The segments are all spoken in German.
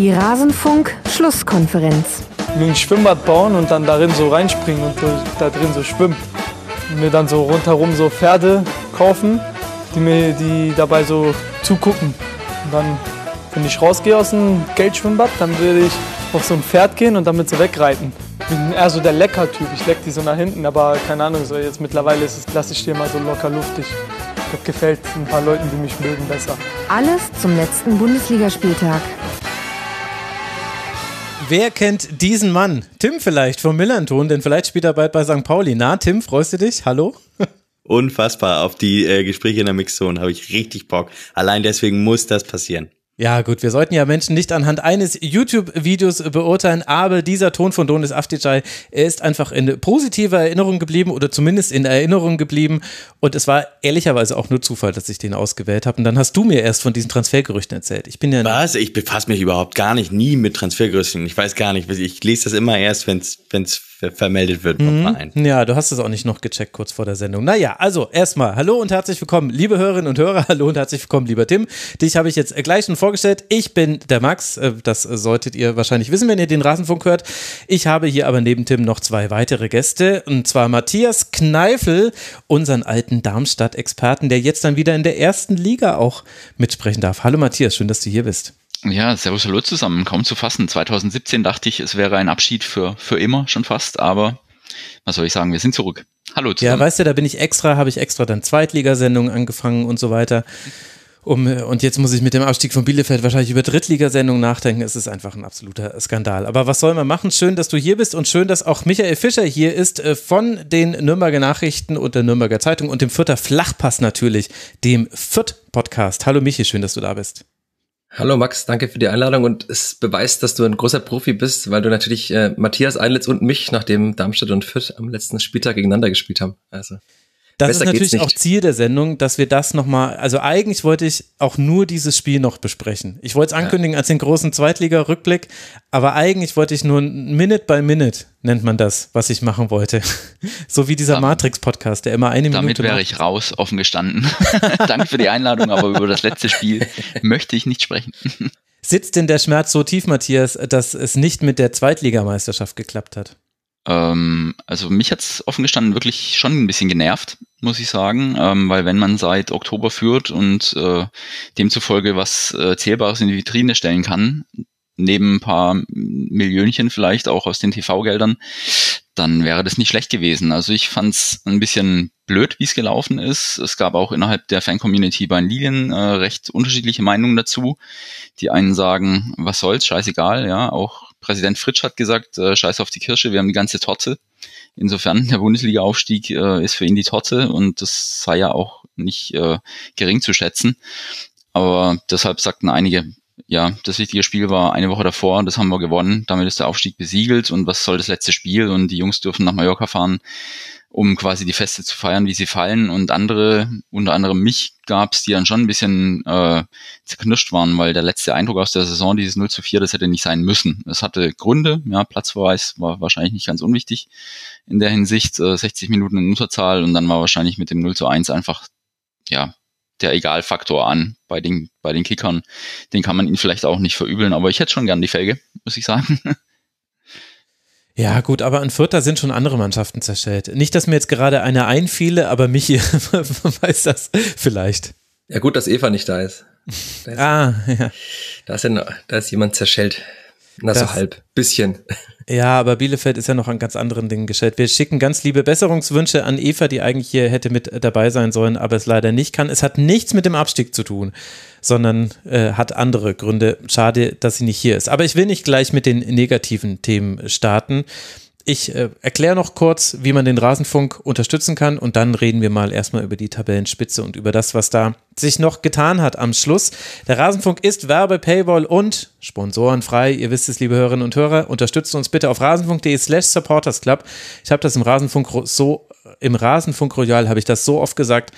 Die Rasenfunk-Schlusskonferenz. Ein Schwimmbad bauen und dann darin so reinspringen und da drin so schwimmen. Und mir dann so rundherum so Pferde kaufen, die mir die dabei so zugucken. Und dann, wenn ich rausgehe aus dem Geldschwimmbad, dann würde ich auf so ein Pferd gehen und damit so wegreiten. Ich bin eher so der Lecker-Typ. Ich leck die so nach hinten, aber keine Ahnung, so jetzt mittlerweile ist es, lasse ich die mal so locker luftig. Das gefällt ein paar Leuten, die mich mögen, besser. Alles zum letzten Bundesligaspieltag. Wer kennt diesen Mann? Tim vielleicht vom Millanton, denn vielleicht spielt er bald bei St. Pauli. Na, Tim, freust du dich? Hallo? Unfassbar. Auf die äh, Gespräche in der Mixzone habe ich richtig Bock. Allein deswegen muss das passieren. Ja, gut, wir sollten ja Menschen nicht anhand eines YouTube-Videos beurteilen, aber dieser Ton von Donis Afticay, er ist einfach in positiver Erinnerung geblieben oder zumindest in Erinnerung geblieben. Und es war ehrlicherweise auch nur Zufall, dass ich den ausgewählt habe. Und dann hast du mir erst von diesen Transfergerüchten erzählt. Ich bin ja. Was? Ich befasse mich überhaupt gar nicht, nie mit Transfergerüchten. Ich weiß gar nicht. Ich lese das immer erst, wenn es vermeldet wird vom mhm. Verein. Ja, du hast es auch nicht noch gecheckt kurz vor der Sendung. Naja, also erstmal hallo und herzlich willkommen, liebe Hörerinnen und Hörer. Hallo und herzlich willkommen, lieber Tim. Dich habe ich jetzt gleich schon vorgestellt. Ich bin der Max. Äh, das solltet ihr wahrscheinlich wissen, wenn ihr den Rasenfunk hört. Ich habe hier aber neben Tim noch zwei weitere Gäste. Und zwar Matthias Kneifel, unseren alten Darmstadt-Experten, der jetzt dann wieder in der ersten Liga auch mitsprechen darf. Hallo Matthias, schön, dass du hier bist. Ja, servus, hallo zusammen. Kaum zu fassen. 2017 dachte ich, es wäre ein Abschied für, für immer schon fast, aber was soll ich sagen, wir sind zurück. Hallo zusammen. Ja, weißt du, da bin ich extra, habe ich extra dann Zweitligasendungen angefangen und so weiter. Um, und jetzt muss ich mit dem Abstieg von Bielefeld wahrscheinlich über Drittligasendungen nachdenken. Es ist einfach ein absoluter Skandal. Aber was soll man machen? Schön, dass du hier bist und schön, dass auch Michael Fischer hier ist äh, von den Nürnberger Nachrichten und der Nürnberger Zeitung und dem Fürther Flachpass natürlich, dem Fürth Podcast. Hallo Michi, schön, dass du da bist. Hallo Max, danke für die Einladung und es beweist, dass du ein großer Profi bist, weil du natürlich äh, Matthias Einlitz und mich, nachdem Darmstadt und Fürth am letzten Spieltag gegeneinander gespielt haben. Also das Besser ist natürlich auch Ziel der Sendung, dass wir das nochmal, also eigentlich wollte ich auch nur dieses Spiel noch besprechen. Ich wollte es ankündigen ja. als den großen Zweitliga-Rückblick, aber eigentlich wollte ich nur Minute by Minute, nennt man das, was ich machen wollte. so wie dieser Matrix-Podcast, der immer eine Damit Minute Damit wäre ich raus, offen gestanden. Danke für die Einladung, aber über das letzte Spiel möchte ich nicht sprechen. Sitzt denn der Schmerz so tief, Matthias, dass es nicht mit der Zweitligameisterschaft geklappt hat? Ähm, also mich hat's offen gestanden wirklich schon ein bisschen genervt, muss ich sagen, ähm, weil wenn man seit Oktober führt und äh, demzufolge was äh, Zählbares in die Vitrine stellen kann, neben ein paar Millionchen vielleicht auch aus den TV-Geldern, dann wäre das nicht schlecht gewesen. Also ich fand's ein bisschen blöd, wie es gelaufen ist. Es gab auch innerhalb der Fan-Community bei Lilien äh, recht unterschiedliche Meinungen dazu. Die einen sagen, was soll's, scheißegal, ja, auch Präsident Fritsch hat gesagt, äh, scheiß auf die Kirsche, wir haben die ganze Torte. Insofern, der Bundesliga-Aufstieg äh, ist für ihn die Torte und das sei ja auch nicht äh, gering zu schätzen. Aber deshalb sagten einige, ja, das wichtige Spiel war eine Woche davor, das haben wir gewonnen, damit ist der Aufstieg besiegelt und was soll das letzte Spiel und die Jungs dürfen nach Mallorca fahren um quasi die Feste zu feiern, wie sie fallen. Und andere, unter anderem mich, gab's, die dann schon ein bisschen äh, zerknirscht waren, weil der letzte Eindruck aus der Saison, dieses 0 zu 4, das hätte nicht sein müssen. Es hatte Gründe, ja, Platzverweis war wahrscheinlich nicht ganz unwichtig in der Hinsicht, äh, 60 Minuten in Unterzahl und dann war wahrscheinlich mit dem 0 zu 1 einfach, ja, der Egalfaktor an bei den, bei den Kickern. Den kann man ihnen vielleicht auch nicht verübeln, aber ich hätte schon gern die Felge, muss ich sagen. Ja, gut, aber an Vierter sind schon andere Mannschaften zerstellt. Nicht, dass mir jetzt gerade einer einfiele, aber Michi weiß das vielleicht. Ja, gut, dass Eva nicht da ist. Da ist ah, ja. Da ist, ja, da ist jemand zerschellt. Na, so halb. Bisschen. Ja, aber Bielefeld ist ja noch an ganz anderen Dingen gestellt. Wir schicken ganz liebe Besserungswünsche an Eva, die eigentlich hier hätte mit dabei sein sollen, aber es leider nicht kann. Es hat nichts mit dem Abstieg zu tun, sondern äh, hat andere Gründe. Schade, dass sie nicht hier ist. Aber ich will nicht gleich mit den negativen Themen starten. Ich äh, erkläre noch kurz, wie man den Rasenfunk unterstützen kann und dann reden wir mal erstmal über die Tabellenspitze und über das, was da sich noch getan hat am Schluss. Der Rasenfunk ist Werbe, Paywall und sponsorenfrei. Ihr wisst es, liebe Hörerinnen und Hörer. Unterstützt uns bitte auf rasenfunk.de slash supportersclub. Ich habe das im Rasenfunk so, im Rasenfunk Royal habe ich das so oft gesagt,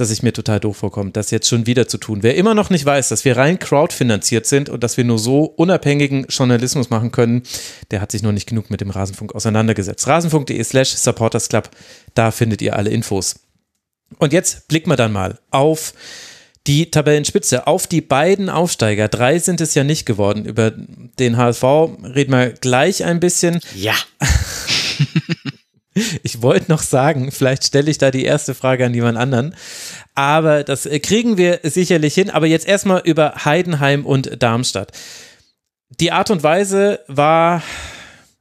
dass ich mir total doof vorkomme, das jetzt schon wieder zu tun. Wer immer noch nicht weiß, dass wir rein crowdfinanziert sind und dass wir nur so unabhängigen Journalismus machen können, der hat sich noch nicht genug mit dem Rasenfunk auseinandergesetzt. Rasenfunk.de slash supportersclub, da findet ihr alle Infos. Und jetzt blicken wir dann mal auf Die Tabellenspitze auf die beiden Aufsteiger, drei sind es ja nicht geworden. Über den HSV reden wir gleich ein bisschen. Ja. Ich wollte noch sagen, vielleicht stelle ich da die erste Frage an jemand anderen, aber das äh, kriegen wir sicherlich hin. Aber jetzt erstmal über Heidenheim und Darmstadt. Die Art und Weise war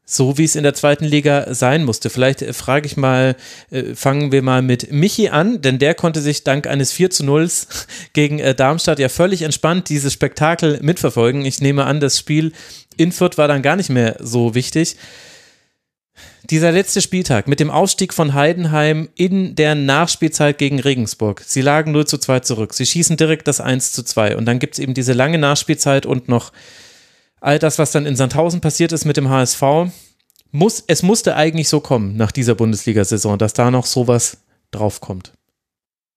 so, wie es in der zweiten Liga sein musste. Vielleicht äh, frage ich mal, äh, fangen wir mal mit Michi an, denn der konnte sich dank eines 4 zu 0 gegen Darmstadt ja völlig entspannt dieses Spektakel mitverfolgen. Ich nehme an, das Spiel in Fürth war dann gar nicht mehr so wichtig. Dieser letzte Spieltag mit dem Ausstieg von Heidenheim in der Nachspielzeit gegen Regensburg. Sie lagen 0 zu 2 zurück. Sie schießen direkt das 1 zu 2. Und dann gibt es eben diese lange Nachspielzeit und noch all das, was dann in Sandhausen passiert ist mit dem HSV. Muss, es musste eigentlich so kommen nach dieser Bundesliga-Saison, dass da noch sowas draufkommt.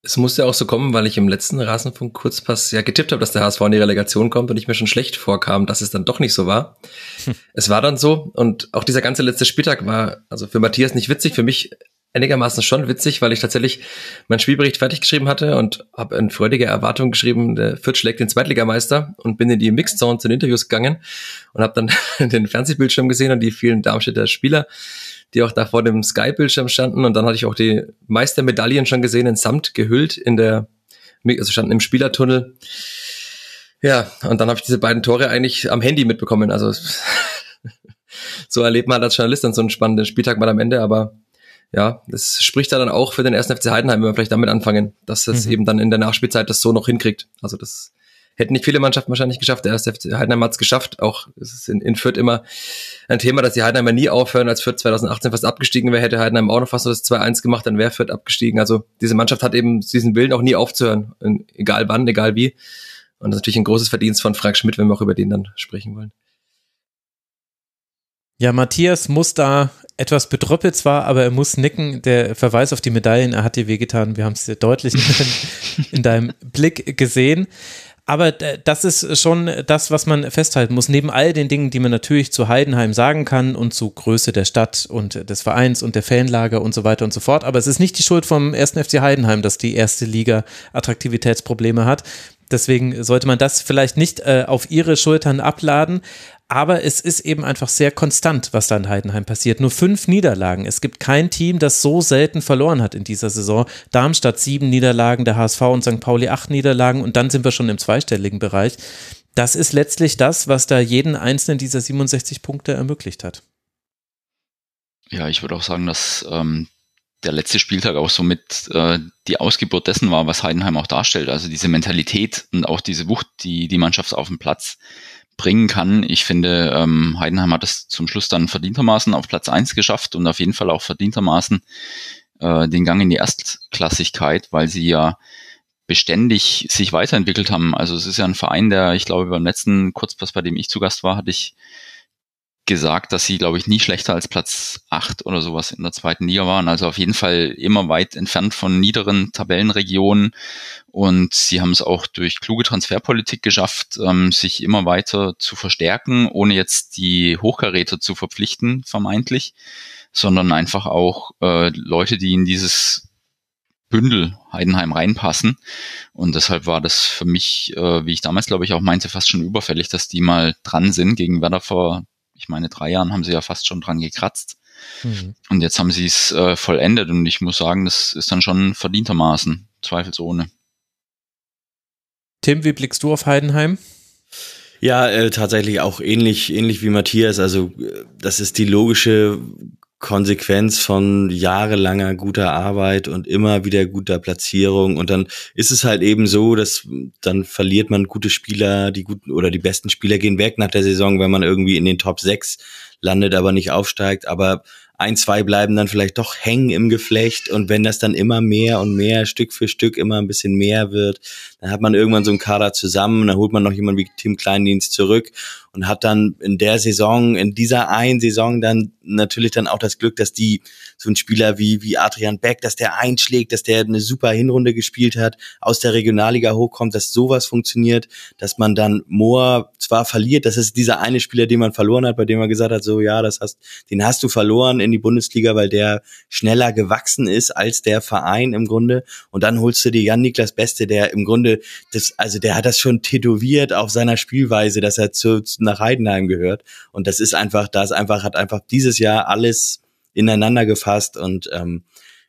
Es musste auch so kommen, weil ich im letzten Rasenfunk Kurzpass ja getippt habe, dass der HSV in die Relegation kommt und ich mir schon schlecht vorkam, dass es dann doch nicht so war. Hm. Es war dann so und auch dieser ganze letzte Spieltag war also für Matthias nicht witzig, für mich einigermaßen schon witzig, weil ich tatsächlich meinen Spielbericht fertig geschrieben hatte und habe in freudiger Erwartung geschrieben, der Fürth schlägt den Zweitligameister und bin in die Mixzone zu den Interviews gegangen und habe dann den Fernsehbildschirm gesehen und die vielen Darmstädter Spieler die auch da vor dem Sky-Bildschirm standen. Und dann hatte ich auch die Meistermedaillen schon gesehen in Samt gehüllt in der, also standen im Spielertunnel. Ja, und dann habe ich diese beiden Tore eigentlich am Handy mitbekommen. Also so erlebt man als Journalist dann so einen spannenden Spieltag mal am Ende, aber ja, das spricht da dann auch für den ersten FC Heidenheim, wenn wir vielleicht damit anfangen, dass es mhm. eben dann in der Nachspielzeit das so noch hinkriegt. Also das hätten nicht viele Mannschaften wahrscheinlich geschafft. Der erste FC Heidenheim hat es geschafft. Auch es ist in, in Fürth immer ein Thema, dass die Heidenheimer nie aufhören. Als Fürth 2018 fast abgestiegen wäre, hätte Heidenheim auch noch fast das 2-1 gemacht, dann wäre Fürth abgestiegen. Also diese Mannschaft hat eben diesen Willen auch nie aufzuhören. Egal wann, egal wie. Und das ist natürlich ein großes Verdienst von Frank Schmidt, wenn wir auch über den dann sprechen wollen. Ja, Matthias muss da etwas bedröppelt zwar, aber er muss nicken. Der Verweis auf die Medaillen, er hat dir wehgetan. Wir haben es deutlich in, in deinem Blick gesehen. Aber das ist schon das, was man festhalten muss. Neben all den Dingen, die man natürlich zu Heidenheim sagen kann und zu Größe der Stadt und des Vereins und der Fanlager und so weiter und so fort. Aber es ist nicht die Schuld vom ersten FC Heidenheim, dass die erste Liga Attraktivitätsprobleme hat. Deswegen sollte man das vielleicht nicht äh, auf ihre Schultern abladen. Aber es ist eben einfach sehr konstant, was da in Heidenheim passiert. Nur fünf Niederlagen. Es gibt kein Team, das so selten verloren hat in dieser Saison. Darmstadt sieben Niederlagen, der HSV und St. Pauli acht Niederlagen und dann sind wir schon im zweistelligen Bereich. Das ist letztlich das, was da jeden einzelnen dieser 67 Punkte ermöglicht hat. Ja, ich würde auch sagen, dass ähm, der letzte Spieltag auch somit äh, die Ausgeburt dessen war, was Heidenheim auch darstellt. Also diese Mentalität und auch diese Wucht, die die Mannschaft auf dem Platz bringen kann. Ich finde, ähm, Heidenheim hat es zum Schluss dann verdientermaßen auf Platz eins geschafft und auf jeden Fall auch verdientermaßen äh, den Gang in die Erstklassigkeit, weil sie ja beständig sich weiterentwickelt haben. Also es ist ja ein Verein, der, ich glaube, beim letzten Kurzpass, bei dem ich zu Gast war, hatte ich gesagt, dass sie, glaube ich, nie schlechter als Platz acht oder sowas in der zweiten Liga waren. Also auf jeden Fall immer weit entfernt von niederen Tabellenregionen. Und sie haben es auch durch kluge Transferpolitik geschafft, ähm, sich immer weiter zu verstärken, ohne jetzt die Hochkaräter zu verpflichten, vermeintlich, sondern einfach auch äh, Leute, die in dieses Bündel Heidenheim reinpassen. Und deshalb war das für mich, äh, wie ich damals glaube ich auch meinte, fast schon überfällig, dass die mal dran sind. Gegen Werder vor ich meine, drei Jahren haben sie ja fast schon dran gekratzt. Mhm. Und jetzt haben sie es äh, vollendet und ich muss sagen, das ist dann schon verdientermaßen, zweifelsohne. Tim, wie blickst du auf Heidenheim? Ja, äh, tatsächlich auch ähnlich, ähnlich wie Matthias. Also äh, das ist die logische Konsequenz von jahrelanger guter Arbeit und immer wieder guter Platzierung. Und dann ist es halt eben so, dass dann verliert man gute Spieler, die guten oder die besten Spieler gehen weg nach der Saison, wenn man irgendwie in den Top 6 landet, aber nicht aufsteigt. Aber ein, zwei bleiben dann vielleicht doch hängen im Geflecht und wenn das dann immer mehr und mehr, Stück für Stück immer ein bisschen mehr wird, dann hat man irgendwann so einen Kader zusammen, dann holt man noch jemanden wie Tim Kleindienst zurück und hat dann in der Saison, in dieser einen Saison dann natürlich dann auch das Glück, dass die so ein Spieler wie, wie Adrian Beck, dass der einschlägt, dass der eine super Hinrunde gespielt hat, aus der Regionalliga hochkommt, dass sowas funktioniert, dass man dann Moore zwar verliert, das ist dieser eine Spieler, den man verloren hat, bei dem man gesagt hat, so ja, das hast, den hast du verloren in die Bundesliga, weil der schneller gewachsen ist als der Verein im Grunde. Und dann holst du dir Jan Niklas Beste, der im Grunde das, also der hat das schon tätowiert auf seiner Spielweise, dass er zu, nach Heidenheim gehört. Und das ist einfach, da ist einfach, hat einfach dieses Jahr alles ineinander gefasst und ähm,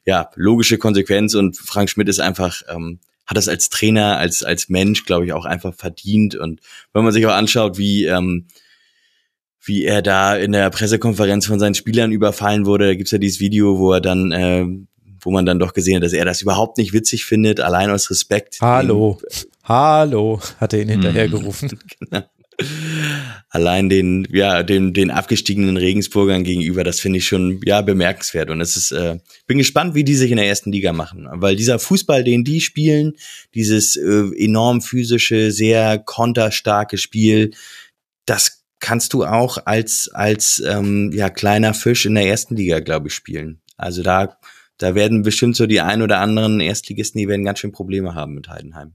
ja, logische Konsequenz und Frank Schmidt ist einfach, ähm, hat das als Trainer, als, als Mensch, glaube ich, auch einfach verdient. Und wenn man sich auch anschaut, wie, ähm, wie er da in der Pressekonferenz von seinen Spielern überfallen wurde, da gibt's ja dieses Video, wo er dann, äh, wo man dann doch gesehen hat, dass er das überhaupt nicht witzig findet, allein aus Respekt. Hallo, hallo, hat er ihn hinterhergerufen. genau allein den, ja, den, den abgestiegenen Regensburgern gegenüber, das finde ich schon, ja, bemerkenswert. Und es ist, äh, bin gespannt, wie die sich in der ersten Liga machen. Weil dieser Fußball, den die spielen, dieses äh, enorm physische, sehr konterstarke Spiel, das kannst du auch als, als, ähm, ja, kleiner Fisch in der ersten Liga, glaube ich, spielen. Also da, da werden bestimmt so die ein oder anderen Erstligisten, die werden ganz schön Probleme haben mit Heidenheim.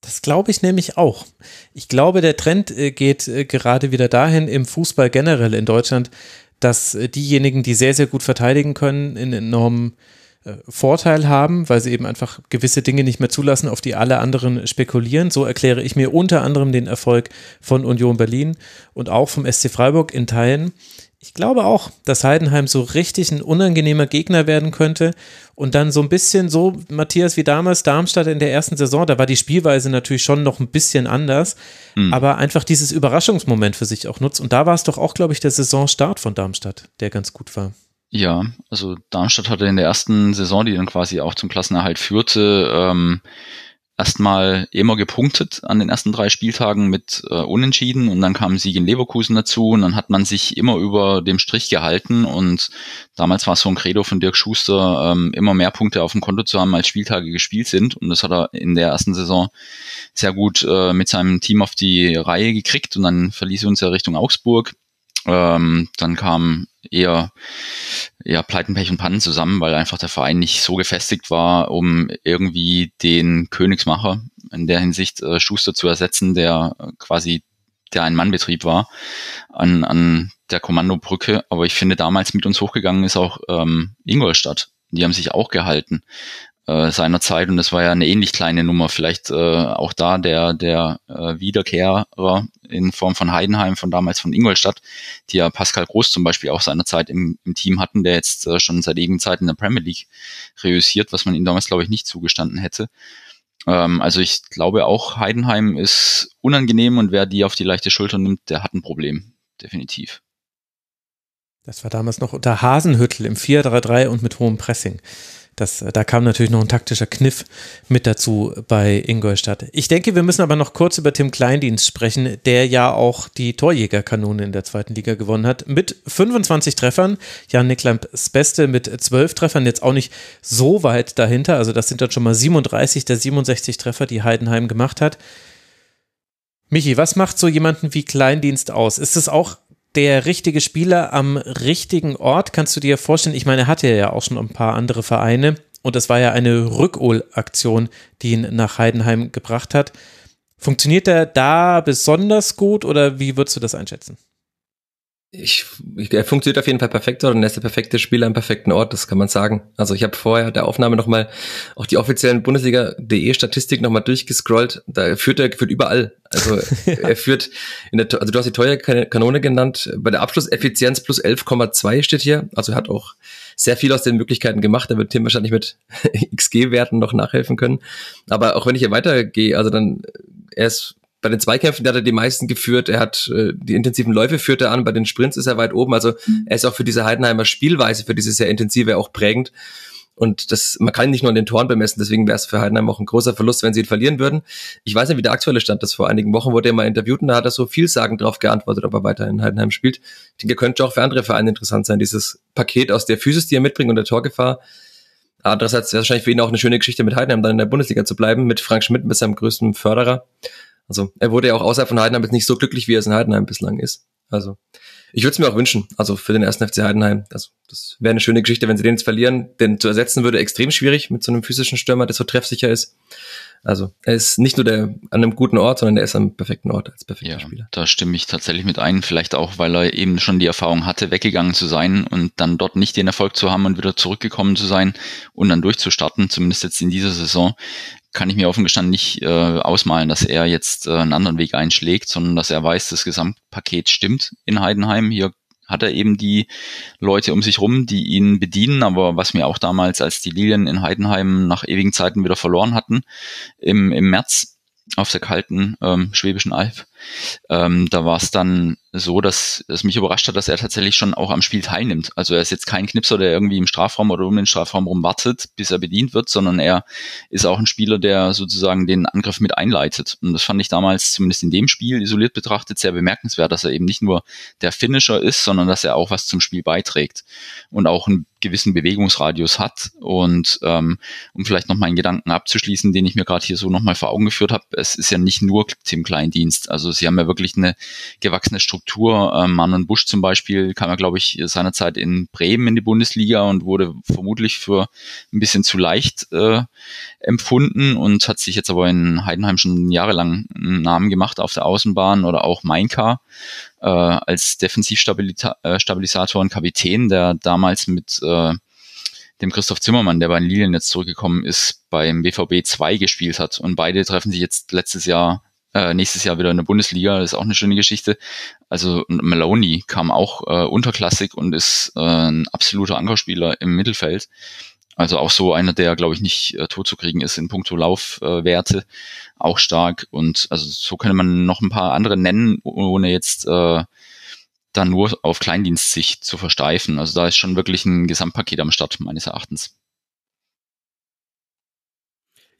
Das glaube ich nämlich auch. Ich glaube, der Trend äh, geht äh, gerade wieder dahin im Fußball generell in Deutschland, dass äh, diejenigen, die sehr, sehr gut verteidigen können, einen enormen Vorteil haben, weil sie eben einfach gewisse Dinge nicht mehr zulassen, auf die alle anderen spekulieren. So erkläre ich mir unter anderem den Erfolg von Union Berlin und auch vom SC Freiburg in Teilen. Ich glaube auch, dass Heidenheim so richtig ein unangenehmer Gegner werden könnte und dann so ein bisschen so, Matthias, wie damals Darmstadt in der ersten Saison, da war die Spielweise natürlich schon noch ein bisschen anders, mhm. aber einfach dieses Überraschungsmoment für sich auch nutzt. Und da war es doch auch, glaube ich, der Saisonstart von Darmstadt, der ganz gut war. Ja, also Darmstadt hatte in der ersten Saison, die dann quasi auch zum Klassenerhalt führte, ähm, erstmal immer gepunktet an den ersten drei Spieltagen mit äh, Unentschieden und dann kam Sieg in Leverkusen dazu und dann hat man sich immer über dem Strich gehalten und damals war es so ein Credo von Dirk Schuster, ähm, immer mehr Punkte auf dem Konto zu haben, als Spieltage gespielt sind und das hat er in der ersten Saison sehr gut äh, mit seinem Team auf die Reihe gekriegt und dann verließ er uns ja Richtung Augsburg. Ähm, dann kam eher, eher Pleiten, Pech und Pannen zusammen, weil einfach der Verein nicht so gefestigt war, um irgendwie den Königsmacher in der Hinsicht äh, Schuster zu ersetzen, der quasi der Ein-Mann-Betrieb war an, an der Kommandobrücke. Aber ich finde, damals mit uns hochgegangen ist auch ähm, Ingolstadt. Die haben sich auch gehalten äh, seiner Zeit und das war ja eine ähnlich kleine Nummer. Vielleicht äh, auch da der, der äh, Wiederkehrer in Form von Heidenheim von damals von Ingolstadt, die ja Pascal Groß zum Beispiel auch seinerzeit im, im Team hatten, der jetzt äh, schon seit ewigen Zeit in der Premier League reüssiert, was man ihm damals, glaube ich, nicht zugestanden hätte. Ähm, also ich glaube auch, Heidenheim ist unangenehm und wer die auf die leichte Schulter nimmt, der hat ein Problem. Definitiv. Das war damals noch unter Hasenhüttel im 4-3-3 und mit hohem Pressing. Das, da kam natürlich noch ein taktischer Kniff mit dazu bei Ingolstadt. Ich denke, wir müssen aber noch kurz über Tim Kleindienst sprechen, der ja auch die Torjägerkanone in der zweiten Liga gewonnen hat. Mit 25 Treffern. Jan Niklamps Beste mit 12 Treffern, jetzt auch nicht so weit dahinter. Also das sind dann schon mal 37 der 67 Treffer, die Heidenheim gemacht hat. Michi, was macht so jemanden wie Kleindienst aus? Ist es auch der richtige Spieler am richtigen Ort? Kannst du dir vorstellen, ich meine, er hatte ja auch schon ein paar andere Vereine und das war ja eine Rückholaktion, die ihn nach Heidenheim gebracht hat. Funktioniert er da besonders gut oder wie würdest du das einschätzen? Ich, ich, er funktioniert auf jeden Fall perfekt und er ist der perfekte Spieler am perfekten Ort, das kann man sagen. Also ich habe vorher der Aufnahme nochmal auch die offiziellen Bundesliga.de Statistik nochmal durchgescrollt. Da führt er geführt überall. Also er führt in der, also du hast die teure Kanone genannt. Bei der Abschlusseffizienz plus 11,2 steht hier. Also er hat auch sehr viel aus den Möglichkeiten gemacht. Da wird Tim wahrscheinlich mit XG-Werten noch nachhelfen können. Aber auch wenn ich hier weitergehe, also dann er ist bei den Zweikämpfen hat er die meisten geführt. Er hat äh, die intensiven Läufe führt er an. Bei den Sprints ist er weit oben. Also mhm. er ist auch für diese Heidenheimer Spielweise, für diese sehr intensive auch prägend. Und das, man kann ihn nicht nur an den Toren bemessen, deswegen wäre es für Heidenheim auch ein großer Verlust, wenn sie ihn verlieren würden. Ich weiß nicht, wie der aktuelle Stand ist. Vor einigen Wochen wurde er mal interviewt und da hat er so vielsagend darauf geantwortet, ob er weiter in Heidenheim spielt. Ich denke, er könnte auch für andere Vereine interessant sein, dieses Paket aus der Physis, die er mitbringt und der Torgefahr. Andererseits wäre es wahrscheinlich für ihn auch eine schöne Geschichte, mit Heidenheim dann in der Bundesliga zu bleiben, mit Frank Schmidt, mit seinem größten Förderer. Also er wurde ja auch außerhalb von Heidenheim jetzt nicht so glücklich, wie er es in Heidenheim bislang ist. Also ich würde es mir auch wünschen, also für den ersten FC Heidenheim. Also, das wäre eine schöne Geschichte, wenn sie den jetzt verlieren. Den zu ersetzen würde extrem schwierig mit so einem physischen Stürmer, der so treffsicher ist. Also er ist nicht nur der an einem guten Ort, sondern er ist am perfekten Ort als perfekter Ja, Spieler. da stimme ich tatsächlich mit ein. Vielleicht auch, weil er eben schon die Erfahrung hatte, weggegangen zu sein und dann dort nicht den Erfolg zu haben und wieder zurückgekommen zu sein und dann durchzustarten, zumindest jetzt in dieser Saison, kann ich mir offen gestanden nicht äh, ausmalen, dass er jetzt äh, einen anderen Weg einschlägt, sondern dass er weiß, das Gesamtpaket stimmt in Heidenheim. Hier hat er eben die Leute um sich rum, die ihn bedienen. Aber was mir auch damals, als die Lilien in Heidenheim nach ewigen Zeiten wieder verloren hatten, im, im März auf der kalten ähm, Schwäbischen Alb, ähm, da war es dann so, dass es mich überrascht hat, dass er tatsächlich schon auch am Spiel teilnimmt. Also er ist jetzt kein Knipser, der irgendwie im Strafraum oder um den Strafraum rum wartet, bis er bedient wird, sondern er ist auch ein Spieler, der sozusagen den Angriff mit einleitet. Und das fand ich damals zumindest in dem Spiel isoliert betrachtet sehr bemerkenswert, dass er eben nicht nur der Finisher ist, sondern dass er auch was zum Spiel beiträgt und auch einen gewissen Bewegungsradius hat. Und ähm, um vielleicht noch meinen Gedanken abzuschließen, den ich mir gerade hier so nochmal vor Augen geführt habe, es ist ja nicht nur Tim Kleindienst. Also sie haben ja wirklich eine gewachsene Struktur. Ähm, Mann und Busch zum Beispiel kam ja, glaube ich, seinerzeit in Bremen in die Bundesliga und wurde vermutlich für ein bisschen zu leicht äh, empfunden und hat sich jetzt aber in Heidenheim schon jahrelang einen Namen gemacht auf der Außenbahn oder auch Mainka äh, als Defensivstabilisator und Kapitän, der damals mit äh, dem Christoph Zimmermann, der bei den Lilien jetzt zurückgekommen ist, beim BVB 2 gespielt hat. Und beide treffen sich jetzt letztes Jahr, äh, nächstes Jahr wieder in der Bundesliga. Das ist auch eine schöne Geschichte. Also Maloney kam auch äh, unterklassig und ist äh, ein absoluter Ankerspieler im Mittelfeld. Also auch so einer, der, glaube ich, nicht äh, tot zu kriegen ist in puncto Laufwerte. Äh, auch stark. Und also so könnte man noch ein paar andere nennen, ohne jetzt äh, dann nur auf Kleindienst sich zu versteifen. Also da ist schon wirklich ein Gesamtpaket am Start, meines Erachtens.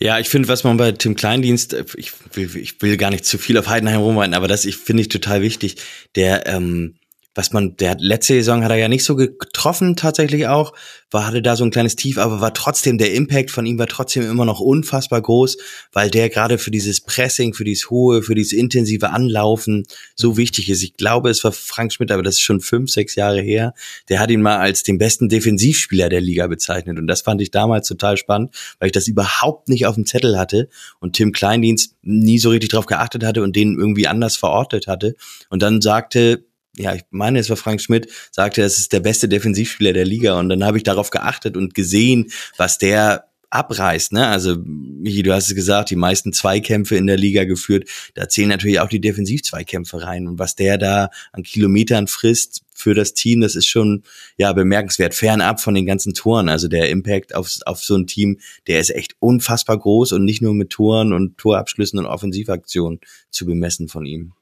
Ja, ich finde, was man bei Tim Kleindienst, äh, ich will, ich will gar nicht zu viel auf Heidenheim rumreiten, aber das ich finde ich total wichtig. Der ähm, was man, der hat, letzte Saison hat er ja nicht so getroffen tatsächlich auch, war, hatte da so ein kleines Tief, aber war trotzdem, der Impact von ihm war trotzdem immer noch unfassbar groß, weil der gerade für dieses Pressing, für dieses hohe, für dieses intensive Anlaufen so wichtig ist. Ich glaube, es war Frank Schmidt, aber das ist schon fünf, sechs Jahre her, der hat ihn mal als den besten Defensivspieler der Liga bezeichnet und das fand ich damals total spannend, weil ich das überhaupt nicht auf dem Zettel hatte und Tim Kleindienst nie so richtig drauf geachtet hatte und den irgendwie anders verortet hatte und dann sagte ja, ich meine, es war Frank Schmidt, sagte, es ist der beste Defensivspieler der Liga. Und dann habe ich darauf geachtet und gesehen, was der abreißt. Ne? Also, Michi, du hast es gesagt, die meisten Zweikämpfe in der Liga geführt. Da zählen natürlich auch die Defensivzweikämpfe rein. Und was der da an Kilometern frisst für das Team, das ist schon ja bemerkenswert. Fernab von den ganzen Toren. Also der Impact auf, auf so ein Team, der ist echt unfassbar groß und nicht nur mit Toren und Torabschlüssen und Offensivaktionen zu bemessen von ihm.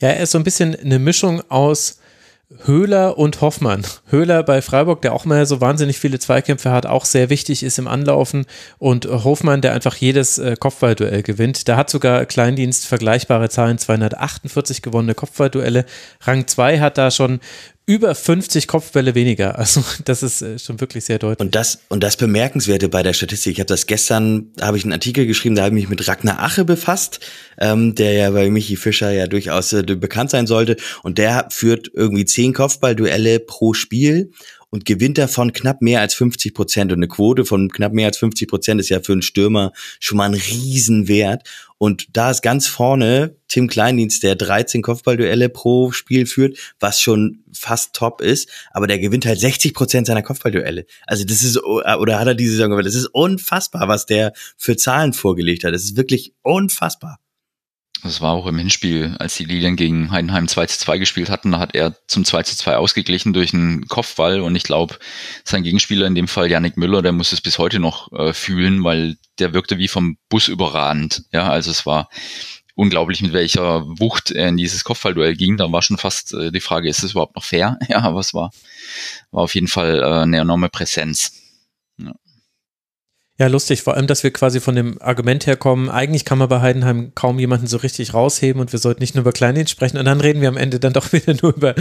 Ja, er ist so ein bisschen eine Mischung aus Höhler und Hoffmann. Höhler bei Freiburg, der auch mal so wahnsinnig viele Zweikämpfe hat, auch sehr wichtig ist im Anlaufen und Hofmann, der einfach jedes äh, Kopfballduell gewinnt. Da hat sogar Kleindienst vergleichbare Zahlen, 248 gewonnene Kopfballduelle. Rang 2 hat da schon über 50 Kopfbälle weniger. Also das ist äh, schon wirklich sehr deutlich. Und das und das bemerkenswerte bei der Statistik. Ich habe das gestern, habe ich einen Artikel geschrieben, da habe ich mich mit Ragnar Ache befasst, ähm, der ja bei Michi Fischer ja durchaus äh, bekannt sein sollte. Und der führt irgendwie zehn Kopfballduelle pro Spiel und gewinnt davon knapp mehr als 50 Prozent. Und eine Quote von knapp mehr als 50 Prozent ist ja für einen Stürmer schon mal ein Riesenwert. Und da ist ganz vorne Tim Kleindienst, der 13 Kopfballduelle pro Spiel führt, was schon fast top ist, aber der gewinnt halt 60 Prozent seiner Kopfballduelle. Also das ist, oder hat er diese Saison gewonnen? Das ist unfassbar, was der für Zahlen vorgelegt hat. Das ist wirklich unfassbar. Das war auch im Hinspiel, als die Lilien gegen Heidenheim 2 zu 2 gespielt hatten, da hat er zum 2 zu 2 ausgeglichen durch einen Kopfball und ich glaube, sein Gegenspieler in dem Fall, Yannick Müller, der muss es bis heute noch äh, fühlen, weil der wirkte wie vom Bus überragend. Ja, also es war unglaublich, mit welcher Wucht er in dieses Kopfballduell ging. Da war schon fast äh, die Frage, ist es überhaupt noch fair? Ja, aber es war, war auf jeden Fall äh, eine enorme Präsenz. Ja. Lustig, vor allem, dass wir quasi von dem Argument herkommen, eigentlich kann man bei Heidenheim kaum jemanden so richtig rausheben und wir sollten nicht nur über Kleindienst sprechen und dann reden wir am Ende dann doch wieder nur über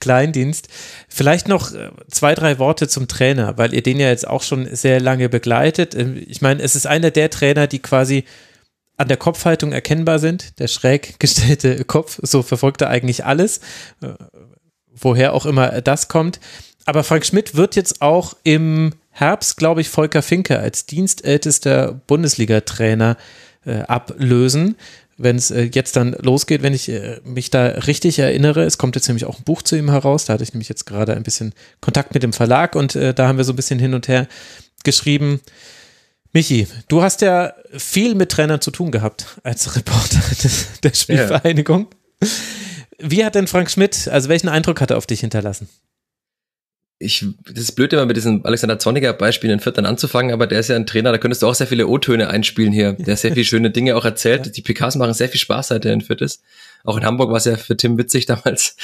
Kleindienst. Vielleicht noch äh, zwei, drei Worte zum Trainer, weil ihr den ja jetzt auch schon sehr lange begleitet. Ähm, ich meine, es ist einer der Trainer, die quasi an der Kopfhaltung erkennbar sind, der schräg gestellte Kopf, so verfolgt er eigentlich alles, äh, woher auch immer das kommt aber Frank Schmidt wird jetzt auch im Herbst, glaube ich, Volker Finke als dienstältester Bundesliga-Trainer äh, ablösen wenn es äh, jetzt dann losgeht, wenn ich äh, mich da richtig erinnere. Es kommt jetzt nämlich auch ein Buch zu ihm heraus. Da hatte ich nämlich jetzt gerade ein bisschen Kontakt mit dem Verlag und äh, da haben wir so ein bisschen hin und her geschrieben. Michi, du hast ja viel mit Trainern zu tun gehabt als Reporter des, der Spielvereinigung. Ja. Wie hat denn Frank Schmidt, also welchen Eindruck hat er auf dich hinterlassen? Ich, das ist blöd immer mit diesem Alexander Zorniger Beispiel in Fürth dann anzufangen, aber der ist ja ein Trainer, da könntest du auch sehr viele O-Töne einspielen hier. Der sehr viele schöne Dinge auch erzählt. Die PKs machen sehr viel Spaß, seit er in Fürth ist. Auch in Hamburg war es ja für Tim witzig damals.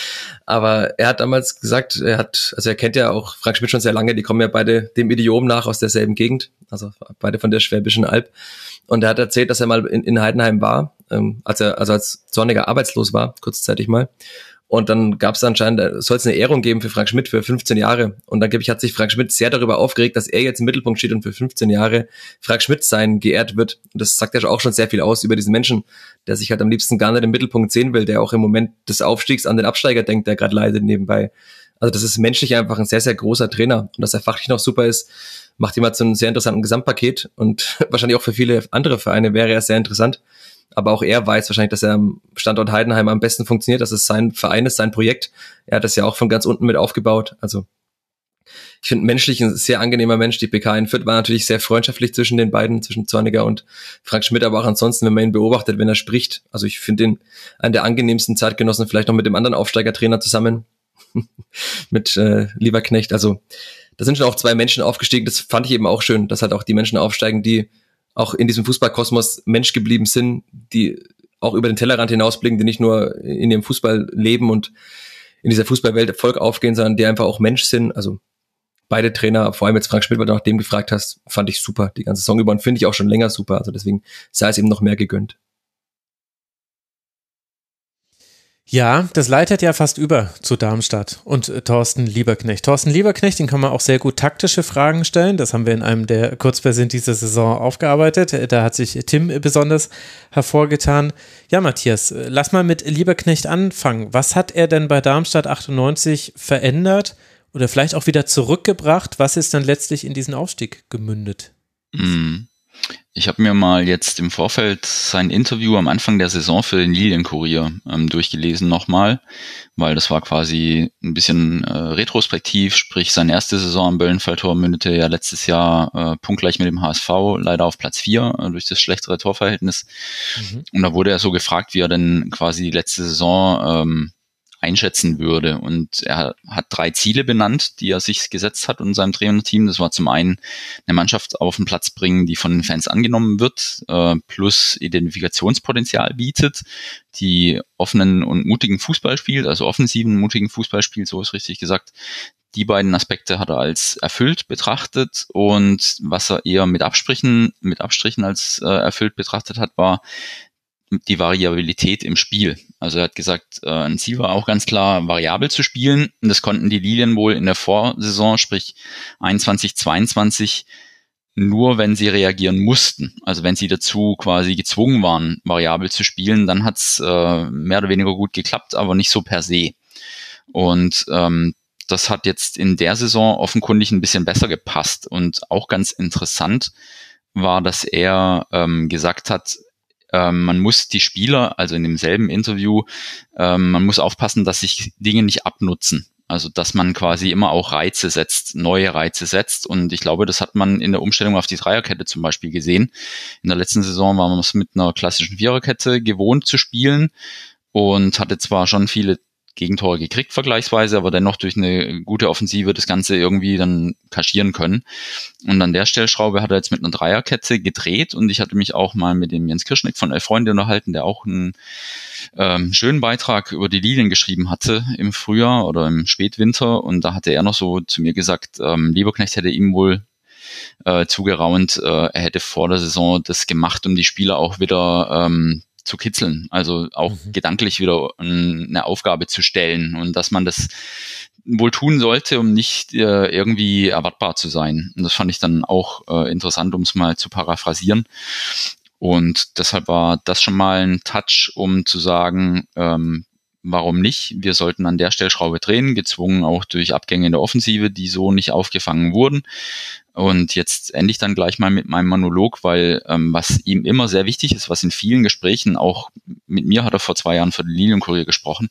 Aber er hat damals gesagt, er hat, also er kennt ja auch Frank Schmidt schon sehr lange, die kommen ja beide dem Idiom nach aus derselben Gegend, also beide von der Schwäbischen Alb. Und er hat erzählt, dass er mal in, in Heidenheim war, ähm, als er, also als Zorniger arbeitslos war, kurzzeitig mal. Und dann gab es anscheinend, soll es eine Ehrung geben für Frank Schmidt für 15 Jahre. Und dann ich, hat sich Frank Schmidt sehr darüber aufgeregt, dass er jetzt im Mittelpunkt steht und für 15 Jahre Frank Schmidt sein geehrt wird. Und das sagt ja auch schon sehr viel aus über diesen Menschen, der sich halt am liebsten gar nicht im Mittelpunkt sehen will, der auch im Moment des Aufstiegs an den Absteiger denkt, der gerade leidet nebenbei. Also das ist menschlich einfach ein sehr, sehr großer Trainer. Und dass er fachlich noch super ist, macht ihm halt so ein sehr interessanten Gesamtpaket. Und wahrscheinlich auch für viele andere Vereine wäre er sehr interessant aber auch er weiß wahrscheinlich, dass er am Standort Heidenheim am besten funktioniert, dass es sein Verein ist, sein Projekt. Er hat das ja auch von ganz unten mit aufgebaut. Also ich finde menschlich ein sehr angenehmer Mensch. Die PK in Fürth war natürlich sehr freundschaftlich zwischen den beiden, zwischen Zorniger und Frank Schmidt, aber auch ansonsten, wenn man ihn beobachtet, wenn er spricht. Also ich finde ihn einen der angenehmsten Zeitgenossen, vielleicht noch mit dem anderen Aufsteigertrainer zusammen, mit äh, Lieberknecht. Also da sind schon auch zwei Menschen aufgestiegen. Das fand ich eben auch schön, dass halt auch die Menschen aufsteigen, die auch in diesem Fußballkosmos Mensch geblieben sind, die auch über den Tellerrand hinausblicken, die nicht nur in ihrem Fußball leben und in dieser Fußballwelt Erfolg aufgehen, sondern die einfach auch Mensch sind. Also beide Trainer, vor allem jetzt Frank Schmidt, weil du nach dem gefragt hast, fand ich super die ganze Saison über und finde ich auch schon länger super. Also deswegen sei es eben noch mehr gegönnt. Ja, das leitet ja fast über zu Darmstadt und äh, Thorsten Lieberknecht. Thorsten Lieberknecht, den kann man auch sehr gut taktische Fragen stellen. Das haben wir in einem der Kurzversionen dieser Saison aufgearbeitet. Äh, da hat sich Tim besonders hervorgetan. Ja, Matthias, äh, lass mal mit Lieberknecht anfangen. Was hat er denn bei Darmstadt 98 verändert oder vielleicht auch wieder zurückgebracht? Was ist dann letztlich in diesen Aufstieg gemündet? Mhm. Ich habe mir mal jetzt im Vorfeld sein Interview am Anfang der Saison für den Lilienkurier ähm, durchgelesen nochmal, weil das war quasi ein bisschen äh, retrospektiv, sprich seine erste Saison am Böllenfalltor mündete ja letztes Jahr äh, punktgleich mit dem HSV, leider auf Platz 4 äh, durch das schlechtere Torverhältnis. Mhm. Und da wurde er so gefragt, wie er denn quasi die letzte Saison ähm, einschätzen würde. Und er hat drei Ziele benannt, die er sich gesetzt hat und seinem Trainerteam. Das war zum einen eine Mannschaft auf den Platz bringen, die von den Fans angenommen wird, äh, plus Identifikationspotenzial bietet, die offenen und mutigen Fußball spielt, also offensiven, mutigen Fußball spielt, so ist richtig gesagt. Die beiden Aspekte hat er als erfüllt betrachtet und was er eher mit Abstrichen, mit Abstrichen als äh, erfüllt betrachtet hat, war die Variabilität im Spiel. Also er hat gesagt, äh, ein Ziel war auch ganz klar, variabel zu spielen. Und das konnten die Lilien wohl in der Vorsaison, sprich 21, 22, nur wenn sie reagieren mussten. Also wenn sie dazu quasi gezwungen waren, variabel zu spielen, dann hat's äh, mehr oder weniger gut geklappt, aber nicht so per se. Und ähm, das hat jetzt in der Saison offenkundig ein bisschen besser gepasst. Und auch ganz interessant war, dass er ähm, gesagt hat, ähm, man muss die Spieler, also in demselben Interview, ähm, man muss aufpassen, dass sich Dinge nicht abnutzen. Also dass man quasi immer auch Reize setzt, neue Reize setzt. Und ich glaube, das hat man in der Umstellung auf die Dreierkette zum Beispiel gesehen. In der letzten Saison war man es mit einer klassischen Viererkette gewohnt zu spielen und hatte zwar schon viele Gegentore gekriegt vergleichsweise, aber dennoch durch eine gute Offensive das Ganze irgendwie dann kaschieren können. Und an der Stellschraube hat er jetzt mit einer Dreierkette gedreht und ich hatte mich auch mal mit dem Jens Kirschnick von Elf Freunde unterhalten, der auch einen ähm, schönen Beitrag über die Lilien geschrieben hatte im Frühjahr oder im Spätwinter und da hatte er noch so zu mir gesagt, ähm, Lieberknecht hätte ihm wohl äh, zugeraunt, äh, er hätte vor der Saison das gemacht, um die Spieler auch wieder ähm, zu kitzeln, also auch mhm. gedanklich wieder eine Aufgabe zu stellen und dass man das wohl tun sollte, um nicht äh, irgendwie erwartbar zu sein. Und das fand ich dann auch äh, interessant, um es mal zu paraphrasieren. Und deshalb war das schon mal ein Touch, um zu sagen, ähm, warum nicht? Wir sollten an der Stellschraube drehen, gezwungen auch durch Abgänge in der Offensive, die so nicht aufgefangen wurden. Und jetzt ende ich dann gleich mal mit meinem Monolog, weil ähm, was ihm immer sehr wichtig ist, was in vielen Gesprächen, auch mit mir hat er vor zwei Jahren für den Lilienkurier gesprochen,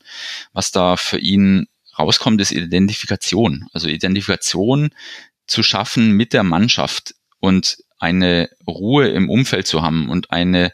was da für ihn rauskommt, ist Identifikation. Also Identifikation zu schaffen mit der Mannschaft und eine Ruhe im Umfeld zu haben und eine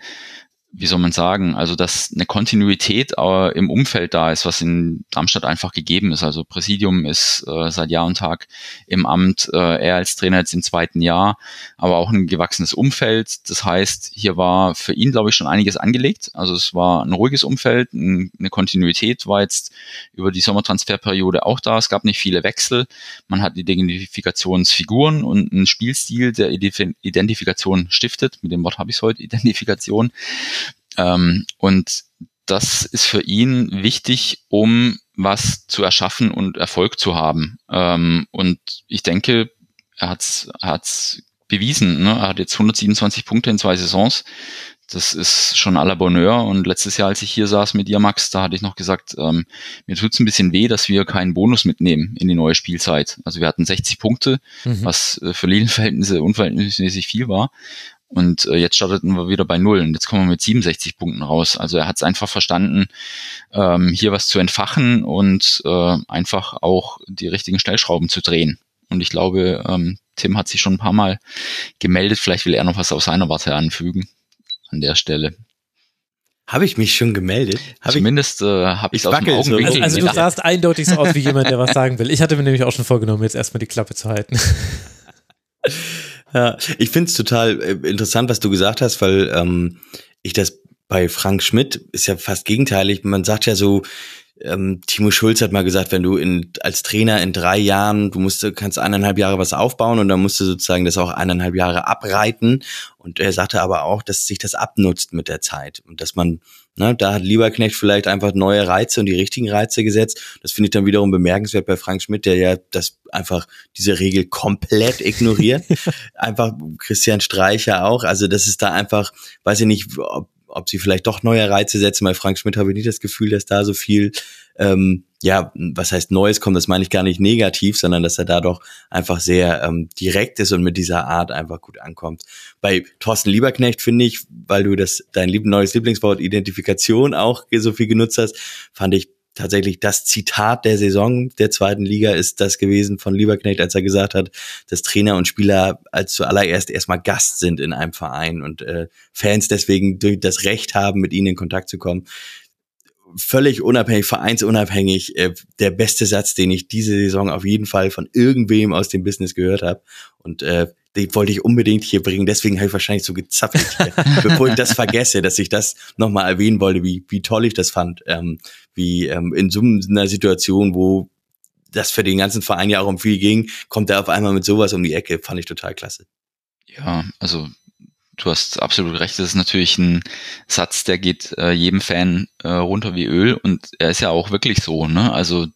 wie soll man sagen, also dass eine Kontinuität äh, im Umfeld da ist, was in Darmstadt einfach gegeben ist. Also Präsidium ist äh, seit Jahr und Tag im Amt, äh, er als Trainer jetzt im zweiten Jahr, aber auch ein gewachsenes Umfeld. Das heißt, hier war für ihn, glaube ich, schon einiges angelegt. Also es war ein ruhiges Umfeld, ein, eine Kontinuität war jetzt über die Sommertransferperiode auch da. Es gab nicht viele Wechsel. Man hat Identifikationsfiguren und einen Spielstil, der Identifikation stiftet. Mit dem Wort habe ich es heute, Identifikation. Ähm, und das ist für ihn wichtig, um was zu erschaffen und Erfolg zu haben. Ähm, und ich denke, er hat es bewiesen. Ne? Er hat jetzt 127 Punkte in zwei Saisons. Das ist schon à la Bonheur. Und letztes Jahr, als ich hier saß mit dir, Max, da hatte ich noch gesagt, ähm, mir tut's ein bisschen weh, dass wir keinen Bonus mitnehmen in die neue Spielzeit. Also wir hatten 60 Punkte, mhm. was äh, für Lilienverhältnisse unverhältnismäßig viel war. Und äh, jetzt starteten wir wieder bei Null und jetzt kommen wir mit 67 Punkten raus. Also er hat es einfach verstanden, ähm, hier was zu entfachen und äh, einfach auch die richtigen Stellschrauben zu drehen. Und ich glaube, ähm, Tim hat sich schon ein paar Mal gemeldet. Vielleicht will er noch was aus seiner Warte anfügen an der Stelle. Habe ich mich schon gemeldet? Hab Zumindest äh, habe ich es aus dem Augenwinkel. Also, also du sahst eindeutig so aus wie jemand, der was sagen will. Ich hatte mir nämlich auch schon vorgenommen, jetzt erstmal die Klappe zu halten. Ja, ich finde es total äh, interessant, was du gesagt hast, weil ähm, ich das bei Frank Schmidt ist ja fast gegenteilig. Man sagt ja so, ähm, Timo Schulz hat mal gesagt, wenn du in, als Trainer in drei Jahren, du musst, kannst eineinhalb Jahre was aufbauen und dann musst du sozusagen das auch eineinhalb Jahre abreiten. Und er sagte aber auch, dass sich das abnutzt mit der Zeit und dass man, ne, da hat Lieberknecht vielleicht einfach neue Reize und die richtigen Reize gesetzt. Das finde ich dann wiederum bemerkenswert bei Frank Schmidt, der ja das einfach diese Regel komplett ignoriert. einfach Christian Streicher auch. Also das ist da einfach, weiß ich nicht, ob ob sie vielleicht doch neue Reize setzen. Bei Frank Schmidt habe ich nicht das Gefühl, dass da so viel, ähm, ja, was heißt Neues kommt, das meine ich gar nicht negativ, sondern dass er da doch einfach sehr ähm, direkt ist und mit dieser Art einfach gut ankommt. Bei Thorsten Lieberknecht finde ich, weil du das dein lieb neues Lieblingswort Identifikation auch so viel genutzt hast, fand ich tatsächlich das Zitat der Saison der zweiten Liga ist das gewesen von Lieberknecht, als er gesagt hat, dass Trainer und Spieler als zuallererst erstmal Gast sind in einem Verein und äh, Fans deswegen durch das Recht haben, mit ihnen in Kontakt zu kommen. Völlig unabhängig, vereinsunabhängig, äh, der beste Satz, den ich diese Saison auf jeden Fall von irgendwem aus dem Business gehört habe. Und äh, die wollte ich unbedingt hier bringen. Deswegen habe ich wahrscheinlich so gezappelt hier, bevor ich das vergesse, dass ich das nochmal erwähnen wollte, wie, wie toll ich das fand. Ähm, wie ähm, in so einer Situation, wo das für den ganzen Verein ja auch um viel ging, kommt er auf einmal mit sowas um die Ecke. Fand ich total klasse. Ja, also du hast absolut recht. Das ist natürlich ein Satz, der geht äh, jedem Fan äh, runter wie Öl und er ist ja auch wirklich so. Ne? Also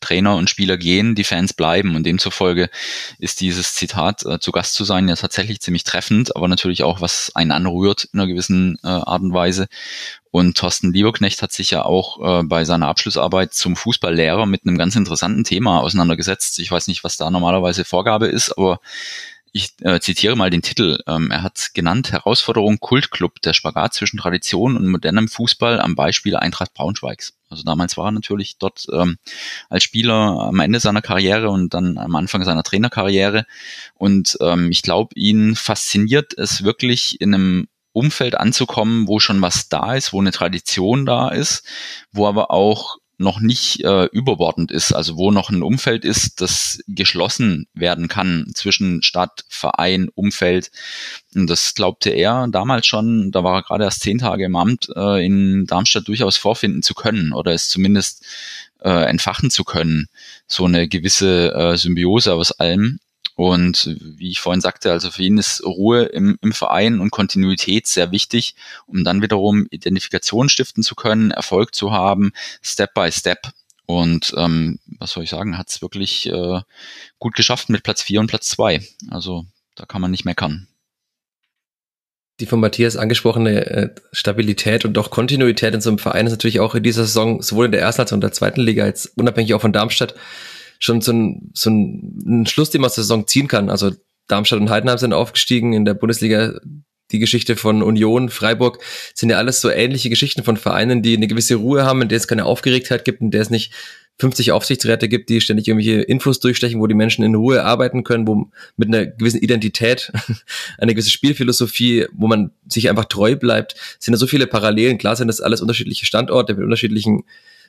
Trainer und Spieler gehen, die Fans bleiben. Und demzufolge ist dieses Zitat, äh, zu Gast zu sein, ja tatsächlich ziemlich treffend, aber natürlich auch, was einen anrührt in einer gewissen äh, Art und Weise. Und Thorsten Lieberknecht hat sich ja auch äh, bei seiner Abschlussarbeit zum Fußballlehrer mit einem ganz interessanten Thema auseinandergesetzt. Ich weiß nicht, was da normalerweise Vorgabe ist, aber ich äh, zitiere mal den Titel. Ähm, er hat genannt Herausforderung Kultclub, der Spagat zwischen Tradition und modernem Fußball am Beispiel Eintracht Braunschweigs. Also damals war er natürlich dort ähm, als Spieler am Ende seiner Karriere und dann am Anfang seiner Trainerkarriere. Und ähm, ich glaube, ihn fasziniert es wirklich in einem Umfeld anzukommen, wo schon was da ist, wo eine Tradition da ist, wo aber auch noch nicht äh, überbordend ist, also wo noch ein Umfeld ist, das geschlossen werden kann zwischen Stadt, Verein, Umfeld. Und das glaubte er damals schon, da war er gerade erst zehn Tage im Amt, äh, in Darmstadt durchaus vorfinden zu können oder es zumindest äh, entfachen zu können. So eine gewisse äh, Symbiose aus allem. Und wie ich vorhin sagte, also für ihn ist Ruhe im, im Verein und Kontinuität sehr wichtig, um dann wiederum Identifikation stiften zu können, Erfolg zu haben, Step by Step. Und ähm, was soll ich sagen, hat es wirklich äh, gut geschafft mit Platz vier und Platz zwei. Also da kann man nicht meckern. die von Matthias angesprochene äh, Stabilität und auch Kontinuität in so einem Verein ist natürlich auch in dieser Saison sowohl in der ersten als auch in der zweiten Liga, jetzt unabhängig auch von Darmstadt, schon so ein, so ein, ein Schluss, den man aus der Saison ziehen kann. Also Darmstadt und Heidenheim sind aufgestiegen in der Bundesliga. Die Geschichte von Union, Freiburg sind ja alles so ähnliche Geschichten von Vereinen, die eine gewisse Ruhe haben, in der es keine Aufgeregtheit gibt, in der es nicht 50 Aufsichtsräte gibt, die ständig irgendwelche Infos durchstechen, wo die Menschen in Ruhe arbeiten können, wo mit einer gewissen Identität, eine gewisse Spielphilosophie, wo man sich einfach treu bleibt, sind da so viele Parallelen. Klar sind das alles unterschiedliche Standorte mit unterschiedlichen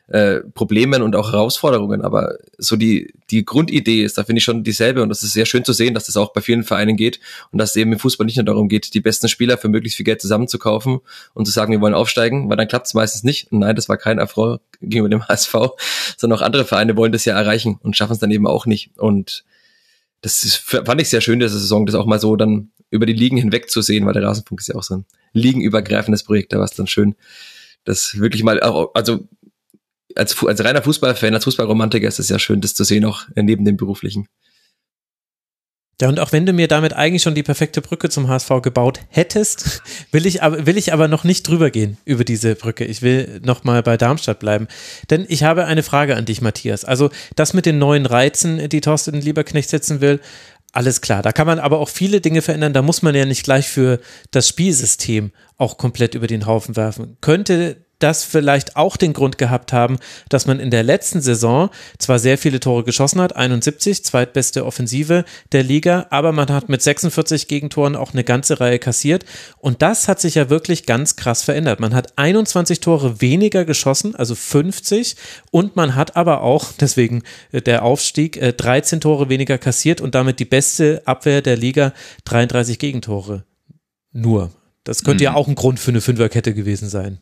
äh, Problemen und auch Herausforderungen, aber so die, die Grundidee ist da finde ich schon dieselbe und das ist sehr schön zu sehen, dass das auch bei vielen Vereinen geht und dass es eben im Fußball nicht nur darum geht, die besten Spieler für möglichst viel Geld zusammenzukaufen und zu sagen, wir wollen aufsteigen, weil dann klappt es meistens nicht. Nein, das war kein Erfolg gegenüber dem HSV, sondern auch andere Vereine wollen das ja erreichen und schaffen es dann eben auch nicht. Und das ist, fand ich sehr schön, diese Saison, das auch mal so dann über die Ligen hinweg zu sehen, weil der Rasenfunk ist ja auch so ein ligenübergreifendes Projekt, da war es dann schön, das wirklich mal, also als, als reiner Fußballfan, als Fußballromantiker ist es ja schön, das zu sehen, auch neben dem beruflichen. Ja, und auch wenn du mir damit eigentlich schon die perfekte Brücke zum HSV gebaut hättest, will ich aber, will ich aber noch nicht drüber gehen über diese Brücke. Ich will noch mal bei Darmstadt bleiben. Denn ich habe eine Frage an dich, Matthias. Also, das mit den neuen Reizen, die Thorsten Lieberknecht setzen will, alles klar. Da kann man aber auch viele Dinge verändern. Da muss man ja nicht gleich für das Spielsystem auch komplett über den Haufen werfen. Könnte das vielleicht auch den Grund gehabt haben, dass man in der letzten Saison zwar sehr viele Tore geschossen hat, 71, zweitbeste Offensive der Liga, aber man hat mit 46 Gegentoren auch eine ganze Reihe kassiert und das hat sich ja wirklich ganz krass verändert. Man hat 21 Tore weniger geschossen, also 50 und man hat aber auch, deswegen äh, der Aufstieg, 13 äh, Tore weniger kassiert und damit die beste Abwehr der Liga, 33 Gegentore. Nur. Das könnte mhm. ja auch ein Grund für eine Fünferkette gewesen sein.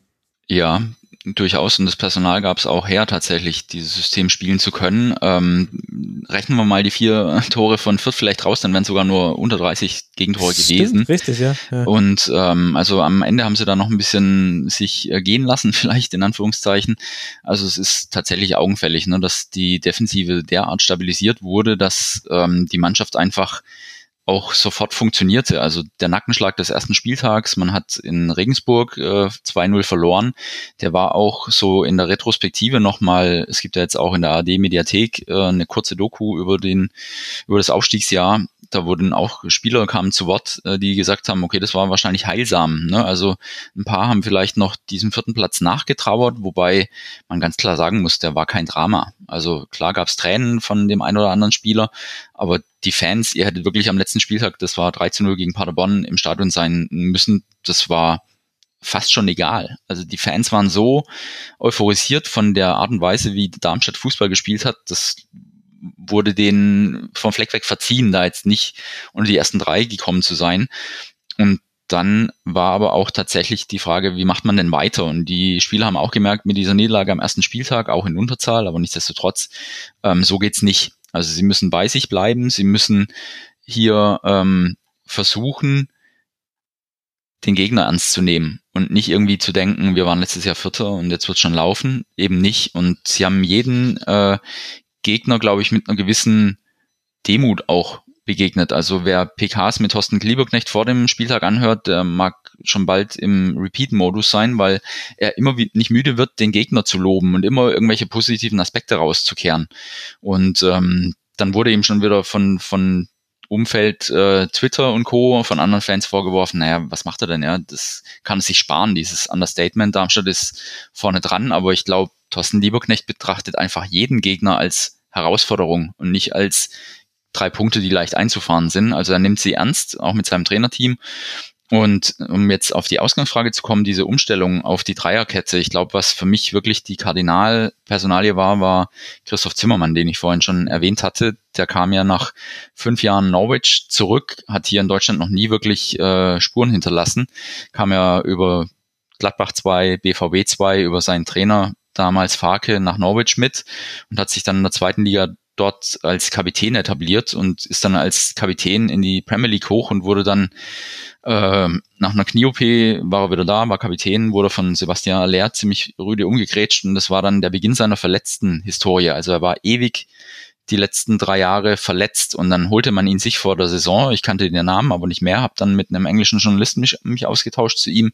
Ja, durchaus. Und das Personal gab es auch her, tatsächlich dieses System spielen zu können. Ähm, rechnen wir mal die vier Tore von Fürth vielleicht raus, dann wären sogar nur unter 30 Gegentore gewesen. richtig, ja. ja. Und ähm, also am Ende haben sie da noch ein bisschen sich äh, gehen lassen, vielleicht in Anführungszeichen. Also es ist tatsächlich augenfällig, ne, dass die Defensive derart stabilisiert wurde, dass ähm, die Mannschaft einfach auch sofort funktionierte. Also der Nackenschlag des ersten Spieltags, man hat in Regensburg äh, 2-0 verloren. Der war auch so in der Retrospektive nochmal, es gibt ja jetzt auch in der AD-Mediathek äh, eine kurze Doku über den, über das Aufstiegsjahr da wurden auch Spieler kamen zu Wort, äh, die gesagt haben, okay, das war wahrscheinlich heilsam. Ne? Also ein paar haben vielleicht noch diesen vierten Platz nachgetrauert, wobei man ganz klar sagen muss, der war kein Drama. Also klar gab es Tränen von dem einen oder anderen Spieler, aber die Fans, ihr hättet wirklich am letzten Spieltag, das war 13-0 gegen Paderborn, im Stadion sein müssen. Das war fast schon egal. Also die Fans waren so euphorisiert von der Art und Weise, wie Darmstadt Fußball gespielt hat. Das wurde denen vom Fleck weg verziehen, da jetzt nicht unter die ersten drei gekommen zu sein. Und dann war aber auch tatsächlich die Frage, wie macht man denn weiter? Und die Spieler haben auch gemerkt, mit dieser Niederlage am ersten Spieltag, auch in Unterzahl, aber nichtsdestotrotz, ähm, so geht's nicht. Also sie müssen bei sich bleiben, sie müssen hier ähm, versuchen, den Gegner ernst zu nehmen und nicht irgendwie zu denken, wir waren letztes Jahr Vierter und jetzt wird schon laufen, eben nicht. Und sie haben jeden äh, Gegner, glaube ich, mit einer gewissen Demut auch begegnet. Also wer PKs mit Thorsten Klieberknecht vor dem Spieltag anhört, der mag schon bald im Repeat-Modus sein, weil er immer nicht müde wird, den Gegner zu loben und immer irgendwelche positiven Aspekte rauszukehren. Und ähm, dann wurde ihm schon wieder von, von Umfeld äh, Twitter und Co. von anderen Fans vorgeworfen, naja, was macht er denn? Ja, das kann er sich sparen, dieses Understatement. Darmstadt ist vorne dran, aber ich glaube, Thorsten Lieberknecht betrachtet einfach jeden Gegner als Herausforderung und nicht als drei Punkte, die leicht einzufahren sind. Also er nimmt sie ernst, auch mit seinem Trainerteam. Und um jetzt auf die Ausgangsfrage zu kommen, diese Umstellung auf die Dreierkette, ich glaube, was für mich wirklich die Kardinalpersonalie war, war Christoph Zimmermann, den ich vorhin schon erwähnt hatte. Der kam ja nach fünf Jahren Norwich zurück, hat hier in Deutschland noch nie wirklich äh, Spuren hinterlassen, kam ja über Gladbach 2, BVB 2, über seinen Trainer damals Farke nach Norwich mit und hat sich dann in der zweiten Liga dort als Kapitän etabliert und ist dann als Kapitän in die Premier League hoch und wurde dann äh, nach einer Knie-OP war er wieder da, war Kapitän, wurde von Sebastian Aller ziemlich rüde umgegrätscht und das war dann der Beginn seiner verletzten Historie. Also er war ewig die letzten drei Jahre verletzt und dann holte man ihn sich vor der Saison. Ich kannte den Namen, aber nicht mehr, habe dann mit einem englischen Journalisten mich, mich ausgetauscht zu ihm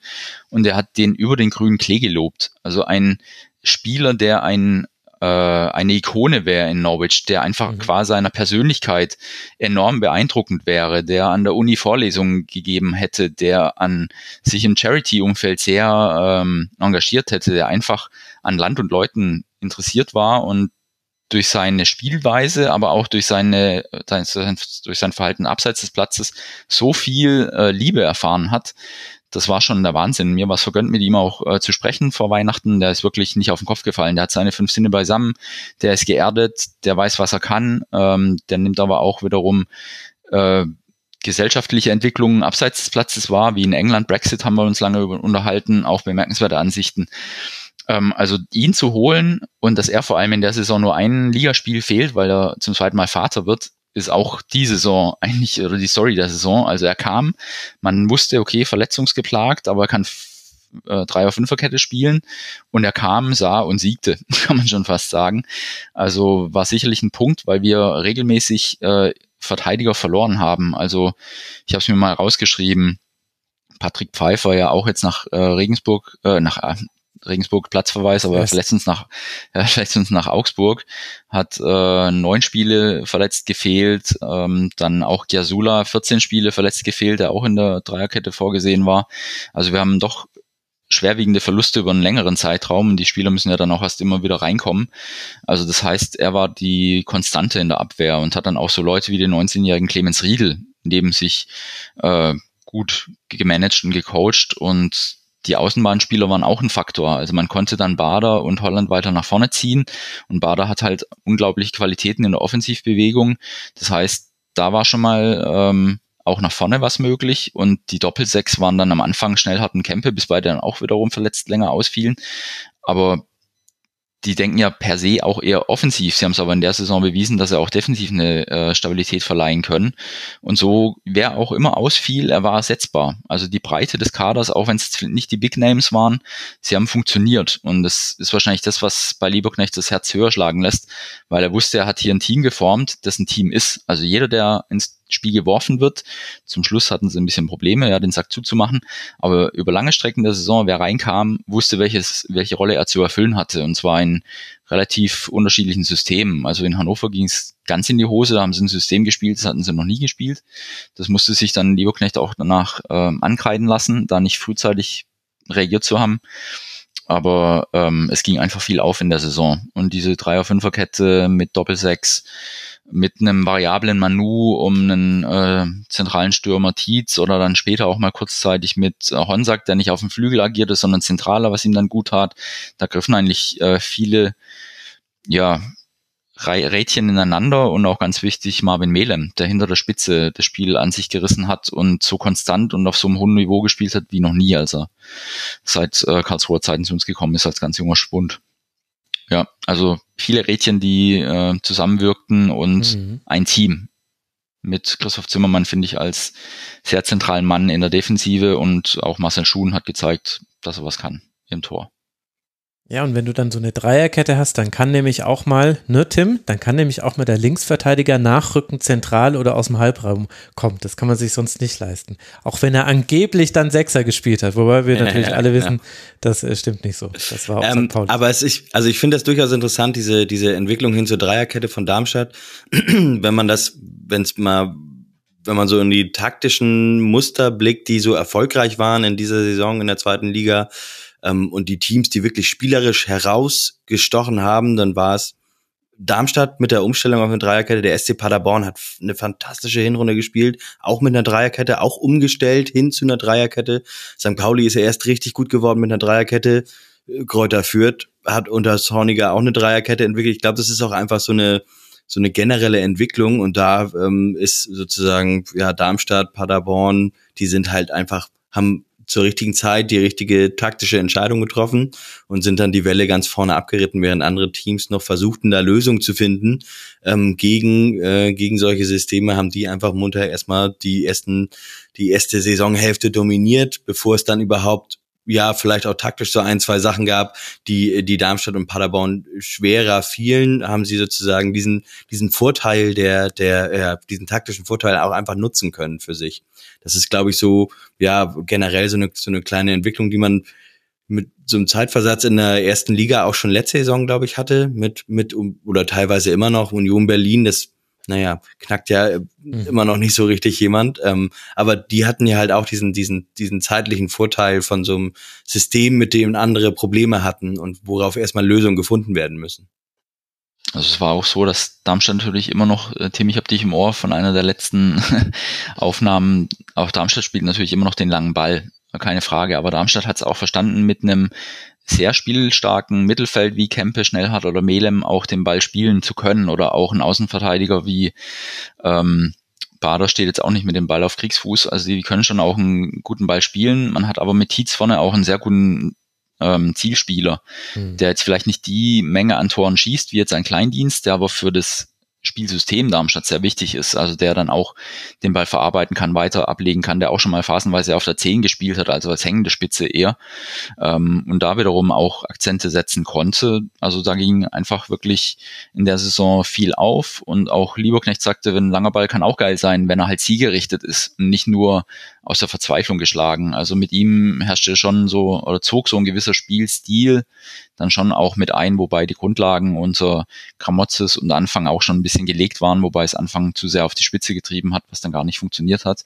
und er hat den über den grünen Klee gelobt. Also ein Spieler, der ein äh, eine Ikone wäre in Norwich, der einfach mhm. qua seiner Persönlichkeit enorm beeindruckend wäre, der an der Uni Vorlesungen gegeben hätte, der an sich im Charity-Umfeld sehr ähm, engagiert hätte, der einfach an Land und Leuten interessiert war und durch seine Spielweise, aber auch durch seine durch sein Verhalten abseits des Platzes so viel äh, Liebe erfahren hat, das war schon der Wahnsinn. Mir war es vergönnt, mit ihm auch äh, zu sprechen vor Weihnachten. Der ist wirklich nicht auf den Kopf gefallen. Der hat seine fünf Sinne beisammen. Der ist geerdet. Der weiß, was er kann. Ähm, der nimmt aber auch wiederum äh, gesellschaftliche Entwicklungen abseits des Platzes wahr, wie in England Brexit haben wir uns lange unterhalten, auch bemerkenswerte Ansichten. Ähm, also ihn zu holen und dass er vor allem in der Saison nur ein Ligaspiel fehlt, weil er zum zweiten Mal Vater wird, ist auch die Saison eigentlich, oder die Story der Saison. Also er kam, man wusste, okay, verletzungsgeplagt, aber er kann äh, drei auf Fünferkette spielen und er kam, sah und siegte, kann man schon fast sagen. Also war sicherlich ein Punkt, weil wir regelmäßig äh, Verteidiger verloren haben. Also ich habe es mir mal rausgeschrieben. Patrick Pfeiffer ja auch jetzt nach äh, Regensburg, äh, nach äh, Regensburg Platzverweis, aber yes. letztens nach ja, letztens nach Augsburg hat äh, neun Spiele verletzt gefehlt, ähm, dann auch Giasula 14 Spiele verletzt gefehlt, der auch in der Dreierkette vorgesehen war. Also wir haben doch schwerwiegende Verluste über einen längeren Zeitraum. Die Spieler müssen ja dann auch erst immer wieder reinkommen. Also das heißt, er war die Konstante in der Abwehr und hat dann auch so Leute wie den 19-jährigen Clemens Riedel neben sich äh, gut gemanagt und gecoacht und die Außenbahnspieler waren auch ein Faktor. Also man konnte dann Bader und Holland weiter nach vorne ziehen und Bader hat halt unglaubliche Qualitäten in der Offensivbewegung. Das heißt, da war schon mal ähm, auch nach vorne was möglich und die Doppelsechs waren dann am Anfang schnell harten Kämpfe, bis beide dann auch wiederum verletzt länger ausfielen. Aber die denken ja per se auch eher offensiv. Sie haben es aber in der Saison bewiesen, dass sie auch defensiv eine äh, Stabilität verleihen können. Und so, wer auch immer ausfiel, er war ersetzbar. Also die Breite des Kaders, auch wenn es nicht die Big Names waren, sie haben funktioniert. Und das ist wahrscheinlich das, was bei Lieberknecht das Herz höher schlagen lässt, weil er wusste, er hat hier ein Team geformt, das ein Team ist. Also jeder, der ins Spiel geworfen wird. Zum Schluss hatten sie ein bisschen Probleme, ja, den Sack zuzumachen. Aber über lange Strecken der Saison, wer reinkam, wusste, welches, welche Rolle er zu erfüllen hatte. Und zwar in relativ unterschiedlichen Systemen. Also in Hannover ging es ganz in die Hose, da haben sie ein System gespielt, das hatten sie noch nie gespielt. Das musste sich dann Lieberknecht auch danach ähm, ankreiden lassen, da nicht frühzeitig reagiert zu haben. Aber ähm, es ging einfach viel auf in der Saison. Und diese Dreier-Fünfer-Kette mit Doppelsechs, mit einem variablen Manu um einen äh, zentralen Stürmer Tietz oder dann später auch mal kurzzeitig mit äh, Honsack, der nicht auf dem Flügel agierte, sondern zentraler, was ihm dann gut tat. Da griffen eigentlich äh, viele ja, Rädchen ineinander und auch ganz wichtig Marvin Melem, der hinter der Spitze das Spiel an sich gerissen hat und so konstant und auf so einem hohen Niveau gespielt hat wie noch nie, als er seit äh, Karlsruher Zeiten zu uns gekommen ist als ganz junger Spund. Ja, also viele Rädchen, die äh, zusammenwirkten und mhm. ein Team. Mit Christoph Zimmermann finde ich als sehr zentralen Mann in der Defensive und auch Marcel Schuhen hat gezeigt, dass er was kann im Tor. Ja, und wenn du dann so eine Dreierkette hast, dann kann nämlich auch mal, ne, Tim, dann kann nämlich auch mal der Linksverteidiger nachrücken, zentral oder aus dem Halbraum kommt. Das kann man sich sonst nicht leisten. Auch wenn er angeblich dann Sechser gespielt hat, wobei wir natürlich ja, alle wissen, ja. das äh, stimmt nicht so. Das war auch ähm, Aber es ist, also ich finde das durchaus interessant, diese, diese Entwicklung hin zur Dreierkette von Darmstadt. wenn man das, wenn es mal wenn man so in die taktischen Muster blickt, die so erfolgreich waren in dieser Saison in der zweiten Liga, ähm, und die Teams, die wirklich spielerisch herausgestochen haben, dann war es Darmstadt mit der Umstellung auf eine Dreierkette. Der SC Paderborn hat eine fantastische Hinrunde gespielt, auch mit einer Dreierkette, auch umgestellt hin zu einer Dreierkette. St. Pauli ist ja erst richtig gut geworden mit einer Dreierkette. Kräuter führt, hat unter Zorniger auch eine Dreierkette entwickelt. Ich glaube, das ist auch einfach so eine so eine generelle Entwicklung und da ähm, ist sozusagen ja Darmstadt, Paderborn, die sind halt einfach haben zur richtigen Zeit die richtige taktische Entscheidung getroffen und sind dann die Welle ganz vorne abgeritten, während andere Teams noch versuchten, da Lösungen zu finden. Ähm, gegen, äh, gegen solche Systeme haben die einfach munter erstmal die ersten, die erste Saisonhälfte dominiert, bevor es dann überhaupt ja, vielleicht auch taktisch so ein, zwei Sachen gab, die, die Darmstadt und Paderborn schwerer fielen, haben sie sozusagen diesen, diesen Vorteil der, der, ja, diesen taktischen Vorteil auch einfach nutzen können für sich. Das ist, glaube ich, so, ja, generell so eine, so eine kleine Entwicklung, die man mit so einem Zeitversatz in der ersten Liga auch schon letzte Saison, glaube ich, hatte, mit, mit, oder teilweise immer noch Union Berlin, das, naja, knackt ja mhm. immer noch nicht so richtig jemand. Ähm, aber die hatten ja halt auch diesen, diesen, diesen zeitlichen Vorteil von so einem System, mit dem andere Probleme hatten und worauf erstmal Lösungen gefunden werden müssen. Also es war auch so, dass Darmstadt natürlich immer noch, äh, Tim, ich habe dich im Ohr von einer der letzten Aufnahmen, auch Darmstadt spielt natürlich immer noch den langen Ball keine Frage. Aber Darmstadt hat es auch verstanden, mit einem sehr spielstarken Mittelfeld wie Kempe, Schnellhardt oder Melem auch den Ball spielen zu können oder auch ein Außenverteidiger wie ähm, Bader steht jetzt auch nicht mit dem Ball auf Kriegsfuß. Also die können schon auch einen guten Ball spielen. Man hat aber mit Tietz vorne auch einen sehr guten ähm, Zielspieler, mhm. der jetzt vielleicht nicht die Menge an Toren schießt wie jetzt ein Kleindienst, der aber für das Spielsystem Darmstadt sehr wichtig ist, also der dann auch den Ball verarbeiten kann, weiter ablegen kann, der auch schon mal phasenweise auf der 10 gespielt hat, also als hängende Spitze eher ähm, und da wiederum auch Akzente setzen konnte. Also da ging einfach wirklich in der Saison viel auf und auch Lieberknecht sagte, wenn ein langer Ball kann auch geil sein, wenn er halt zielgerichtet ist und nicht nur aus der Verzweiflung geschlagen. Also mit ihm herrschte schon so oder zog so ein gewisser Spielstil dann schon auch mit ein, wobei die Grundlagen unter Kramotzes und Anfang auch schon ein bisschen gelegt waren, wobei es Anfang zu sehr auf die Spitze getrieben hat, was dann gar nicht funktioniert hat.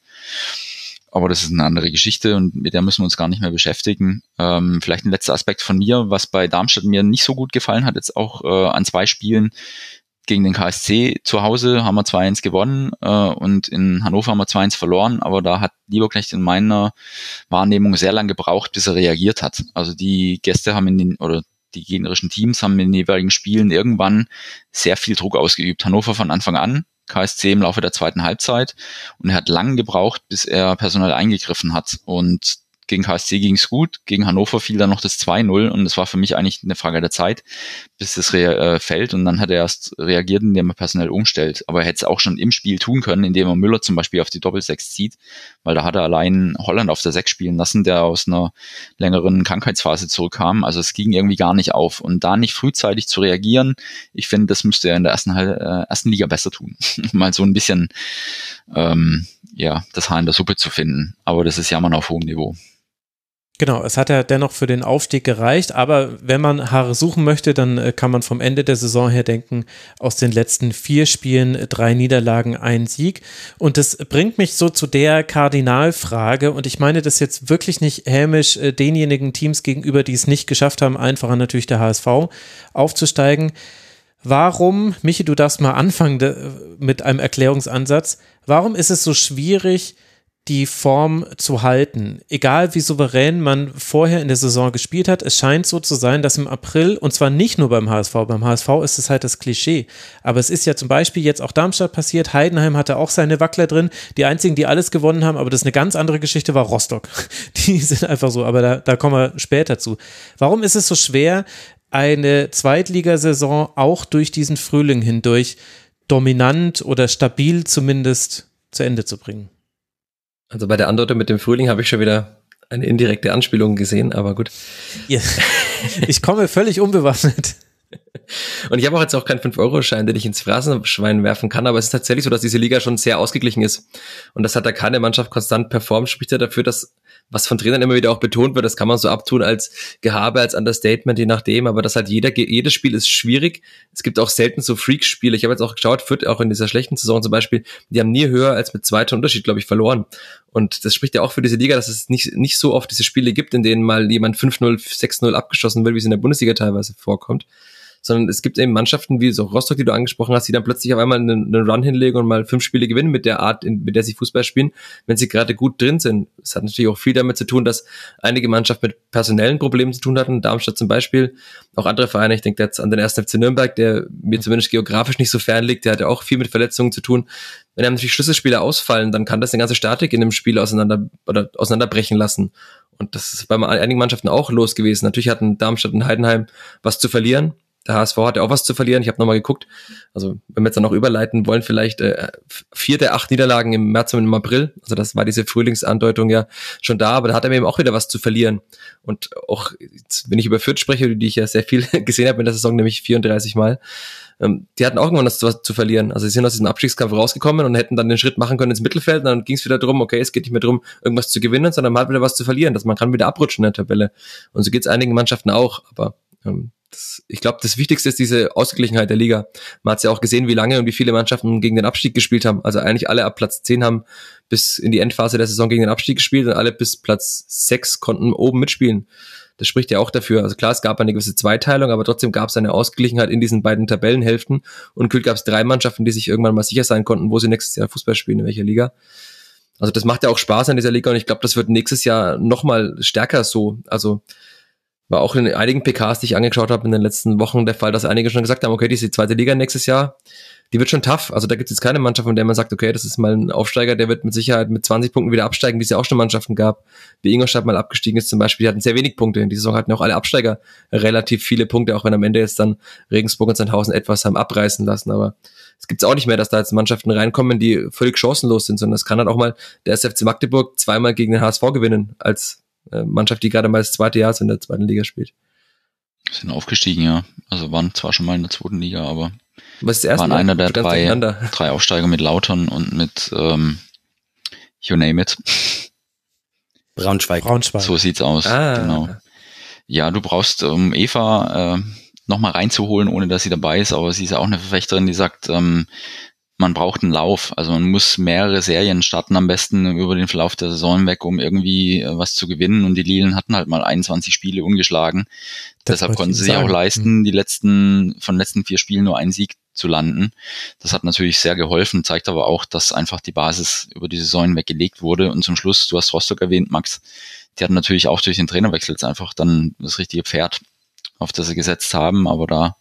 Aber das ist eine andere Geschichte und mit der müssen wir uns gar nicht mehr beschäftigen. Ähm, vielleicht ein letzter Aspekt von mir, was bei Darmstadt mir nicht so gut gefallen hat, jetzt auch äh, an zwei Spielen gegen den KSC zu Hause haben wir 2-1 gewonnen äh, und in Hannover haben wir 2-1 verloren, aber da hat Lieberknecht in meiner Wahrnehmung sehr lange gebraucht, bis er reagiert hat. Also die Gäste haben in den, oder die gegnerischen Teams haben in den jeweiligen Spielen irgendwann sehr viel Druck ausgeübt. Hannover von Anfang an, KSC im Laufe der zweiten Halbzeit und er hat lange gebraucht, bis er personell eingegriffen hat und gegen KSC ging es gut, gegen Hannover fiel dann noch das 2-0 und es war für mich eigentlich eine Frage der Zeit, bis das äh, fällt und dann hat er erst reagiert, indem er personell umstellt. Aber er hätte es auch schon im Spiel tun können, indem er Müller zum Beispiel auf die Doppelsechs zieht, weil da hat er allein Holland auf der Sechs spielen lassen, der aus einer längeren Krankheitsphase zurückkam. Also es ging irgendwie gar nicht auf und da nicht frühzeitig zu reagieren, ich finde, das müsste er in der ersten, äh, ersten Liga besser tun. Mal so ein bisschen ähm, ja, das Haar in der Suppe zu finden. Aber das ist ja mal auf hohem Niveau. Genau, es hat ja dennoch für den Aufstieg gereicht, aber wenn man Haare suchen möchte, dann äh, kann man vom Ende der Saison her denken, aus den letzten vier Spielen drei Niederlagen, ein Sieg. Und das bringt mich so zu der Kardinalfrage, und ich meine das jetzt wirklich nicht hämisch äh, denjenigen Teams gegenüber, die es nicht geschafft haben, einfacher natürlich der HSV aufzusteigen. Warum, Michi, du darfst mal anfangen mit einem Erklärungsansatz, warum ist es so schwierig, die Form zu halten. Egal wie souverän man vorher in der Saison gespielt hat, es scheint so zu sein, dass im April, und zwar nicht nur beim HSV, beim HSV ist es halt das Klischee, aber es ist ja zum Beispiel jetzt auch Darmstadt passiert, Heidenheim hatte auch seine Wackler drin, die einzigen, die alles gewonnen haben, aber das ist eine ganz andere Geschichte, war Rostock. Die sind einfach so, aber da, da kommen wir später zu. Warum ist es so schwer, eine Zweitligasaison auch durch diesen Frühling hindurch dominant oder stabil zumindest zu Ende zu bringen? Also bei der Antwort mit dem Frühling habe ich schon wieder eine indirekte Anspielung gesehen, aber gut. Ja. Ich komme völlig unbewaffnet. Und ich habe auch jetzt auch keinen 5-Euro-Schein, den ich ins Phrasenschwein werfen kann, aber es ist tatsächlich so, dass diese Liga schon sehr ausgeglichen ist. Und das hat da keine Mannschaft konstant performt, spricht ja dafür, dass was von Trainern immer wieder auch betont wird, das kann man so abtun als Gehabe, als Understatement, je nachdem, aber das hat jeder, jedes Spiel ist schwierig. Es gibt auch selten so Freak-Spiele. Ich habe jetzt auch geschaut, Fürth auch in dieser schlechten Saison zum Beispiel, die haben nie höher als mit zweiter Unterschied, glaube ich, verloren. Und das spricht ja auch für diese Liga, dass es nicht, nicht so oft diese Spiele gibt, in denen mal jemand 5-0, 6-0 abgeschossen wird, wie es in der Bundesliga teilweise vorkommt sondern es gibt eben Mannschaften wie so Rostock, die du angesprochen hast, die dann plötzlich auf einmal einen, einen Run hinlegen und mal fünf Spiele gewinnen mit der Art, in, mit der sie Fußball spielen, wenn sie gerade gut drin sind. Es hat natürlich auch viel damit zu tun, dass einige Mannschaften mit personellen Problemen zu tun hatten, Darmstadt zum Beispiel, auch andere Vereine, ich denke jetzt an den ersten FC Nürnberg, der mir zumindest geografisch nicht so fern liegt, der hat ja auch viel mit Verletzungen zu tun. Wenn einem natürlich Schlüsselspieler ausfallen, dann kann das eine ganze Statik in dem Spiel auseinander oder auseinanderbrechen lassen. Und das ist bei einigen Mannschaften auch los gewesen. Natürlich hatten Darmstadt und Heidenheim was zu verlieren Der HSV hatte auch was zu verlieren. Ich habe nochmal geguckt. Also wenn wir jetzt dann noch überleiten wollen, vielleicht äh, vier der acht Niederlagen im März und im April. Also das war diese Frühlingsandeutung ja schon da, aber da hat er eben auch wieder was zu verlieren. Und auch, wenn ich über Fürth spreche, die ich ja sehr viel gesehen habe in der Saison, nämlich 34 Mal, ähm, die hatten auch irgendwann was zu, zu, verlieren. Also sie sind aus diesem Abstiegskampf rausgekommen und hätten dann den Schritt machen können ins Mittelfeld. Und dann ging es wieder darum, okay, es geht nicht mehr darum, irgendwas zu gewinnen, sondern man hat wieder was zu verlieren, dass man kann wieder abrutschen in der Tabelle. Und so geht es einigen Mannschaften auch. Aber ähm, das, ich glaube, das Wichtigste ist diese Ausgeglichenheit der Liga. Man hat ja auch gesehen, wie lange und wie viele Mannschaften gegen den Abstieg gespielt haben. Also eigentlich alle ab Platz 10 haben bis in die Endphase der Saison gegen den Abstieg gespielt und alle bis Platz 6 konnten oben mitspielen. Das spricht ja auch dafür. Also klar, es gab eine gewisse Zweiteilung, aber trotzdem gab es eine Ausgeglichenheit in diesen beiden Tabellenhälften. Und kühl gab es drei Mannschaften, die sich irgendwann mal sicher sein konnten, wo sie nächstes Jahr Fußball spielen, in welcher Liga. Also das macht ja auch Spaß an dieser Liga und ich glaube, das wird nächstes Jahr nochmal stärker so. Also war auch in einigen PKs, die ich angeschaut habe in den letzten Wochen der Fall, dass einige schon gesagt haben, okay, diese zweite Liga nächstes Jahr, die wird schon tough. Also da gibt es jetzt keine Mannschaft, von der man sagt, okay, das ist mal ein Aufsteiger, der wird mit Sicherheit mit 20 Punkten wieder absteigen, wie es ja auch schon Mannschaften gab. Wie Ingolstadt mal abgestiegen ist zum Beispiel, die hatten sehr wenig Punkte. In dieser Saison hatten auch alle Absteiger relativ viele Punkte, auch wenn am Ende jetzt dann Regensburg und Sandhausen etwas haben abreißen lassen. Aber es gibt es auch nicht mehr, dass da jetzt Mannschaften reinkommen, die völlig chancenlos sind, sondern es kann halt auch mal der SFC Magdeburg zweimal gegen den HSV gewinnen als Mannschaft, die gerade mal das zweite Jahr in der zweiten Liga spielt. Sind aufgestiegen, ja. Also waren zwar schon mal in der zweiten Liga, aber Was ist das waren einer der drei, drei Aufsteiger mit Lautern und mit ähm, You name it. Braunschweig. Braunschweig. So sieht's aus. Ah. Genau. Ja, du brauchst, um Eva äh, nochmal reinzuholen, ohne dass sie dabei ist, aber sie ist ja auch eine Verfechterin, die sagt, ähm, man braucht einen Lauf. Also man muss mehrere Serien starten, am besten über den Verlauf der Saison weg, um irgendwie äh, was zu gewinnen. Und die Lilien hatten halt mal 21 Spiele ungeschlagen. Das Deshalb konnten sie sich auch leisten, die letzten, von den letzten vier Spielen nur einen Sieg zu landen. Das hat natürlich sehr geholfen, zeigt aber auch, dass einfach die Basis über die Saison hinweg gelegt wurde. Und zum Schluss, du hast Rostock erwähnt, Max, die hatten natürlich auch durch den Trainerwechsel jetzt einfach dann das richtige Pferd, auf das sie gesetzt haben. Aber da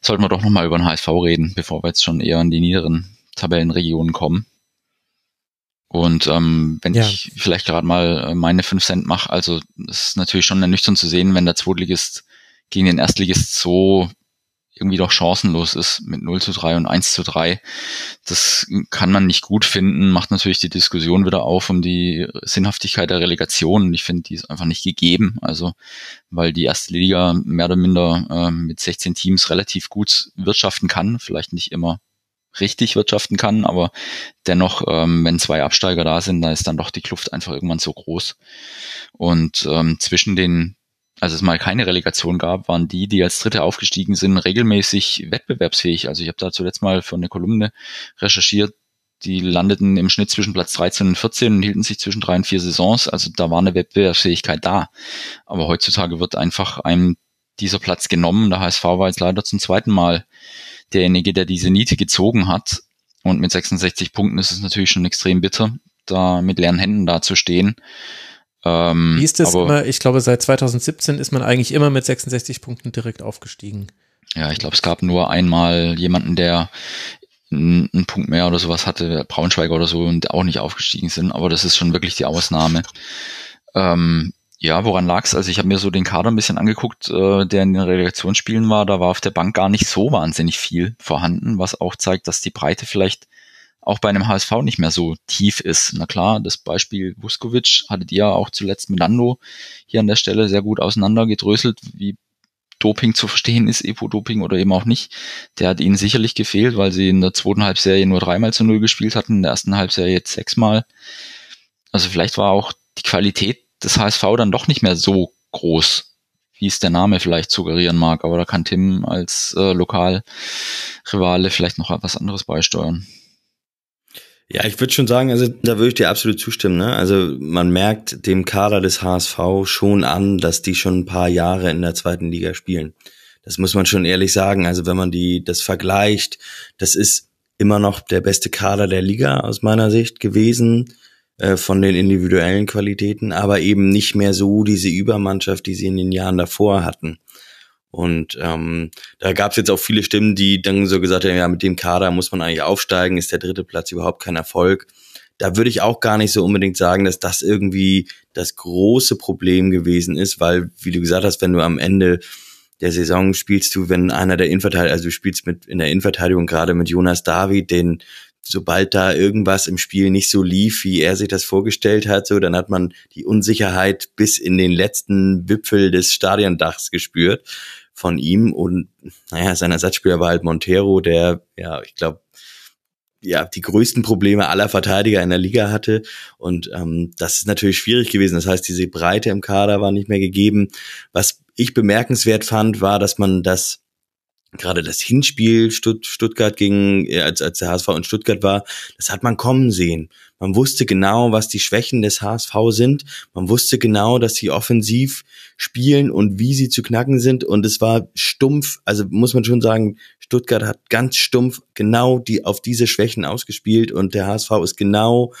sollten wir doch nochmal über den HSV reden, bevor wir jetzt schon eher in die niederen Tabellenregionen kommen. Und ähm, wenn Ja. ich vielleicht gerade mal äh, meine 5 Cent mache, also es ist natürlich schon ernüchternd zu sehen, wenn der Zweitligist gegen den Erstligist so irgendwie doch chancenlos ist mit 0 zu 3 und 1 zu 3. Das kann man nicht gut finden, macht natürlich die Diskussion wieder auf um die Sinnhaftigkeit der Relegation. Ich finde, die ist einfach nicht gegeben. Also, weil die erste Liga mehr oder minder ähm, mit 16 Teams relativ gut wirtschaften kann, vielleicht nicht immer richtig wirtschaften kann, aber dennoch, ähm, wenn zwei Absteiger da sind, da ist dann doch die Kluft einfach irgendwann so groß. Und ähm, zwischen den, als es mal keine Relegation gab, waren die, die als Dritte aufgestiegen sind, regelmäßig wettbewerbsfähig. Also ich habe da zuletzt mal für eine Kolumne recherchiert, die landeten im Schnitt zwischen Platz 13 und 14 und hielten sich zwischen drei und vier Saisons. Also da war eine Wettbewerbsfähigkeit da. Aber heutzutage wird einfach einem dieser Platz genommen. Der HSV war jetzt leider zum zweiten Mal derjenige, der diese Niete gezogen hat. Und mit 66 Punkten ist es natürlich schon extrem bitter, da mit leeren Händen dazustehen. Ähm, Wie ist das aber, immer? Ich glaube, seit 2017 ist man eigentlich immer mit 66 Punkten direkt aufgestiegen. Ja, ich glaube, es gab nur einmal jemanden, der einen Punkt mehr oder sowas hatte, Braunschweiger oder so, und auch nicht aufgestiegen sind. Aber das ist schon wirklich die Ausnahme. Ähm, ja, woran lag's? Also ich habe mir so den Kader ein bisschen angeguckt, äh, der in den Relegationsspielen war. Da war auf der Bank gar nicht so wahnsinnig viel vorhanden, was auch zeigt, dass die Breite vielleicht auch bei einem HSV nicht mehr so tief ist. Na klar, das Beispiel Vuskovic hattet ihr ja auch zuletzt mit Nando hier an der Stelle sehr gut auseinandergedröselt, wie Doping zu verstehen ist, Epo-Doping oder eben auch nicht. Der hat ihnen sicherlich gefehlt, weil sie in der zweiten Halbserie nur dreimal zu null gespielt hatten, in der ersten Halbserie jetzt sechsmal. Also vielleicht war auch die Qualität des HSV dann doch nicht mehr so groß, wie es der Name vielleicht suggerieren mag. Aber da kann Tim als äh, Lokalrivale vielleicht noch etwas anderes beisteuern. Ja, ich würde schon sagen, also da würde ich dir absolut zustimmen. Ne? Also man merkt dem Kader des HSV schon an, dass die schon ein paar Jahre in der zweiten Liga spielen. Das muss man schon ehrlich sagen. Also wenn man die das vergleicht, das ist immer noch der beste Kader der Liga aus meiner Sicht gewesen äh, von den individuellen Qualitäten, aber eben nicht mehr so diese Übermannschaft, die sie in den Jahren davor hatten. Und ähm, da gab es jetzt auch viele Stimmen, die dann so gesagt haben, ja, mit dem Kader muss man eigentlich aufsteigen, ist der dritte Platz überhaupt kein Erfolg. Da würde ich auch gar nicht so unbedingt sagen, dass das irgendwie das große Problem gewesen ist, weil, wie du gesagt hast, wenn du am Ende der Saison spielst du, wenn einer der Innenverteidiger, also du spielst mit in der Innenverteidigung gerade mit Jonas David, den sobald da irgendwas im Spiel nicht so lief, wie er sich das vorgestellt hat, so, dann hat man die Unsicherheit bis in den letzten Wipfel des Stadiondachs gespürt von ihm. Und naja, sein Ersatzspieler war halt Montero, der, ja, ich glaube, ja, die größten Probleme aller Verteidiger in der Liga hatte. Und ähm, das ist natürlich schwierig gewesen. Das heißt, diese Breite im Kader war nicht mehr gegeben. Was ich bemerkenswert fand, war, dass man das gerade das Hinspiel Stutt Stuttgart gegen, äh, als, als der HSV in Stuttgart war, das hat man kommen sehen. Man wusste genau, was die Schwächen des HSV sind. Man wusste genau, dass sie offensiv spielen und wie sie zu knacken sind. Und es war stumpf, also muss man schon sagen, Stuttgart hat ganz stumpf genau die auf diese Schwächen ausgespielt und der HSV ist genau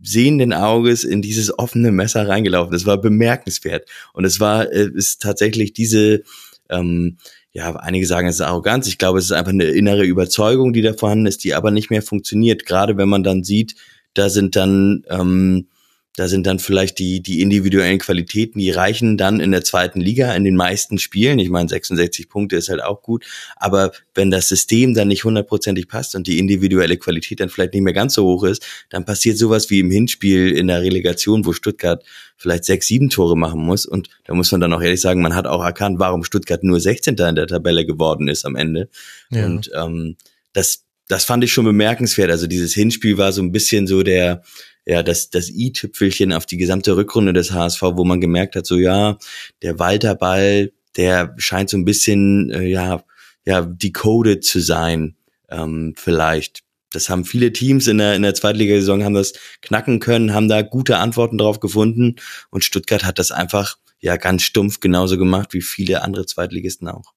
sehenden Auges in dieses offene Messer reingelaufen. Das war bemerkenswert. Und es war, äh, ist tatsächlich diese, ähm, ja, einige sagen, es ist Arroganz. Ich glaube, es ist einfach eine innere Überzeugung, die da vorhanden ist, die aber nicht mehr funktioniert. Gerade wenn man dann sieht, da sind dann ähm, da sind dann vielleicht die, die individuellen Qualitäten, die reichen dann in der zweiten Liga in den meisten Spielen. Ich meine, 66 Punkte ist halt auch gut. Aber wenn das System dann nicht hundertprozentig passt und die individuelle Qualität dann vielleicht nicht mehr ganz so hoch ist, dann passiert sowas wie im Hinspiel in der Relegation, wo Stuttgart vielleicht sechs, sieben Tore machen muss. Und da muss man dann auch ehrlich sagen, man hat auch erkannt, warum Stuttgart nur 16. in der Tabelle geworden ist am Ende. Ja. Und ähm, das, das fand ich schon bemerkenswert. Also dieses Hinspiel war so ein bisschen so der, ja, das, das i-Tüpfelchen auf die gesamte Rückrunde des HSV, wo man gemerkt hat, so ja, der Walterball, der scheint so ein bisschen, äh, ja, ja, decoded zu sein, ähm, vielleicht. Das haben viele Teams in der, in der Zweitligasaison haben das knacken können, haben da gute Antworten drauf gefunden und Stuttgart hat das einfach, ja, ganz stumpf genauso gemacht wie viele andere Zweitligisten auch.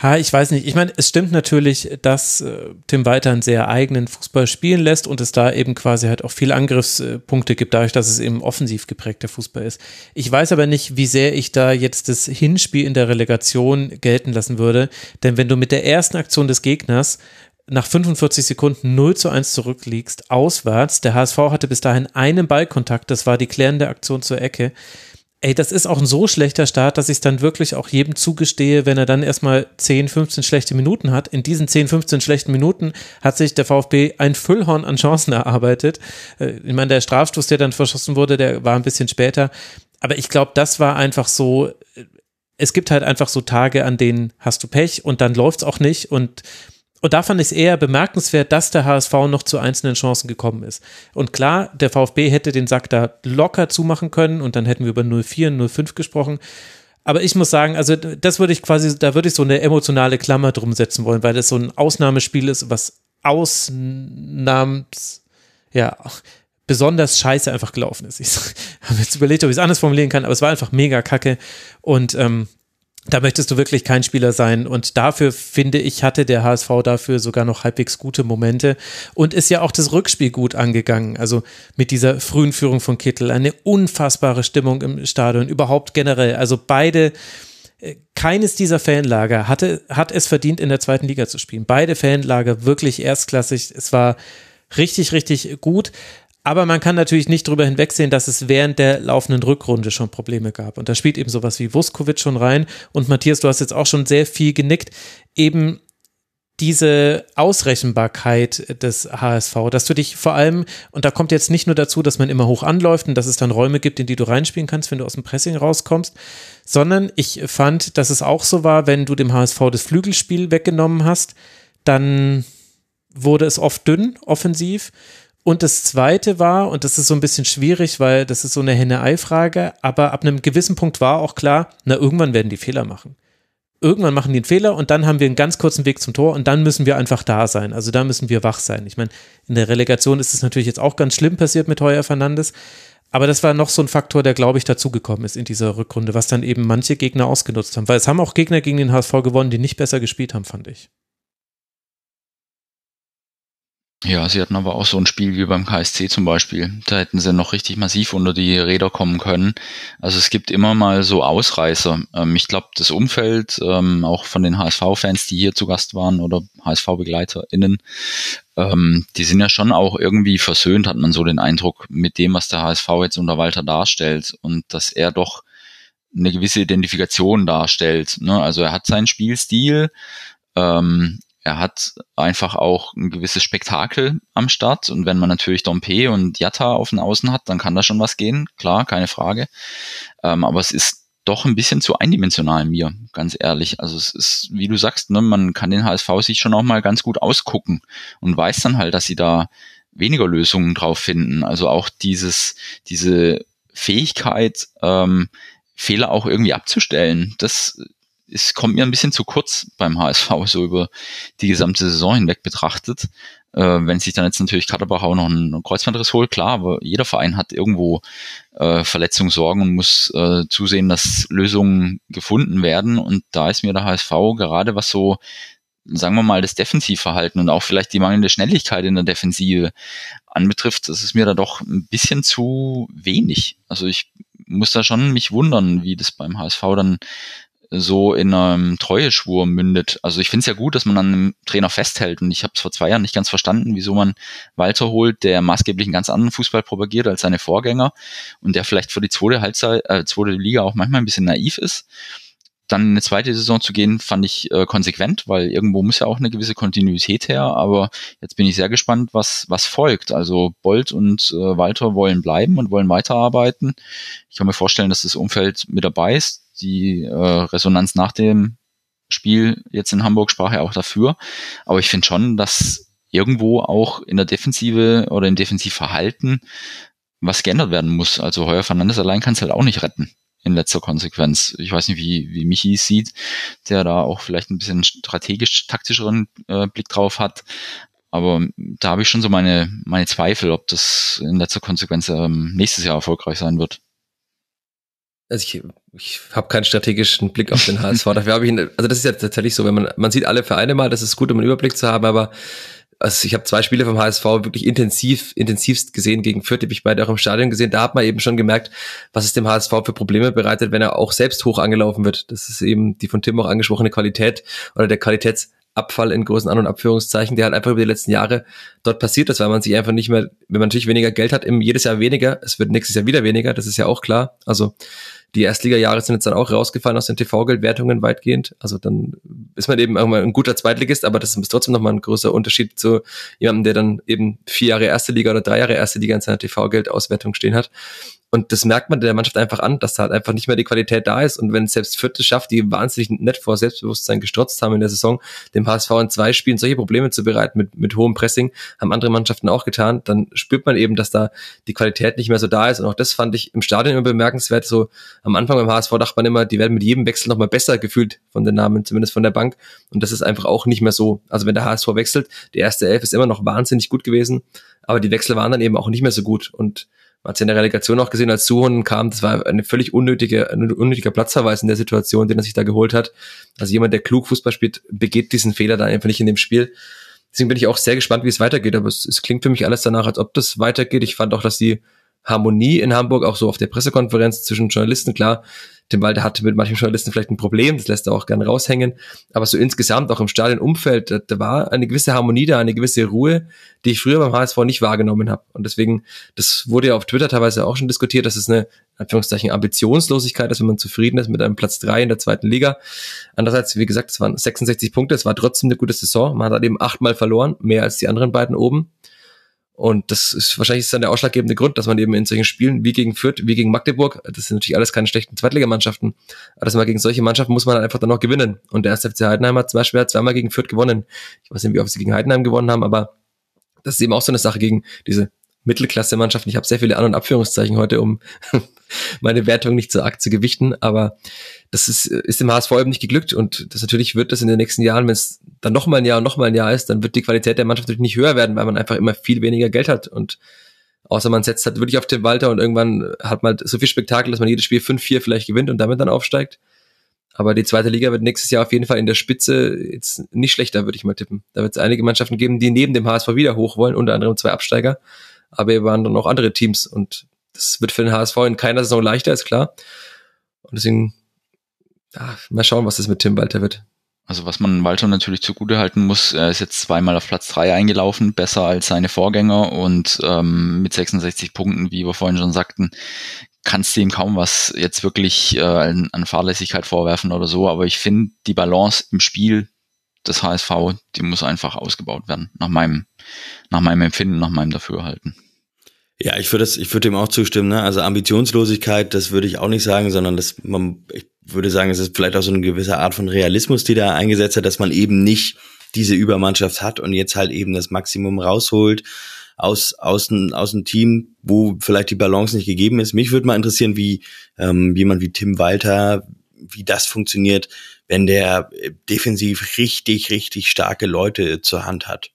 Ha, ich weiß nicht. Ich meine, es stimmt natürlich, dass äh, Tim Walter einen sehr eigenen Fußball spielen lässt und es da eben quasi halt auch viele Angriffspunkte gibt, dadurch, dass es eben offensiv geprägter Fußball ist. Ich weiß aber nicht, wie sehr ich da jetzt das Hinspiel in der Relegation gelten lassen würde, denn wenn du mit der ersten Aktion des Gegners nach 45 Sekunden 0 zu 1 zurückliegst, auswärts, der HSV hatte bis dahin einen Ballkontakt, das war die klärende Aktion zur Ecke, ey, das ist auch ein so schlechter Start, dass ich dann wirklich auch jedem zugestehe, wenn er dann erstmal 10, 15 schlechte Minuten hat. In diesen 10, 15 schlechten Minuten hat sich der VfB ein Füllhorn an Chancen erarbeitet. Äh, ich meine, der Strafstoß, der dann verschossen wurde, der war ein bisschen später. Aber ich glaube, das war einfach so, es gibt halt einfach so Tage, an denen hast du Pech und dann läuft's auch nicht und und da fand ich es eher bemerkenswert, dass der HSV noch zu einzelnen Chancen gekommen ist. Und klar, der VfB hätte den Sack da locker zumachen können und dann hätten wir über 04 und 05 gesprochen. Aber ich muss sagen, also das würde ich quasi, da würde ich so eine emotionale Klammer drum setzen wollen, weil das so ein Ausnahmespiel ist, was Ausnahms, ja, besonders scheiße einfach gelaufen ist. Ich habe jetzt überlegt, ob ich es anders formulieren kann, aber es war einfach mega kacke. Und ähm, da möchtest du wirklich kein Spieler sein. Und dafür, finde ich, hatte der HSV dafür sogar noch halbwegs gute Momente und ist ja auch das Rückspiel gut angegangen. Also mit dieser frühen Führung von Kittel, eine unfassbare Stimmung im Stadion, überhaupt generell. Also beide, äh, keines dieser Fanlager hatte, hat es verdient, in der zweiten Liga zu spielen. Beide Fanlager wirklich erstklassig. Es war richtig, richtig gut. Aber man kann natürlich nicht darüber hinwegsehen, dass es während der laufenden Rückrunde schon Probleme gab. Und da spielt eben sowas wie Vuskovic schon rein. Und Matthias, du hast jetzt auch schon sehr viel genickt. Eben diese Ausrechenbarkeit des HSV, dass du dich vor allem, und da kommt jetzt nicht nur dazu, dass man immer hoch anläuft und dass es dann Räume gibt, in die du reinspielen kannst, wenn du aus dem Pressing rauskommst, sondern ich fand, dass es auch so war, wenn du dem HSV das Flügelspiel weggenommen hast, dann wurde es oft dünn offensiv und das zweite war, und das ist so ein bisschen schwierig, weil das ist so eine Henne-Ei-Frage, aber ab einem gewissen Punkt war auch klar, na, irgendwann werden die Fehler machen. Irgendwann machen die einen Fehler und dann haben wir einen ganz kurzen Weg zum Tor und dann müssen wir einfach da sein. Also da müssen wir wach sein. Ich meine, in der Relegation ist es natürlich jetzt auch ganz schlimm passiert mit Heuer Fernandes. Aber das war noch so ein Faktor, der, glaube ich, dazugekommen ist in dieser Rückrunde, was dann eben manche Gegner ausgenutzt haben. Weil es haben auch Gegner gegen den HSV gewonnen, die nicht besser gespielt haben, fand ich. Ja, sie hatten aber auch so ein Spiel wie beim KSC zum Beispiel. Da hätten sie noch richtig massiv unter die Räder kommen können. Also es gibt immer mal so Ausreißer. Ähm, ich glaube, das Umfeld, ähm, auch von den HSV-Fans, die hier zu Gast waren oder HSV-BegleiterInnen, ähm, die sind ja schon auch irgendwie versöhnt, hat man so den Eindruck, mit dem, was der HSV jetzt unter Walter darstellt und dass er doch eine gewisse Identifikation darstellt. Ne? Also er hat seinen Spielstil, ähm, er hat einfach auch ein gewisses Spektakel am Start und wenn man natürlich Dompe und Jatta auf den Außen hat, dann kann da schon was gehen, klar, keine Frage. Ähm, aber es ist doch ein bisschen zu eindimensional mir, ganz ehrlich. Also es ist, wie du sagst, ne, man kann den HSV sich schon auch mal ganz gut ausgucken und weiß dann halt, dass sie da weniger Lösungen drauf finden. Also auch dieses, diese Fähigkeit, ähm, Fehler auch irgendwie abzustellen, das ist, kommt mir ein bisschen zu kurz beim HSV, so über die gesamte Saison hinweg betrachtet. Äh, wenn sich dann jetzt natürlich Katterbach auch noch einen Kreuzbandriss holt, klar, aber jeder Verein hat irgendwo äh, Verletzungssorgen und muss äh, zusehen, dass Lösungen gefunden werden. Und da ist mir der HSV gerade was so, sagen wir mal, das Defensivverhalten und auch vielleicht die mangelnde Schnelligkeit in der Defensive anbetrifft, das ist mir da doch ein bisschen zu wenig. Also ich muss da schon mich wundern, wie das beim HSV dann so in einem Treueschwur mündet. Also ich finde es ja gut, dass man an einem Trainer festhält und ich habe es vor zwei Jahren nicht ganz verstanden, wieso man Walter holt, der maßgeblich einen ganz anderen Fußball propagiert als seine Vorgänger und der vielleicht für die zweite Halbzeit, äh, zweite Liga auch manchmal ein bisschen naiv ist. Dann in eine zweite Saison zu gehen, fand ich äh, konsequent, weil irgendwo muss ja auch eine gewisse Kontinuität her. Aber jetzt bin ich sehr gespannt, was, was folgt. Also Bolt und äh, Walter wollen bleiben und wollen weiterarbeiten. Ich kann mir vorstellen, dass das Umfeld mit dabei ist die äh, Resonanz nach dem Spiel jetzt in Hamburg sprach ja auch dafür. Aber ich finde schon, dass irgendwo auch in der Defensive oder im Defensivverhalten was geändert werden muss. Also Heuer Fernandes allein kann es halt auch nicht retten in letzter Konsequenz. Ich weiß nicht, wie, wie Michi es sieht, der da auch vielleicht ein bisschen strategisch taktischeren äh, Blick drauf hat. Aber da habe ich schon so meine, meine Zweifel, ob das in letzter Konsequenz ähm, nächstes Jahr erfolgreich sein wird also ich, ich habe keinen strategischen Blick auf den HSV. Dafür habe ich, ihn, also das ist ja tatsächlich so, wenn man man sieht alle Vereine mal, das ist gut, um einen Überblick zu haben, aber also ich habe zwei Spiele vom HSV wirklich intensiv, intensivst gesehen gegen Fürth, die habe ich beide auch im Stadion gesehen. Da hat man eben schon gemerkt, was es dem HSV für Probleme bereitet, wenn er auch selbst hoch angelaufen wird. Das ist eben die von Tim auch angesprochene Qualität oder der Qualitäts Abfall in großen An- und Abführungszeichen, der halt einfach über die letzten Jahre dort passiert ist, weil man sich einfach nicht mehr, wenn man natürlich weniger Geld hat, im jedes Jahr weniger, es wird nächstes Jahr wieder weniger, das ist ja auch klar. Also die Erstliga-Jahre sind jetzt dann auch rausgefallen aus den TV-Geldwertungen weitgehend. Also dann ist man eben irgendwann ein guter Zweitligist, aber das ist trotzdem nochmal ein großer Unterschied zu jemandem, der dann eben vier Jahre erste Liga oder drei Jahre erste Liga in seiner TV-Geldauswertung stehen hat. Und das merkt man der Mannschaft einfach an, dass da halt einfach nicht mehr die Qualität da ist. Und wenn es selbst Vierte schafft, die wahnsinnig nett vor Selbstbewusstsein gestrotzt haben in der Saison, dem HSV in zwei Spielen solche Probleme zu bereiten mit, mit hohem Pressing, haben andere Mannschaften auch getan, dann spürt man eben, dass da die Qualität nicht mehr so da ist. Und auch das fand ich im Stadion immer bemerkenswert. So am Anfang beim HSV dachte man immer, die werden mit jedem Wechsel nochmal besser gefühlt von den Namen, zumindest von der Bank. Und das ist einfach auch nicht mehr so. Also wenn der HSV wechselt, die erste Elf ist immer noch wahnsinnig gut gewesen, aber die Wechsel waren dann eben auch nicht mehr so gut. Und man hat es in der Relegation auch gesehen, als Suhonen kam, das war eine völlig unnötige, ein unnötiger Platzverweis in der Situation, den er sich da geholt hat. Also jemand, der klug Fußball spielt, begeht diesen Fehler dann einfach nicht in dem Spiel. Deswegen bin ich auch sehr gespannt, wie es weitergeht, aber es, es klingt für mich alles danach, als ob das weitergeht. Ich fand auch, dass die Harmonie in Hamburg, auch so auf der Pressekonferenz zwischen Journalisten, klar, Tim Walter hatte mit manchen Journalisten vielleicht ein Problem, das lässt er auch gern raushängen, aber so insgesamt auch im Stadionumfeld, da, da war eine gewisse Harmonie da, eine gewisse Ruhe, die ich früher beim HSV nicht wahrgenommen habe. Und deswegen, das wurde ja auf Twitter teilweise auch schon diskutiert, dass es eine, in Anführungszeichen, Ambitionslosigkeit ist, wenn man zufrieden ist mit einem Platz drei in der zweiten Liga. Andererseits, wie gesagt, es waren 66 Punkte, es war trotzdem eine gute Saison. Man hat halt eben achtmal verloren, mehr als die anderen beiden oben. Und das ist wahrscheinlich ist dann der ausschlaggebende Grund, dass man eben in solchen Spielen wie gegen Fürth, wie gegen Magdeburg, das sind natürlich alles keine schlechten Zweitligamannschaften, aber dass man gegen solche Mannschaften muss man dann einfach dann noch gewinnen. Und der erste FC Heidenheim hat zum Beispiel zweimal gegen Fürth gewonnen. Ich weiß nicht, wie oft sie gegen Heidenheim gewonnen haben, aber das ist eben auch so eine Sache gegen diese Mittelklasse-Mannschaften. Ich habe sehr viele An- und Abführungszeichen heute, um meine Wertung nicht so arg zu gewichten, aber das ist, ist dem HSV eben nicht geglückt und das natürlich wird das in den nächsten Jahren, wenn es dann noch mal ein Jahr und noch mal ein Jahr ist, dann wird die Qualität der Mannschaft natürlich nicht höher werden, weil man einfach immer viel weniger Geld hat und außer man setzt halt wirklich auf den Walter und irgendwann hat man so viel Spektakel, dass man jedes Spiel 5-4 vielleicht gewinnt und damit dann aufsteigt. Aber die zweite Liga wird nächstes Jahr auf jeden Fall in der Spitze jetzt nicht schlechter, würde ich mal tippen. Da wird es einige Mannschaften geben, die neben dem HSV wieder hoch wollen, unter anderem zwei Absteiger. Aber wir waren dann auch andere Teams und das wird für den HSV in keiner Saison leichter, ist klar. Und deswegen, ja, mal schauen, was das mit Tim Walter wird. Also was man Walter natürlich zugute halten muss, er ist jetzt zweimal auf Platz drei eingelaufen, besser als seine Vorgänger und ähm, mit 66 Punkten, wie wir vorhin schon sagten, kannst du ihm kaum was jetzt wirklich äh, an, an Fahrlässigkeit vorwerfen oder so. Aber ich finde die Balance im Spiel des HSV, die muss einfach ausgebaut werden, nach meinem, nach meinem Empfinden, nach meinem Dafürhalten. Ja, ich würde ich würde dem auch zustimmen. Ne? Also Ambitionslosigkeit, das würde ich auch nicht sagen, sondern das, man, ich würde sagen, es ist vielleicht auch so eine gewisse Art von Realismus, die da eingesetzt hat, dass man eben nicht diese Übermannschaft hat und jetzt halt eben das Maximum rausholt aus, aus, aus einem Team, wo vielleicht die Balance nicht gegeben ist. Mich würde mal interessieren, wie ähm, jemand wie Tim Walter, wie das funktioniert, wenn der defensiv richtig, richtig starke Leute zur Hand hat.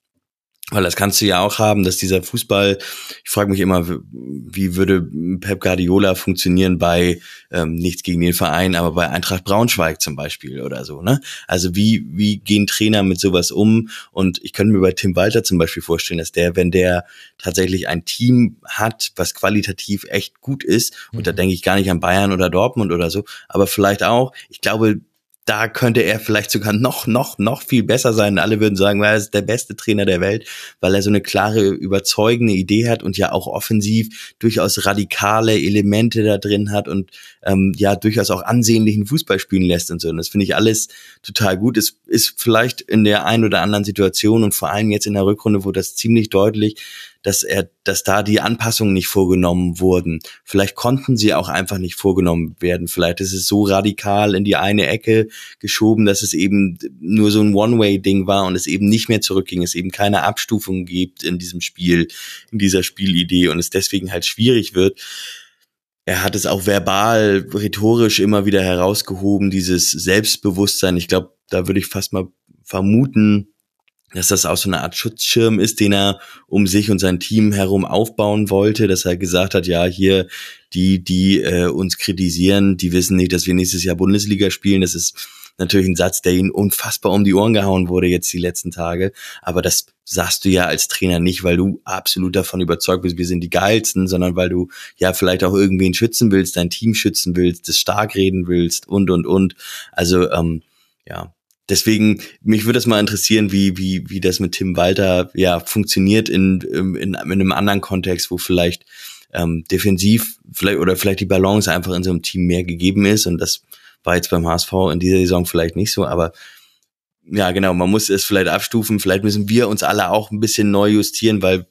Weil das kannst du ja auch haben, dass dieser Fußball, ich frage mich immer, wie würde Pep Guardiola funktionieren bei ähm, nichts gegen den Verein, aber bei Eintracht Braunschweig zum Beispiel oder so, ne? Also wie, wie gehen Trainer mit sowas um? Und ich könnte mir bei Tim Walter zum Beispiel vorstellen, dass der, wenn der tatsächlich ein Team hat, was qualitativ echt gut ist, mhm. und da mhm. denke ich gar nicht an Bayern oder Dortmund oder so, aber vielleicht auch, ich glaube, da könnte er vielleicht sogar noch, noch, noch viel besser sein. Alle würden sagen, er ist der beste Trainer der Welt, weil er so eine klare, überzeugende Idee hat und ja auch offensiv durchaus radikale Elemente da drin hat und ähm, ja durchaus auch ansehnlichen Fußball spielen lässt und so. Und das finde ich alles total gut. Es ist vielleicht in der einen oder anderen Situation und vor allem jetzt in der Rückrunde, wo das ziemlich deutlich dass er, dass da die Anpassungen nicht vorgenommen wurden. Vielleicht konnten sie auch einfach nicht vorgenommen werden. Vielleicht ist es so radikal in die eine Ecke geschoben, dass es eben nur so ein One-Way-Ding war und es eben nicht mehr zurückging, es eben keine Abstufung gibt in diesem Spiel, in dieser Spielidee und es deswegen halt schwierig wird. Er hat es auch verbal, rhetorisch immer wieder herausgehoben, dieses Selbstbewusstsein. Ich glaube, da würde ich fast mal vermuten, dass das auch so eine Art Schutzschirm ist, den er um sich und sein Team herum aufbauen wollte, dass er gesagt hat, ja, hier die, die äh, uns kritisieren, die wissen nicht, dass wir nächstes Jahr Bundesliga spielen. Das ist natürlich ein Satz, der ihnen unfassbar um die Ohren gehauen wurde jetzt die letzten Tage. Aber das sagst du ja als Trainer nicht, weil du absolut davon überzeugt bist, wir sind die geilsten, sondern weil du ja vielleicht auch irgendwen schützen willst, dein Team schützen willst, das stark reden willst und und und. Also ähm, ja, deswegen, mich würde es mal interessieren, wie, wie, wie das mit Tim Walter ja funktioniert in, in, in einem anderen Kontext, wo vielleicht ähm, defensiv vielleicht oder vielleicht die Balance einfach in so einem Team mehr gegeben ist. Und das war jetzt beim HSV in dieser Saison vielleicht nicht so, aber ja, genau, man muss es vielleicht abstufen. Vielleicht müssen wir uns alle auch ein bisschen neu justieren, weil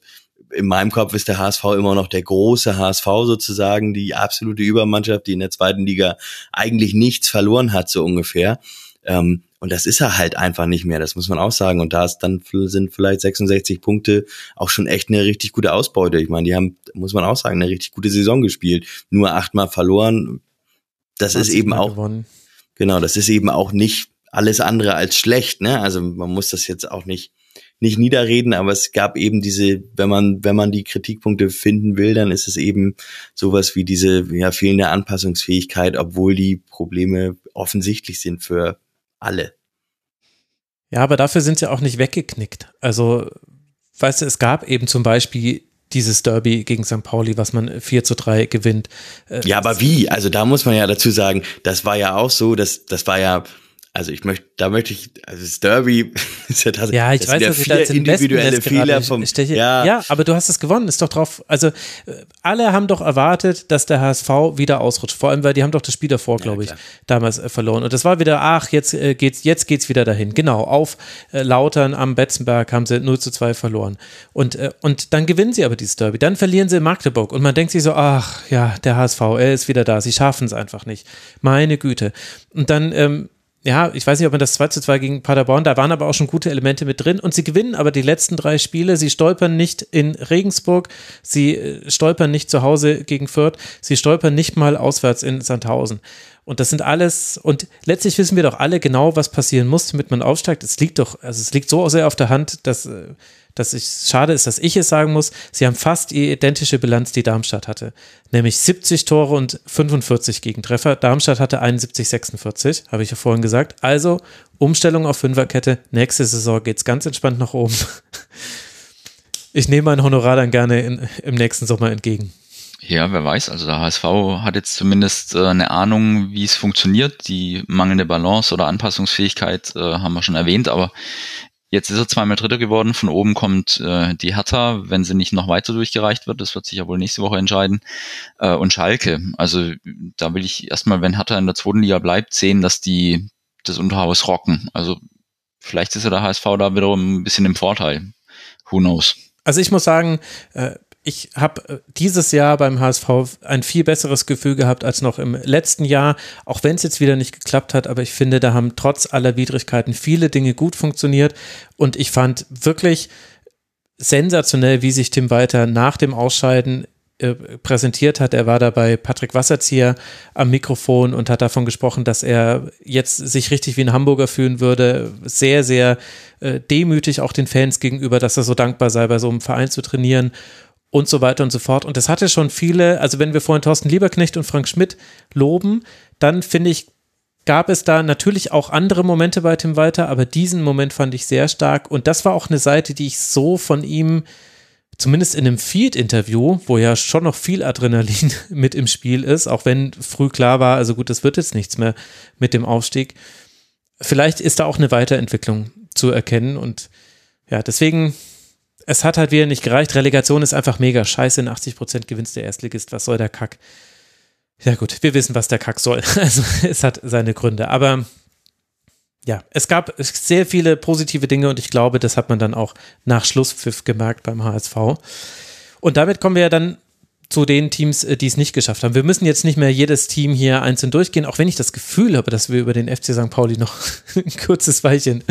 in meinem Kopf ist der HSV immer noch der große HSV sozusagen, die absolute Übermannschaft, die in der zweiten Liga eigentlich nichts verloren hat, so ungefähr. Ähm, und das ist er halt einfach nicht mehr, das muss man auch sagen. Und da ist dann sind vielleicht 66 Punkte auch schon echt eine richtig gute Ausbeute. Ich meine, die haben, muss man auch sagen, eine richtig gute Saison gespielt. Nur achtmal verloren. Das ist eben auch, gewonnen. genau, das ist eben auch nicht alles andere als schlecht, ne? Also man muss das jetzt auch nicht, nicht niederreden, aber es gab eben diese, wenn man, wenn man die Kritikpunkte finden will, dann ist es eben sowas wie diese ja, fehlende Anpassungsfähigkeit, obwohl die Probleme offensichtlich sind für alle. Ja, aber dafür sind sie auch nicht weggeknickt. Also, weißt du, es gab eben zum Beispiel dieses Derby gegen St. Pauli, was man 4 zu 3 gewinnt. Äh, ja, aber wie? Also da muss man ja dazu sagen, das war ja auch so, dass das war ja also ich möchte, da möchte ich, also das Derby ist ja tatsächlich. Ja, ich weiß, dass ich da jetzt individuelle Fehler vom. Steche, ja. ja, aber du hast es gewonnen, ist doch drauf. Also äh, alle haben doch erwartet, dass der HSV wieder ausrutscht. Vor allem, weil die haben doch das Spiel davor, glaube ja, ich, damals äh, verloren. Und das war wieder, ach, jetzt äh, geht's, jetzt geht's wieder dahin. Genau, auf äh, Lautern am Betzenberg haben sie 0 zu 2 verloren. Und, äh, und dann gewinnen sie aber dieses Derby. Dann verlieren sie in Magdeburg. Und man denkt sich so, ach ja, der HSV, er ist wieder da. Sie schaffen es einfach nicht. Meine Güte. Und dann ähm, ja, ich weiß nicht, ob man das 2 zu 2 gegen Paderborn, da waren aber auch schon gute Elemente mit drin und sie gewinnen aber die letzten drei Spiele. Sie stolpern nicht in Regensburg, sie äh, stolpern nicht zu Hause gegen Fürth, sie stolpern nicht mal auswärts in Sandhausen. Und das sind alles, und letztlich wissen wir doch alle genau, was passieren muss, damit man aufsteigt. Es liegt doch, also es liegt so sehr auf der Hand, dass äh, dass es schade ist, dass ich es sagen muss, sie haben fast die identische Bilanz, die Darmstadt hatte. Nämlich 70 Tore und 45 Gegentreffer. Darmstadt hatte 71, 46, habe ich ja vorhin gesagt. Also Umstellung auf Fünferkette. Nächste Saison geht es ganz entspannt nach oben. Ich nehme mein Honorar dann gerne in, im nächsten Sommer entgegen. Ja, wer weiß. Also der HSV hat jetzt zumindest äh, eine Ahnung, wie es funktioniert. Die mangelnde Balance oder Anpassungsfähigkeit äh, haben wir schon erwähnt, aber jetzt ist er zweimal Dritter geworden. Von oben kommt äh, die Hertha, wenn sie nicht noch weiter durchgereicht wird. Das wird sich ja wohl nächste Woche entscheiden. Äh, und Schalke. Also da will ich erstmal, wenn Hertha in der zweiten Liga bleibt, sehen, dass die das Unterhaus rocken. Also vielleicht ist ja der HSV da wiederum ein bisschen im Vorteil. Who knows? Also ich muss sagen, äh, ich habe äh, dieses Jahr beim HSV ein viel besseres Gefühl gehabt als noch im letzten Jahr, auch wenn es jetzt wieder nicht geklappt hat, aber ich finde, da haben trotz aller Widrigkeiten viele Dinge gut funktioniert und ich fand wirklich sensationell, wie sich Tim Walter nach dem Ausscheiden äh, präsentiert hat. Er war da bei Patrick Wasserzieher am Mikrofon und hat davon gesprochen, dass er jetzt sich richtig wie ein Hamburger fühlen würde. Sehr, sehr äh, demütig auch den Fans gegenüber, dass er so dankbar sei, bei so einem Verein zu trainieren und so weiter und so fort. Und das hatte schon viele, also wenn wir vorhin Thorsten Lieberknecht und Frank Schmidt loben, dann finde ich, gab es da natürlich auch andere Momente bei Tim Walter, aber diesen Moment fand ich sehr stark. Und das war auch eine Seite, die ich so von ihm, zumindest in einem Field-Interview, wo ja schon noch viel Adrenalin mit im Spiel ist, auch wenn früh klar war, also gut, das wird jetzt nichts mehr mit dem Aufstieg. Vielleicht ist da auch eine Weiterentwicklung zu erkennen und ja, deswegen es hat halt wieder nicht gereicht. Relegation ist einfach mega scheiße. In 80 Prozent gewinnst der Erstligist. Was soll der Kack? Ja gut, wir wissen, was der Kack soll. Also es hat seine Gründe. Aber ja, es gab sehr viele positive Dinge und ich glaube, das hat man dann auch nach Schlusspfiff gemerkt beim HSV. Und damit kommen wir ja dann zu den Teams, äh, die es nicht geschafft haben. Wir müssen jetzt nicht mehr jedes Team hier einzeln durchgehen, auch wenn ich das Gefühl habe, dass wir über den FC St. Pauli noch ein kurzes Weilchen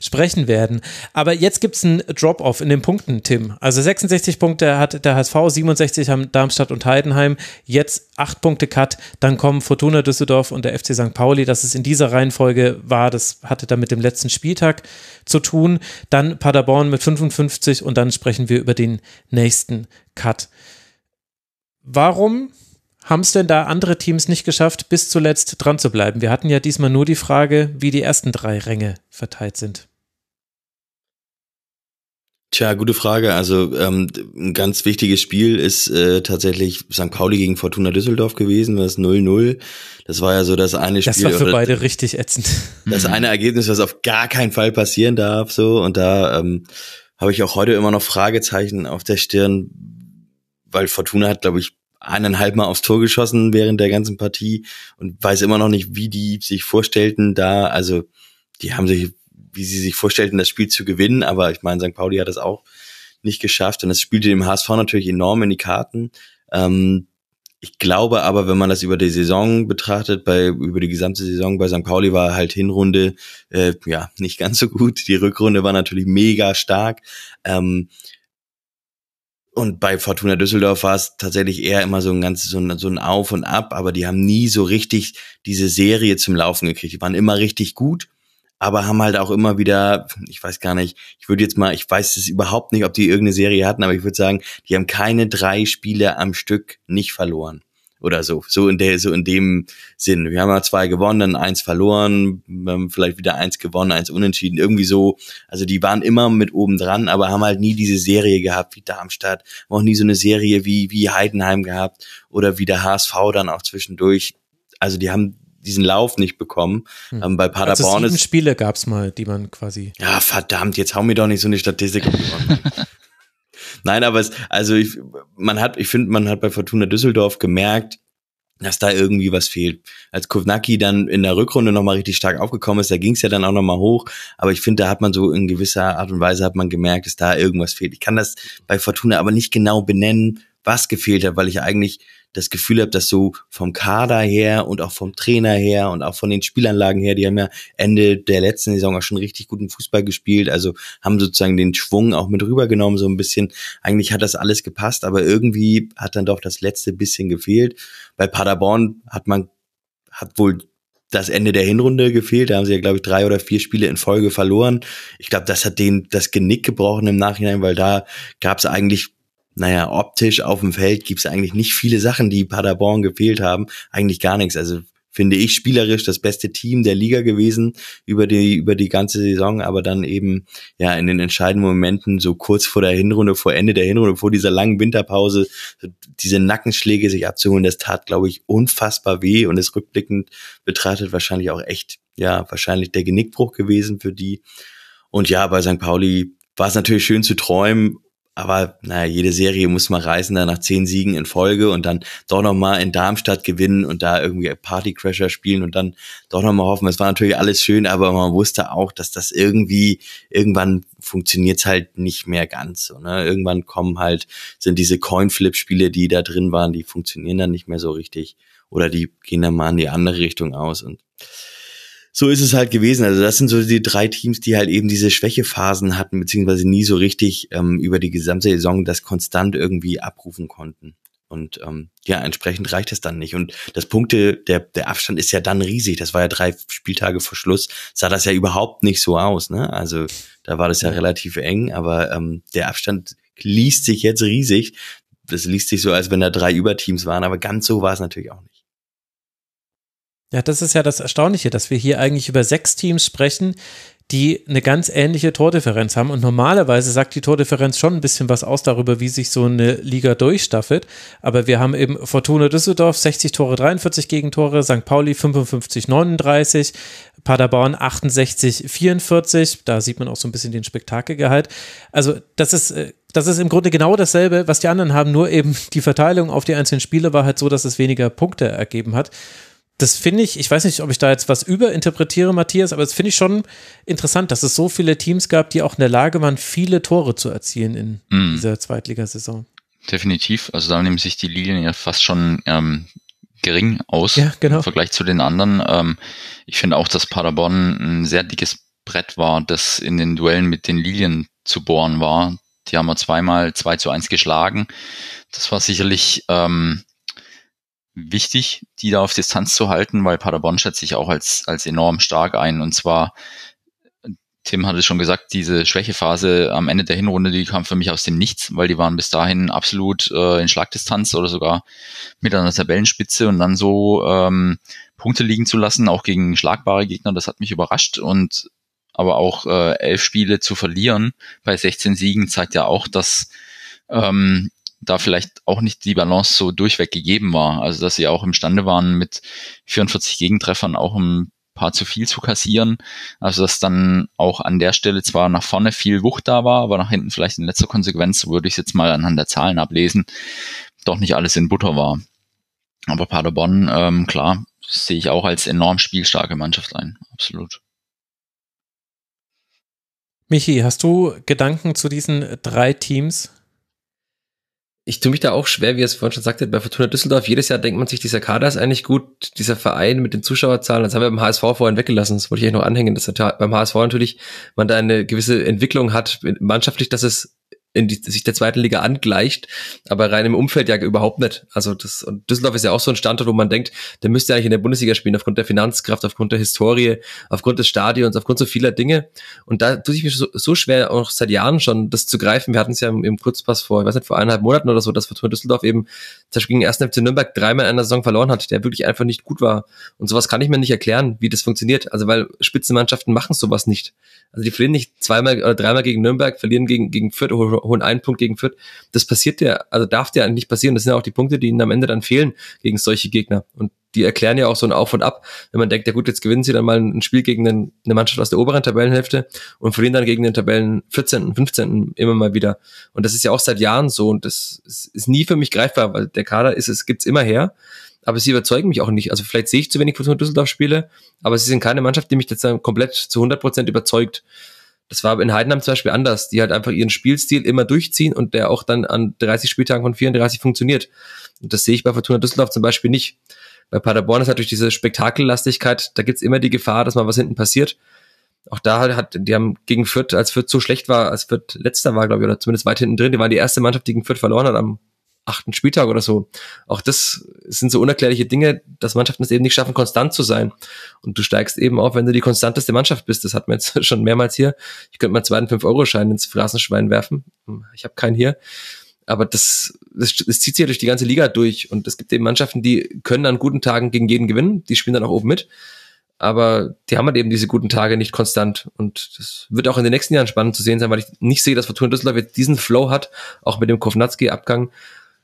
sprechen werden. Aber jetzt gibt es einen Drop-off in den Punkten, Tim. Also 66 Punkte hat der HSV, 67 haben Darmstadt und Heidenheim, jetzt 8 Punkte Cut, dann kommen Fortuna Düsseldorf und der FC St. Pauli. Dass es in dieser Reihenfolge war, das hatte dann mit dem letzten Spieltag zu tun. Dann Paderborn mit 55 und dann sprechen wir über den nächsten Cut. Warum haben es denn da andere Teams nicht geschafft, bis zuletzt dran zu bleiben? Wir hatten ja diesmal nur die Frage, wie die ersten drei Ränge verteilt sind. Tja, gute Frage. Also ähm, ein ganz wichtiges Spiel ist äh, tatsächlich St. Pauli gegen Fortuna Düsseldorf gewesen, das 0-0. Das war ja so das eine Spiel. Das war für beide richtig ätzend. Das eine Ergebnis, was auf gar keinen Fall passieren darf. So Und da ähm, habe ich auch heute immer noch Fragezeichen auf der Stirn, weil Fortuna hat, glaube ich, eineinhalb Mal aufs Tor geschossen während der ganzen Partie und weiß immer noch nicht, wie die sich vorstellten da, also die haben sich, wie sie sich vorstellten, das Spiel zu gewinnen, aber ich meine, St. Pauli hat das auch nicht geschafft und das spielte dem HSV natürlich enorm in die Karten. Ähm, ich glaube aber, wenn man das über die Saison betrachtet, bei über die gesamte Saison bei St. Pauli war halt Hinrunde äh, ja nicht ganz so gut. Die Rückrunde war natürlich mega stark. Ähm, und bei Fortuna Düsseldorf war es tatsächlich eher immer so ein ganz so ein, so ein Auf und Ab, aber die haben nie so richtig diese Serie zum Laufen gekriegt. Die waren immer richtig gut, aber haben halt auch immer wieder, ich weiß gar nicht, ich würde jetzt mal, ich weiß es überhaupt nicht, ob die irgendeine Serie hatten, aber ich würde sagen, die haben keine drei Spiele am Stück nicht verloren oder so. So in der, so in dem Sinn. Wir haben ja zwei gewonnen, dann eins verloren, vielleicht wieder eins gewonnen, eins unentschieden, irgendwie so. Also die waren immer mit oben dran, aber haben halt nie diese Serie gehabt wie Darmstadt, auch nie so eine Serie wie, wie Heidenheim gehabt oder wie der HSV dann auch zwischendurch. Also die haben diesen Lauf nicht bekommen. Hm. Ähm, bei Paderborn also sieben Spiele gab's mal, die man quasi. Ja, verdammt, jetzt hau mir doch nicht so eine Statistik. Nein, aber es, also ich, man hat, ich finde, man hat bei Fortuna Düsseldorf gemerkt, dass da irgendwie was fehlt. Als Kovnacki dann in der Rückrunde nochmal richtig stark aufgekommen ist, da ging es ja dann auch nochmal hoch, aber ich finde, da hat man so in gewisser Art und Weise hat man gemerkt, dass da irgendwas fehlt. Ich kann das bei Fortuna aber nicht genau benennen, was gefehlt hat, weil ich eigentlich das Gefühl habe, dass so vom Kader her und auch vom Trainer her und auch von den Spielanlagen her, die haben ja Ende der letzten Saison auch schon richtig guten Fußball gespielt, also haben sozusagen den Schwung auch mit rübergenommen, so ein bisschen. Eigentlich hat das alles gepasst, aber irgendwie hat dann doch das letzte bisschen gefehlt. Bei Paderborn hat man, hat wohl das Ende der Hinrunde gefehlt. Da haben sie ja, glaube ich, drei oder vier Spiele in Folge verloren. Ich glaube, das hat denen das Genick gebrochen im Nachhinein, weil da gab es eigentlich naja, optisch auf dem Feld gibt's eigentlich nicht viele Sachen, die Paderborn gefehlt haben. Eigentlich gar nichts. Also finde ich, spielerisch das beste Team der Liga gewesen über die, über die ganze Saison, aber dann eben, ja, in den entscheidenden Momenten, so kurz vor der Hinrunde, vor Ende der Hinrunde, vor dieser langen Winterpause, diese Nackenschläge sich abzuholen, das tat, glaube ich, unfassbar weh und ist rückblickend betrachtet wahrscheinlich auch echt, ja, wahrscheinlich der Genickbruch gewesen für die. Und ja, bei St. Pauli war es natürlich schön zu träumen aber naja, jede Serie muss mal reisen, dann nach zehn Siegen in Folge und dann doch nochmal in Darmstadt gewinnen und da irgendwie Partycrasher spielen und dann doch nochmal hoffen. Es war natürlich alles schön, aber man wusste auch, dass das irgendwie, irgendwann funktioniert's halt nicht mehr ganz so. Ne? Irgendwann kommen halt, sind diese Coinflip-Spiele, die da drin waren, die funktionieren dann nicht mehr so richtig. Oder die gehen dann mal in die andere Richtung aus. Und so ist es halt gewesen. Also das sind so die drei Teams, die halt eben diese Schwächephasen hatten, beziehungsweise nie so richtig ähm, über die gesamte Saison das konstant irgendwie abrufen konnten. Und ähm, ja, entsprechend reicht es dann nicht. Und das Punkte, der, der Abstand ist ja dann riesig. Das war ja drei Spieltage vor Schluss, sah das ja überhaupt nicht so aus. Ne? Also da war das ja relativ eng, aber ähm, der Abstand liest sich jetzt riesig. Das liest sich so, als wenn da drei Überteams waren, aber ganz so war es natürlich auch nicht. Ja, das ist ja das Erstaunliche, dass wir hier eigentlich über sechs Teams sprechen, die eine ganz ähnliche Tordifferenz haben. Und normalerweise sagt die Tordifferenz schon ein bisschen was aus darüber, wie sich so eine Liga durchstaffelt. Aber wir haben eben Fortuna Düsseldorf 60 Tore, 43 Gegentore, St. Pauli 55, 39, Paderborn 68, 44. Da sieht man auch so ein bisschen den Spektakelgehalt. Also das ist, äh, das ist im Grunde genau dasselbe, was die anderen haben, nur eben die Verteilung auf die einzelnen Spiele war halt so, dass es weniger Punkte ergeben hat das finde ich, ich weiß nicht, ob ich da jetzt was überinterpretiere, Matthias, aber das finde ich schon interessant, dass es so viele Teams gab, die auch in der Lage waren, viele Tore zu erzielen in mm. dieser Zweitligasaison. Definitiv. Also da nehmen sich die Linien ja fast schon ähm, gering aus ja, genau. im Vergleich zu den anderen. Ähm, ich finde auch, dass Paderborn ein sehr dickes Brett war, das in den Duellen mit den Lilien zu bohren war. Die haben wir zweimal 2 zu 1 geschlagen. Das war sicherlich ähm, wichtig, die da auf Distanz zu halten, weil Paderborn schätze ich auch als, als enorm stark ein. Und zwar, Tim hat es schon gesagt, diese Schwächephase am Ende der Hinrunde, die kam für mich aus dem Nichts, weil die waren bis dahin absolut äh, in Schlagdistanz oder sogar mit einer Tabellenspitze und dann so ähm, Punkte liegen zu lassen, auch gegen schlagbare Gegner, das hat mich überrascht und aber auch äh, elf Spiele zu verlieren bei 16 Siegen zeigt ja auch, dass ähm, da vielleicht auch nicht die Balance so durchweg gegeben war. Also dass sie auch imstande waren, mit 44 Gegentreffern auch ein paar zu viel zu kassieren. Also dass dann auch an der Stelle zwar nach vorne viel Wucht da war, aber nach hinten vielleicht in letzter Konsequenz, so würde ich es jetzt mal anhand der Zahlen ablesen, doch nicht alles in Butter war. Aber Paderborn, ähm, klar, sehe ich auch als enorm spielstarke Mannschaft ein. Absolut. Michi, hast du Gedanken zu diesen drei Teams? Ich tue mich da auch schwer, wie es vorhin schon sagte, bei Fortuna Düsseldorf. Jedes Jahr denkt man sich, dieser Kader ist eigentlich gut, dieser Verein mit den Zuschauerzahlen. Das haben wir beim HSV vorhin weggelassen. Das wollte ich eigentlich noch anhängen, dass beim HSV natürlich man da eine gewisse Entwicklung hat, mannschaftlich, dass es in die, sich der zweiten Liga angleicht, aber rein im Umfeld ja überhaupt nicht. Also das und Düsseldorf ist ja auch so ein Standort, wo man denkt, der müsste eigentlich in der Bundesliga spielen aufgrund der Finanzkraft, aufgrund der Historie, aufgrund des Stadions, aufgrund so vieler Dinge. Und da tue ich mich so, so schwer auch seit Jahren schon das zu greifen. Wir hatten es ja im, im, Kurzpass vor, ich weiß nicht, vor eineinhalb Monaten oder so, dass Fortuna Düsseldorf eben zum Beispiel gegen 1. FC Nürnberg dreimal in einer Saison verloren hat, der wirklich einfach nicht gut war. Und sowas kann ich mir nicht erklären, wie das funktioniert. Also weil Spitzenmannschaften machen sowas nicht. Also die verlieren nicht zweimal oder dreimal gegen Nürnberg, verlieren gegen, gegen Fürth, holen einen Punkt gegen Fürth. Das passiert ja, also darf ja eigentlich nicht passieren. Das sind ja auch die Punkte, die ihnen am Ende dann fehlen gegen solche Gegner. Und die erklären ja auch so ein Auf und Ab, wenn man denkt, ja gut, jetzt gewinnen sie dann mal ein Spiel gegen eine Mannschaft aus der oberen Tabellenhälfte und verlieren dann gegen den Tabellen 14., 15. immer mal wieder. Und das ist ja auch seit Jahren so und das ist nie für mich greifbar, weil der Kader ist, es gibt's immer her aber sie überzeugen mich auch nicht. Also vielleicht sehe ich zu wenig Fortuna Düsseldorf Spiele, aber sie sind keine Mannschaft, die mich jetzt komplett zu 100 Prozent überzeugt. Das war in Heidenheim zum Beispiel anders, die halt einfach ihren Spielstil immer durchziehen und der auch dann an 30 Spieltagen von 34 funktioniert. Und das sehe ich bei Fortuna Düsseldorf zum Beispiel nicht. Bei Paderborn ist halt durch diese Spektakellastigkeit, da gibt's immer die Gefahr, dass mal was hinten passiert. Auch da hat, die haben gegen Fürth, als Fürth so schlecht war, als Fürth letzter war, glaube ich, oder zumindest weit hinten drin, die waren die erste Mannschaft, die gegen Fürth verloren hat am achten Spieltag oder so. Auch das sind so unerklärliche Dinge, dass Mannschaften es eben nicht schaffen, konstant zu sein. Und du steigst eben auf, wenn du die konstanteste Mannschaft bist. Das hat man jetzt schon mehrmals hier. Ich könnte mal zwei 5-Euro-Schein ins Phrasenschwein werfen. Ich habe keinen hier. Aber das, das, das zieht sich ja durch die ganze Liga durch und es gibt eben Mannschaften, die können an guten Tagen gegen jeden gewinnen, die spielen dann auch oben mit, aber die haben halt eben diese guten Tage nicht konstant und das wird auch in den nächsten Jahren spannend zu sehen sein, weil ich nicht sehe, dass Fortuna Düsseldorf jetzt diesen Flow hat, auch mit dem Kovnatski-Abgang,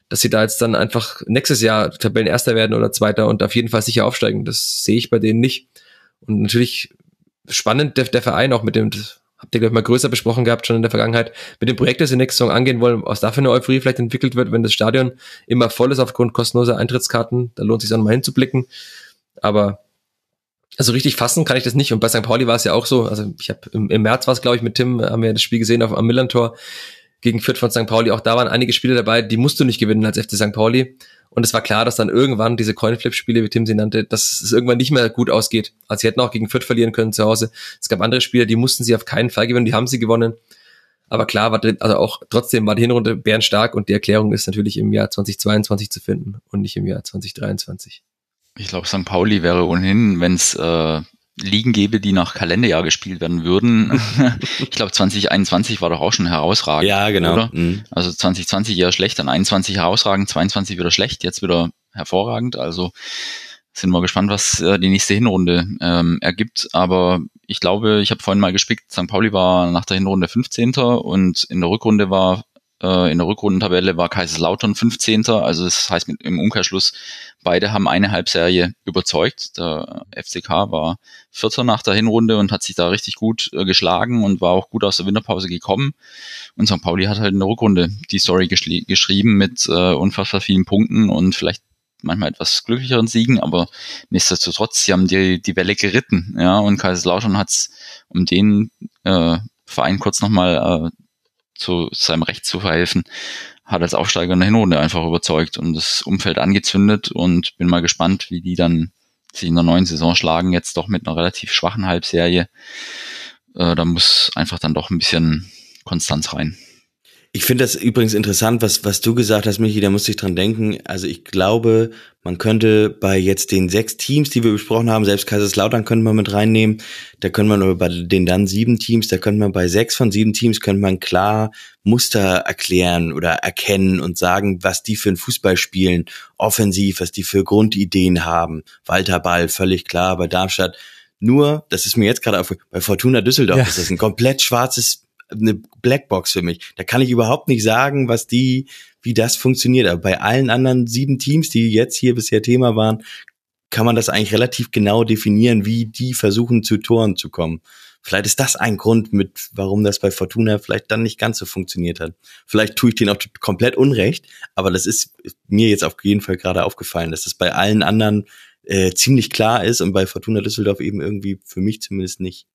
dass sie da jetzt dann einfach nächstes Jahr Tabellenerster werden oder Zweiter und auf jeden Fall sicher aufsteigen. Das sehe ich bei denen nicht. Und natürlich spannend der, der Verein auch mit dem, habt ihr, glaube ich, mal größer besprochen gehabt, schon in der Vergangenheit, mit dem Projekt, das sie nächste Saison angehen wollen, was dafür eine Euphorie vielleicht entwickelt wird, wenn das Stadion immer voll ist aufgrund kostenloser Eintrittskarten, da lohnt es sich dann mal hinzublicken. Aber also richtig fassen kann ich das nicht. Und bei St. Pauli war es ja auch so. Also ich habe im, im März war es, glaube ich, mit Tim, haben wir das Spiel gesehen auf am Millantor gegen Fürth von St. Pauli. Auch da waren einige Spiele dabei, die musst du nicht gewinnen als FC St. Pauli. Und es war klar, dass dann irgendwann diese Coinflip-Spiele, wie Tim sie nannte, dass es irgendwann nicht mehr gut ausgeht. Also sie hätten auch gegen Fürth verlieren können zu Hause. Es gab andere Spiele, die mussten sie auf keinen Fall gewinnen, die haben sie gewonnen. Aber klar, war also auch trotzdem war die Hinrunde bärenstark und die Erklärung ist natürlich im Jahr 2022 zu finden und nicht im Jahr 2023. Ich glaube, St. Pauli wäre ohnehin, wenn es äh, Ligen gäbe, die nach Kalenderjahr gespielt werden würden. ich glaube, 2021 war doch auch schon herausragend. Ja, genau. Mhm. Also 2020 eher schlecht, dann 21 herausragend, 22 wieder schlecht, jetzt wieder hervorragend. Also sind wir gespannt, was äh, die nächste Hinrunde ähm, ergibt. Aber ich glaube, ich habe vorhin mal gespickt, St. Pauli war nach der Hinrunde 15. und in der Rückrunde war äh, in der Rückrundentabelle war Kaiserslautern 15. Also das heißt mit, im Umkehrschluss, beide haben eine Halbserie überzeugt. Der FCK war Vierter nach der Hinrunde und hat sich da richtig gut äh, geschlagen und war auch gut aus der Winterpause gekommen. Und St. Pauli hat halt in der Rückrunde die Story geschrieben mit äh, unfassbar vielen Punkten und vielleicht manchmal etwas glücklicheren Siegen, aber nichtsdestotrotz, sie haben die, die Welle geritten, ja, und Kaiserslautern hat es um den äh, Verein kurz nochmal äh, zu seinem Recht zu verhelfen, hat als Aufsteiger in der Hinrunde einfach überzeugt und das Umfeld angezündet und bin mal gespannt, wie die dann sich in der neuen Saison schlagen, jetzt doch mit einer relativ schwachen Halbserie. Äh, da muss einfach dann doch ein bisschen Konstanz rein. Ich finde das übrigens interessant, was, was du gesagt hast, Michi, da musste ich dran denken. Also ich glaube, man könnte bei jetzt den sechs Teams, die wir besprochen haben, selbst Kaiserslautern könnte man mit reinnehmen, da könnte man aber bei den dann sieben Teams, da könnte man bei sechs von sieben Teams, könnte man klar Muster erklären oder erkennen und sagen, was die für ein Fußball spielen, offensiv, was die für Grundideen haben. Walter Ball, völlig klar, bei Darmstadt nur, das ist mir jetzt gerade auf, bei Fortuna Düsseldorf ja. ist das ein komplett schwarzes eine Blackbox für mich. Da kann ich überhaupt nicht sagen, was die, wie das funktioniert. Aber bei allen anderen sieben Teams, die jetzt hier bisher Thema waren, kann man das eigentlich relativ genau definieren, wie die versuchen zu Toren zu kommen. Vielleicht ist das ein Grund, mit, warum das bei Fortuna vielleicht dann nicht ganz so funktioniert hat. Vielleicht tue ich denen auch komplett Unrecht, aber das ist mir jetzt auf jeden Fall gerade aufgefallen, dass das bei allen anderen äh, ziemlich klar ist und bei Fortuna Düsseldorf eben irgendwie für mich zumindest nicht.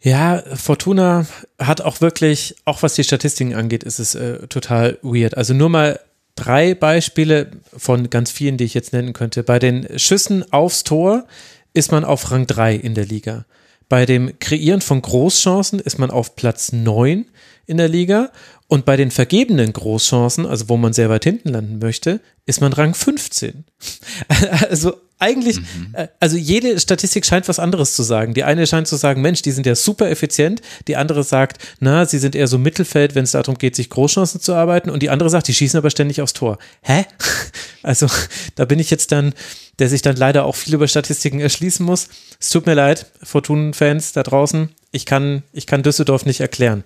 Ja, Fortuna hat auch wirklich, auch was die Statistiken angeht, ist es äh, total weird. Also nur mal drei Beispiele von ganz vielen, die ich jetzt nennen könnte. Bei den Schüssen aufs Tor ist man auf Rang 3 in der Liga. Bei dem Kreieren von Großchancen ist man auf Platz 9 in der Liga. Und bei den vergebenen Großchancen, also wo man sehr weit hinten landen möchte, ist man Rang 15. also eigentlich, mhm. äh, also jede Statistik scheint was anderes zu sagen. Die eine scheint zu sagen, Mensch, die sind ja super effizient. Die andere sagt, na, sie sind eher so Mittelfeld, wenn es darum geht, sich Großchancen zu arbeiten. Und die andere sagt, die schießen aber ständig aufs Tor. Hä? Also da bin ich jetzt dann, der sich dann leider auch viel über Statistiken erschließen muss. Es tut mir leid, Fortuna-Fans da draußen. Ich kann, ich kann Düsseldorf nicht erklären.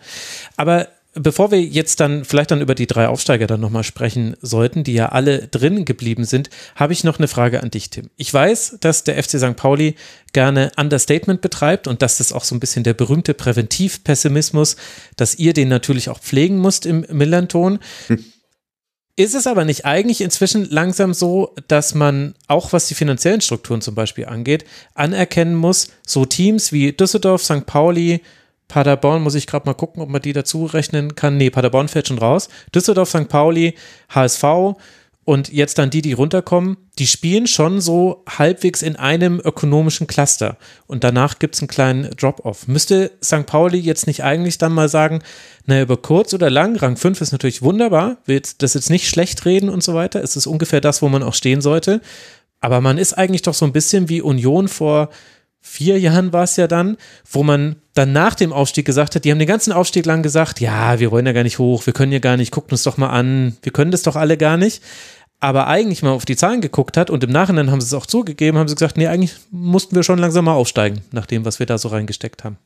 Aber bevor wir jetzt dann vielleicht dann über die drei Aufsteiger dann nochmal sprechen sollten, die ja alle drin geblieben sind, habe ich noch eine Frage an dich, Tim. Ich weiß, dass der FC St. Pauli gerne Understatement betreibt und dass das auch so ein bisschen der berühmte Präventivpessimismus, dass ihr den natürlich auch pflegen musst im Millanton. Hm. Ist es aber nicht eigentlich inzwischen langsam so, dass man, auch was die finanziellen Strukturen zum Beispiel angeht, anerkennen muss, so Teams wie Düsseldorf, St. Pauli, Paderborn muss ich gerade mal gucken, ob man die dazu rechnen kann. Nee, Paderborn fällt schon raus. Düsseldorf, St. Pauli, HSV und jetzt dann die, die runterkommen, die spielen schon so halbwegs in einem ökonomischen Cluster. Und danach gibt es einen kleinen Drop-off. Müsste St. Pauli jetzt nicht eigentlich dann mal sagen, naja, über kurz oder lang, Rang 5 ist natürlich wunderbar, will das jetzt nicht schlecht reden und so weiter. Es ist ungefähr das, wo man auch stehen sollte. Aber man ist eigentlich doch so ein bisschen wie Union vor vier Jahren war es ja dann, wo man dann nach dem Aufstieg gesagt hat, die haben den ganzen Aufstieg lang gesagt, ja, wir wollen ja gar nicht hoch, wir können ja gar nicht, guckt uns doch mal an, wir können das doch alle gar nicht. Aber eigentlich mal auf die Zahlen geguckt hat und im Nachhinein haben sie es auch zugegeben, haben sie gesagt, nee, eigentlich mussten wir schon langsam mal aufsteigen, nach dem, was wir da so reingesteckt haben.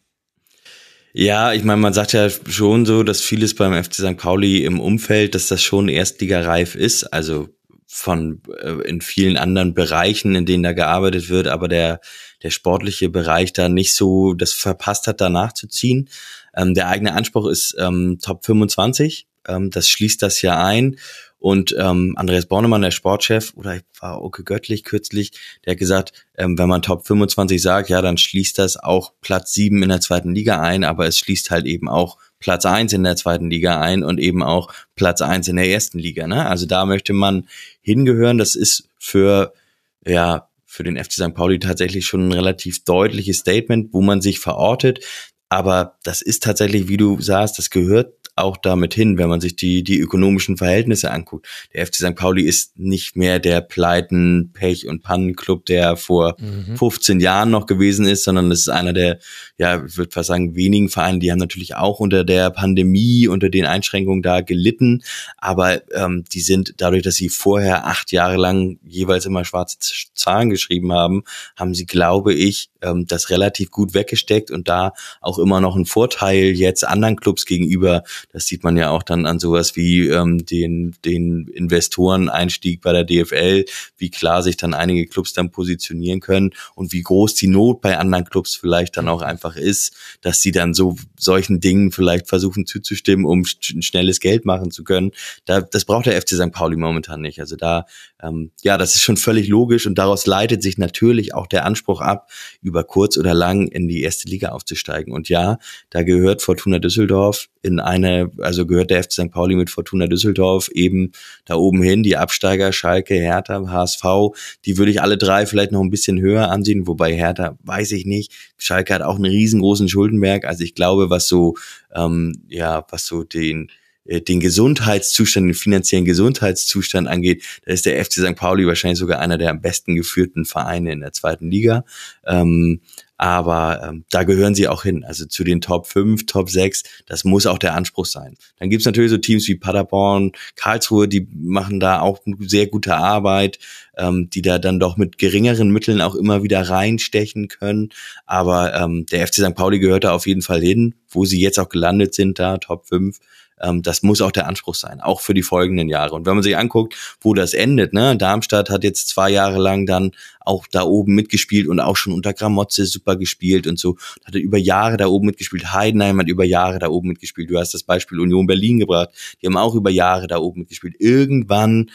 Ja, ich meine, man sagt ja schon so, dass vieles beim FC St. Pauli im Umfeld, dass das schon erstligareif ist. Also von äh, in vielen anderen Bereichen, in denen da gearbeitet wird, aber der der sportliche Bereich da nicht so das verpasst hat, da nachzuziehen. Ähm, der eigene Anspruch ist ähm, Top 25. Ähm, das schließt das ja ein. Und ähm, Andreas Bornemann, der Sportchef, oder war Oke Göttlich kürzlich, der hat gesagt, ähm, wenn man Top 25 sagt, ja, dann schließt das auch Platz 7 in der zweiten Liga ein, aber es schließt halt eben auch Platz eins in der zweiten Liga ein und eben auch Platz eins in der ersten Liga. Ne? Also da möchte man hingehören. Das ist für, ja, für den FC St. Pauli tatsächlich schon ein relativ deutliches Statement, wo man sich verortet. Aber das ist tatsächlich, wie du sagst, das gehört auch damit hin, wenn man sich die, die ökonomischen Verhältnisse anguckt. Der FC St. Pauli ist nicht mehr der Pleiten, Pech und Pannenclub, der vor mhm. 15 Jahren noch gewesen ist, sondern es ist einer der, ja, ich würde fast sagen, wenigen Vereine, die haben natürlich auch unter der Pandemie, unter den Einschränkungen da gelitten, aber ähm, die sind dadurch, dass sie vorher acht Jahre lang jeweils immer schwarze Zahlen geschrieben haben, haben sie, glaube ich, ähm, das relativ gut weggesteckt und da auch immer noch einen Vorteil jetzt anderen Clubs gegenüber. Das sieht man ja auch dann an sowas wie ähm, den, den Investoreneinstieg bei der DFL, wie klar sich dann einige Clubs dann positionieren können und wie groß die Not bei anderen Clubs vielleicht dann auch einfach ist, dass sie dann so solchen Dingen vielleicht versuchen zuzustimmen, um schnelles Geld machen zu können. Da, das braucht der FC St. Pauli momentan nicht. Also da, ähm, ja, das ist schon völlig logisch und daraus leitet sich natürlich auch der Anspruch ab, über kurz oder lang in die erste Liga aufzusteigen. Und ja, da gehört Fortuna Düsseldorf in eine, also gehört der FC St. Pauli mit Fortuna Düsseldorf eben da oben hin, die Absteiger, Schalke, Hertha, HSV, die würde ich alle drei vielleicht noch ein bisschen höher ansehen, wobei Hertha weiß ich nicht. Schalke hat auch einen riesengroßen Schuldenberg, also ich glaube, was so, ähm, ja, was so den, den Gesundheitszustand, den finanziellen Gesundheitszustand angeht, da ist der FC St. Pauli wahrscheinlich sogar einer der am besten geführten Vereine in der zweiten Liga. Ähm, aber ähm, da gehören sie auch hin. Also zu den Top 5, Top 6, das muss auch der Anspruch sein. Dann gibt's natürlich so Teams wie Paderborn, Karlsruhe, die machen da auch sehr gute Arbeit, ähm, die da dann doch mit geringeren Mitteln auch immer wieder reinstechen können. Aber ähm, der FC St. Pauli gehört da auf jeden Fall hin, wo sie jetzt auch gelandet sind, da Top 5 ähm, das muss auch der Anspruch sein, auch für die folgenden Jahre. Und wenn man sich anguckt, wo das endet, ne, Darmstadt hat jetzt zwei Jahre lang dann auch da oben mitgespielt und auch schon unter Gramotze super gespielt und so, hat über Jahre da oben mitgespielt. Heidenheim hat über Jahre da oben mitgespielt. Du hast das Beispiel Union Berlin gebracht, die haben auch über Jahre da oben mitgespielt. Irgendwann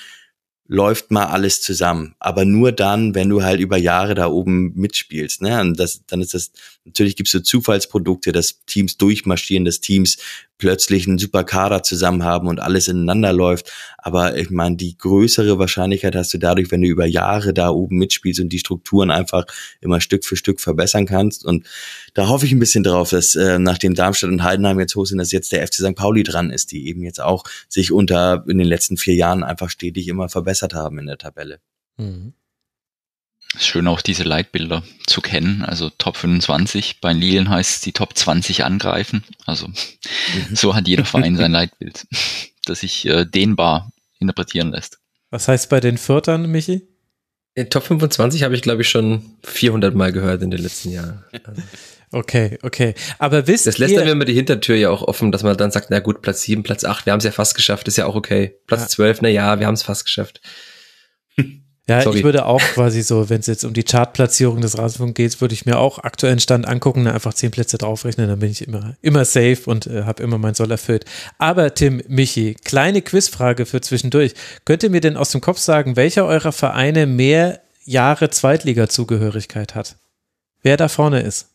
läuft mal alles zusammen. Aber nur dann, wenn du halt über Jahre da oben mitspielst. Ne? Und das, dann ist das, natürlich gibt es so Zufallsprodukte, dass Teams durchmarschieren, dass Teams plötzlich einen super Kader zusammen haben und alles ineinander läuft. Aber ich meine, die größere Wahrscheinlichkeit hast du dadurch, wenn du über Jahre da oben mitspielst und die Strukturen einfach immer Stück für Stück verbessern kannst. Und da hoffe ich ein bisschen drauf, dass äh, nachdem Darmstadt und Heidenheim jetzt hoch sind, dass jetzt der FC St. Pauli dran ist, die eben jetzt auch sich unter in den letzten vier Jahren einfach stetig immer verbessert haben in der Tabelle. Mhm ist schön auch diese Leitbilder zu kennen. Also Top 25. Bei Lilien heißt es die Top 20 angreifen. Also mhm. so hat jeder Verein sein Leitbild, das sich äh, dehnbar interpretieren lässt. Was heißt bei den Viertern, Michi? In Top 25 habe ich, glaube ich, schon 400 Mal gehört in den letzten Jahren. Also. Okay, okay. Aber wisst Das lässt ihr, dann immer die Hintertür ja auch offen, dass man dann sagt, na gut, Platz 7, Platz 8, wir haben es ja fast geschafft, ist ja auch okay. Platz ja. 12, na ja, wir haben es fast geschafft. Ja, Sorry. ich würde auch quasi so, wenn es jetzt um die Chartplatzierung des Rasenfunk geht, würde ich mir auch aktuellen Stand angucken, dann einfach zehn Plätze draufrechnen, dann bin ich immer, immer safe und äh, habe immer mein Soll erfüllt. Aber Tim, Michi, kleine Quizfrage für zwischendurch. Könnt ihr mir denn aus dem Kopf sagen, welcher eurer Vereine mehr Jahre Zweitliga-Zugehörigkeit hat? Wer da vorne ist?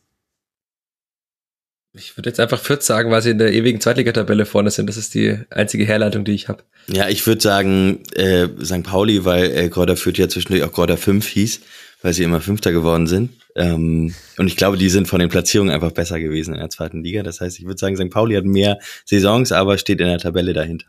Ich würde jetzt einfach Fürth sagen, weil sie in der ewigen Zweitligatabelle vorne sind. Das ist die einzige Herleitung, die ich habe. Ja, ich würde sagen äh, St. Pauli, weil äh, Gräuter Fürth ja zwischendurch auch Gräuter 5 hieß, weil sie immer Fünfter geworden sind. Ähm, und ich glaube, die sind von den Platzierungen einfach besser gewesen in der zweiten Liga. Das heißt, ich würde sagen, St. Pauli hat mehr Saisons, aber steht in der Tabelle dahinter.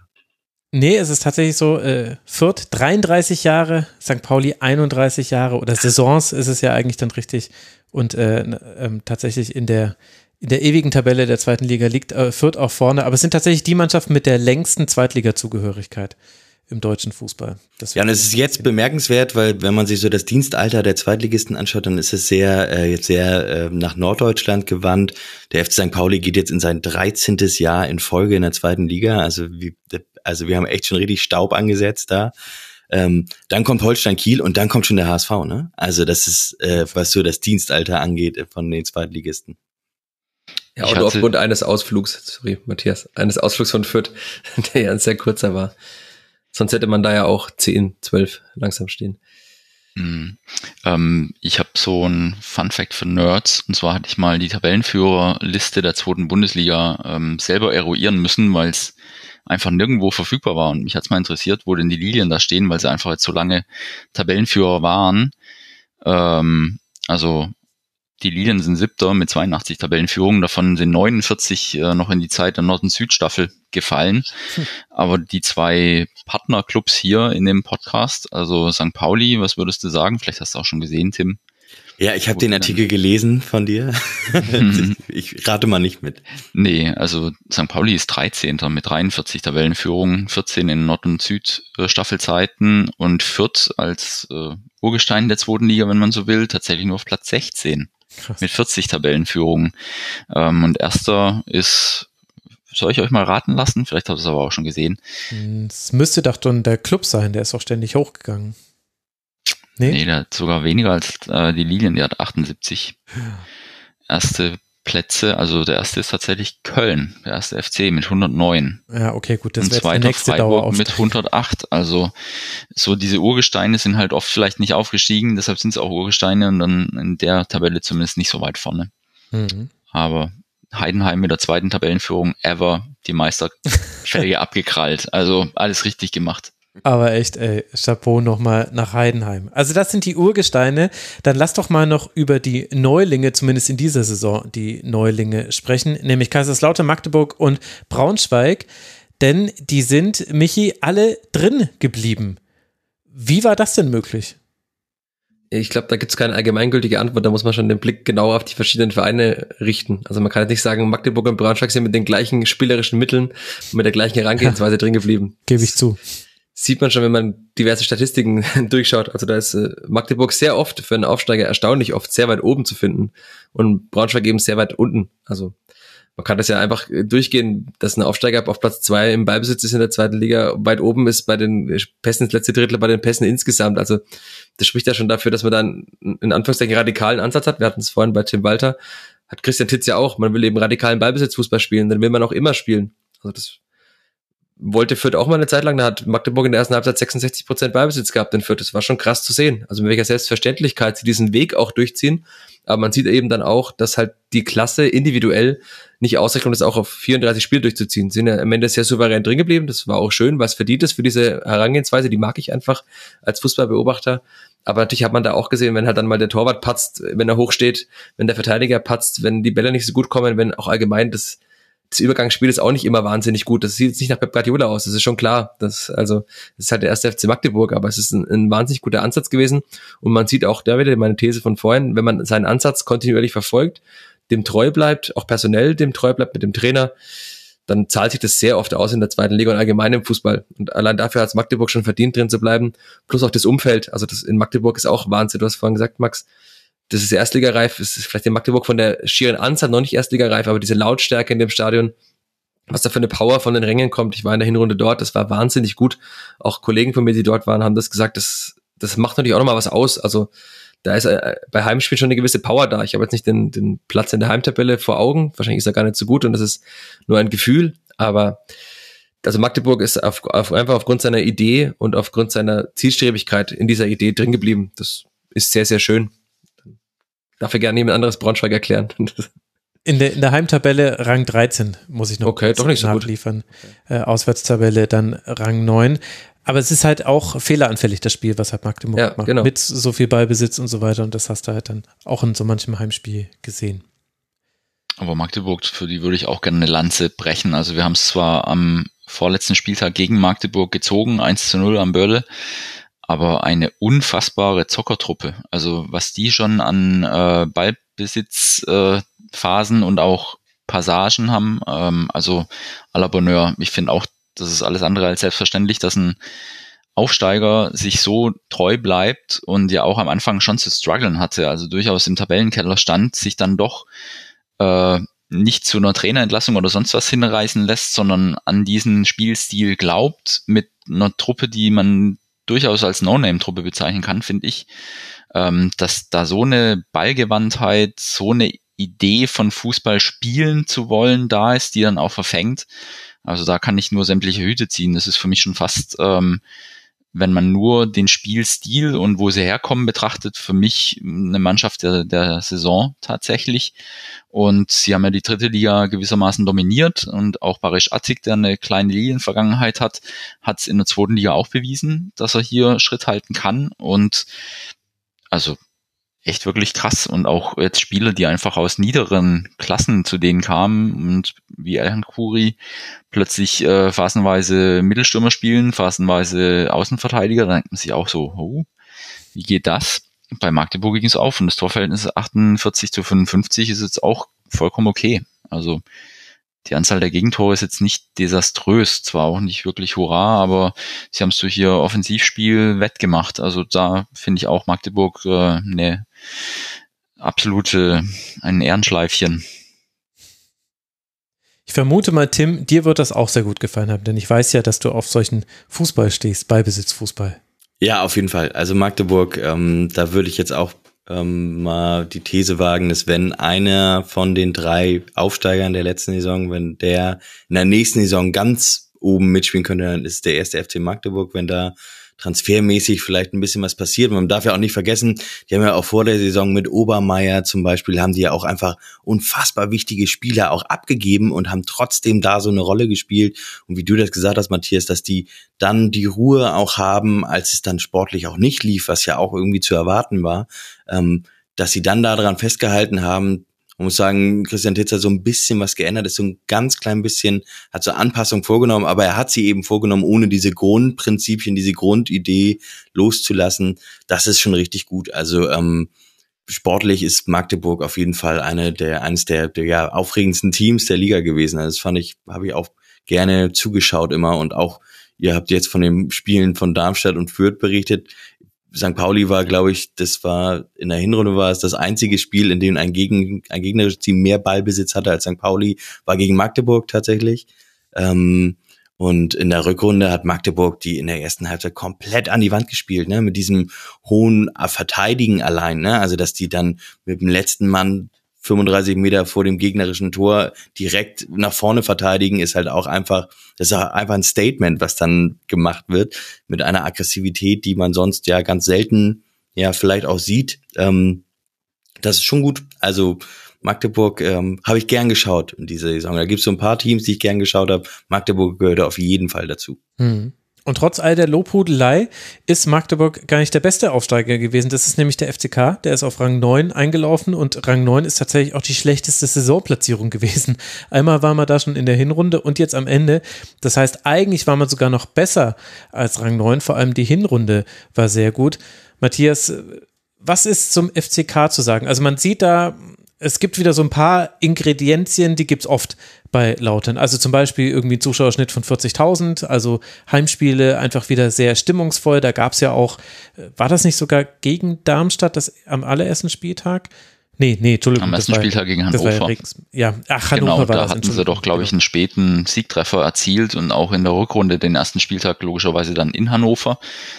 Nee, es ist tatsächlich so, äh, Fürth 33 Jahre, St. Pauli 31 Jahre oder Saisons ist es ja eigentlich dann richtig. Und äh, ähm, tatsächlich in der, in der ewigen Tabelle der zweiten Liga liegt äh, Fürth auch vorne. Aber es sind tatsächlich die Mannschaften mit der längsten Zweitliga-Zugehörigkeit im deutschen Fußball. ja, und es ist jetzt bemerkenswert, weil wenn man sich so das Dienstalter der Zweitligisten anschaut, dann ist es sehr, äh, jetzt sehr äh, nach Norddeutschland gewandt. Der FC St. Pauli geht jetzt in sein 13. Jahr in Folge in der zweiten Liga. Also, wie, also wir haben echt schon richtig Staub angesetzt da. Ähm, dann kommt Holstein Kiel und dann kommt schon der HSV, ne? Also das ist, äh, was so das Dienstalter angeht äh, von den Zweitligisten. Ja, und aufgrund eines Ausflugs, sorry, Matthias, eines Ausflugs von Fürth, der ja ein sehr kurzer war. Sonst hätte man da ja auch 10, 12 langsam stehen. Hm. Ähm, ich habe so ein Fun Fact für Nerds. Und zwar hatte ich mal die Tabellenführerliste der zweiten Bundesliga ähm, selber eruieren müssen, weil es einfach nirgendwo verfügbar war. Und mich hat's mal interessiert, wo denn die Lilien da stehen, weil sie einfach jetzt so lange Tabellenführer waren. Ähm, also die Lilien sind siebter mit 82 Tabellenführungen. Davon sind 49 äh, noch in die Zeit der Nord-Süd-Staffel gefallen. Hm. Aber die zwei Partnerclubs hier in dem Podcast, also St. Pauli, was würdest du sagen? Vielleicht hast du auch schon gesehen, Tim. Ja, ich habe den Artikel gelesen von dir. ich rate mal nicht mit. Nee, also St. Pauli ist 13. mit 43 Tabellenführungen, 14 in Nord- und Süd-Staffelzeiten und Fürth als äh, Urgestein der zweiten Liga, wenn man so will, tatsächlich nur auf Platz 16 Krass. mit 40 Tabellenführungen. Ähm, und erster ist soll ich euch mal raten lassen? Vielleicht habt ihr es aber auch schon gesehen. Es müsste doch dann der Club sein, der ist auch ständig hochgegangen. Nee, nee der hat sogar weniger als äh, die Lilien, der hat 78. Erste Plätze, also der erste ist tatsächlich Köln, der erste FC mit 109. Ja, okay, gut, das wäre der nächste Freiburg mit 108. Also so diese Urgesteine sind halt oft vielleicht nicht aufgestiegen, deshalb sind es auch Urgesteine und dann in der Tabelle zumindest nicht so weit vorne. Mhm. Aber Heidenheim mit der zweiten Tabellenführung ever die Meisterfelge abgekrallt. Also alles richtig gemacht. Aber echt, ey, Chapeau nochmal nach Heidenheim. Also das sind die Urgesteine. Dann lass doch mal noch über die Neulinge, zumindest in dieser Saison, die Neulinge sprechen, nämlich Kaiserslautern, Magdeburg und Braunschweig. Denn die sind, Michi, alle drin geblieben. Wie war das denn möglich? Ich glaube, da gibt es keine allgemeingültige Antwort. Da muss man schon den Blick genau auf die verschiedenen Vereine richten. Also man kann jetzt nicht sagen, Magdeburg und Braunschweig sind mit den gleichen spielerischen Mitteln und mit der gleichen Herangehensweise drin geblieben. Gebe ich zu sieht man schon, wenn man diverse Statistiken durchschaut. Also da ist äh, Magdeburg sehr oft für einen Aufsteiger erstaunlich oft sehr weit oben zu finden und Braunschweig eben sehr weit unten. Also man kann das ja einfach äh, durchgehen, dass ein Aufsteiger auf Platz zwei im Ballbesitz ist in der zweiten Liga, weit oben ist bei den Pässen, das letzte Drittel bei den Pässen insgesamt. Also das spricht ja schon dafür, dass man dann in Anführungszeichen radikalen Ansatz hat. Wir hatten es vorhin bei Tim Walter, hat Christian Titz ja auch. Man will eben radikalen Ballbesitzfußball spielen, dann will man auch immer spielen. Also das wollte Fürth auch mal eine Zeit lang, da hat Magdeburg in der ersten Halbzeit 66 Prozent Beibesitz gehabt in Fürth. Das war schon krass zu sehen. Also mit welcher Selbstverständlichkeit sie diesen Weg auch durchziehen. Aber man sieht eben dann auch, dass halt die Klasse individuell nicht ausreicht, um das auch auf 34 Spiele durchzuziehen. Sie sind ja am Ende sehr souverän drin geblieben. Das war auch schön, was verdient ist für diese Herangehensweise. Die mag ich einfach als Fußballbeobachter. Aber natürlich hat man da auch gesehen, wenn halt dann mal der Torwart patzt, wenn er hochsteht, wenn der Verteidiger patzt, wenn die Bälle nicht so gut kommen, wenn auch allgemein das das Übergangsspiel ist auch nicht immer wahnsinnig gut. Das sieht jetzt nicht nach Pep Guardiola aus. Das ist schon klar. Das, also, das ist halt der erste FC Magdeburg, aber es ist ein, ein wahnsinnig guter Ansatz gewesen. Und man sieht auch da wieder meine These von vorhin, wenn man seinen Ansatz kontinuierlich verfolgt, dem treu bleibt, auch personell dem treu bleibt mit dem Trainer, dann zahlt sich das sehr oft aus in der zweiten Liga und allgemein im Fußball. Und allein dafür hat es Magdeburg schon verdient, drin zu bleiben. Plus auch das Umfeld. Also das in Magdeburg ist auch Wahnsinn. Du hast vorhin gesagt, Max, das ist Erstligareif, es ist vielleicht in Magdeburg von der schieren Anzahl noch nicht Erstligareif, aber diese Lautstärke in dem Stadion, was da für eine Power von den Rängen kommt. Ich war in der Hinrunde dort, das war wahnsinnig gut. Auch Kollegen von mir, die dort waren, haben das gesagt, das, das macht natürlich auch nochmal was aus. Also da ist äh, bei Heimspielen schon eine gewisse Power da. Ich habe jetzt nicht den, den Platz in der Heimtabelle vor Augen. Wahrscheinlich ist er gar nicht so gut und das ist nur ein Gefühl. Aber also Magdeburg ist auf, auf, einfach aufgrund seiner Idee und aufgrund seiner Zielstrebigkeit in dieser Idee drin geblieben. Das ist sehr, sehr schön. Dafür gerne jemand anderes Braunschweig erklären. In der, in der Heimtabelle Rang 13 muss ich noch okay, doch nicht so nachliefern. Äh, Auswärtstabelle dann Rang 9. Aber es ist halt auch fehleranfällig, das Spiel, was halt Magdeburg ja, macht. Genau. Mit so viel Ballbesitz und so weiter. Und das hast du halt dann auch in so manchem Heimspiel gesehen. Aber Magdeburg, für die würde ich auch gerne eine Lanze brechen. Also wir haben es zwar am vorletzten Spieltag gegen Magdeburg gezogen, 1 zu 0 am Börle, aber eine unfassbare Zockertruppe. Also was die schon an äh, Ballbesitzphasen äh, und auch Passagen haben, ähm, also à la Bonheur. Ich finde auch, das ist alles andere als selbstverständlich, dass ein Aufsteiger sich so treu bleibt und ja auch am Anfang schon zu strugglen hatte, also durchaus im Tabellenkeller stand, sich dann doch äh, nicht zu einer Trainerentlassung oder sonst was hinreißen lässt, sondern an diesen Spielstil glaubt, mit einer Truppe, die man durchaus als No-Name-Truppe bezeichnen kann, finde ich, ähm, dass da so eine Ballgewandtheit, so eine Idee von Fußball spielen zu wollen da ist, die dann auch verfängt. Also da kann ich nur sämtliche Hüte ziehen. Das ist für mich schon fast ähm, wenn man nur den Spielstil und wo sie herkommen betrachtet, für mich eine Mannschaft der, der Saison tatsächlich. Und sie haben ja die dritte Liga gewissermaßen dominiert und auch Barisch Attik, der eine kleine Linienvergangenheit hat, hat es in der zweiten Liga auch bewiesen, dass er hier Schritt halten kann. Und also echt wirklich krass und auch jetzt Spieler, die einfach aus niederen Klassen zu denen kamen und wie Elhan Kuri plötzlich äh, phasenweise Mittelstürmer spielen, phasenweise Außenverteidiger, dann denkt man sich auch so, oh, wie geht das? Bei Magdeburg ging es auf und das Torverhältnis 48 zu 55 ist jetzt auch vollkommen okay. Also die Anzahl der Gegentore ist jetzt nicht desaströs, zwar auch nicht wirklich hurra, aber sie haben es durch ihr Offensivspiel wettgemacht. Also da finde ich auch Magdeburg äh, eine absolute, ein Ehrenschleifchen. Ich vermute mal, Tim, dir wird das auch sehr gut gefallen haben, denn ich weiß ja, dass du auf solchen Fußball stehst, Ballbesitzfußball. Ja, auf jeden Fall. Also Magdeburg, ähm, da würde ich jetzt auch ähm, mal die These wagen, dass wenn einer von den drei Aufsteigern der letzten Saison, wenn der in der nächsten Saison ganz oben mitspielen könnte, dann ist der erste FC Magdeburg, wenn da transfermäßig vielleicht ein bisschen was passiert. Man darf ja auch nicht vergessen, die haben ja auch vor der Saison mit Obermeier zum Beispiel, haben die ja auch einfach unfassbar wichtige Spieler auch abgegeben und haben trotzdem da so eine Rolle gespielt. Und wie du das gesagt hast, Matthias, dass die dann die Ruhe auch haben, als es dann sportlich auch nicht lief, was ja auch irgendwie zu erwarten war, ähm, dass sie dann daran festgehalten haben, man muss sagen, Christian Titz hat so ein bisschen was geändert, ist so ein ganz klein bisschen, hat so Anpassung vorgenommen, aber er hat sie eben vorgenommen, ohne diese Grundprinzipien, diese Grundidee loszulassen. Das ist schon richtig gut. Also ähm, sportlich ist Magdeburg auf jeden Fall eine der eines der, der ja, aufregendsten Teams der Liga gewesen. Also das fand ich, habe ich auch gerne zugeschaut immer und auch Ihr habt jetzt von den Spielen von Darmstadt und Fürth berichtet. St. Pauli war, glaube ich, das war in der Hinrunde war es das einzige Spiel, in dem ein, Gegen, ein gegnerisches Team mehr Ballbesitz hatte als St. Pauli, war gegen Magdeburg tatsächlich. Ähm, und in der Rückrunde hat Magdeburg die in der ersten Halbzeit komplett an die Wand gespielt, ne, mit diesem hohen Verteidigen allein, ne, also dass die dann mit dem letzten Mann 35 Meter vor dem gegnerischen Tor direkt nach vorne verteidigen, ist halt auch einfach, das ist einfach ein Statement, was dann gemacht wird mit einer Aggressivität, die man sonst ja ganz selten ja vielleicht auch sieht. Ähm, das ist schon gut. Also Magdeburg ähm, habe ich gern geschaut in dieser Saison. Da gibt es so ein paar Teams, die ich gern geschaut habe. Magdeburg gehört auf jeden Fall dazu. Hm. Und trotz all der Lobhudelei ist Magdeburg gar nicht der beste Aufsteiger gewesen. Das ist nämlich der FCK, der ist auf Rang 9 eingelaufen und Rang 9 ist tatsächlich auch die schlechteste Saisonplatzierung gewesen. Einmal war man da schon in der Hinrunde und jetzt am Ende. Das heißt, eigentlich war man sogar noch besser als Rang 9, vor allem die Hinrunde war sehr gut. Matthias, was ist zum FCK zu sagen? Also man sieht da es gibt wieder so ein paar Ingredienzien, die gibt es oft bei Lautern. Also zum Beispiel irgendwie ein Zuschauerschnitt von 40.000, also Heimspiele einfach wieder sehr stimmungsvoll. Da gab es ja auch, äh, war das nicht sogar gegen Darmstadt das am allerersten Spieltag? Nee, nee, Entschuldigung. Am ersten war, Spieltag gegen Hannover. Ja, ach, Hannover genau, war da das. hatten sie doch, glaube ich, einen späten Siegtreffer erzielt und auch in der Rückrunde den ersten Spieltag logischerweise dann in Hannover.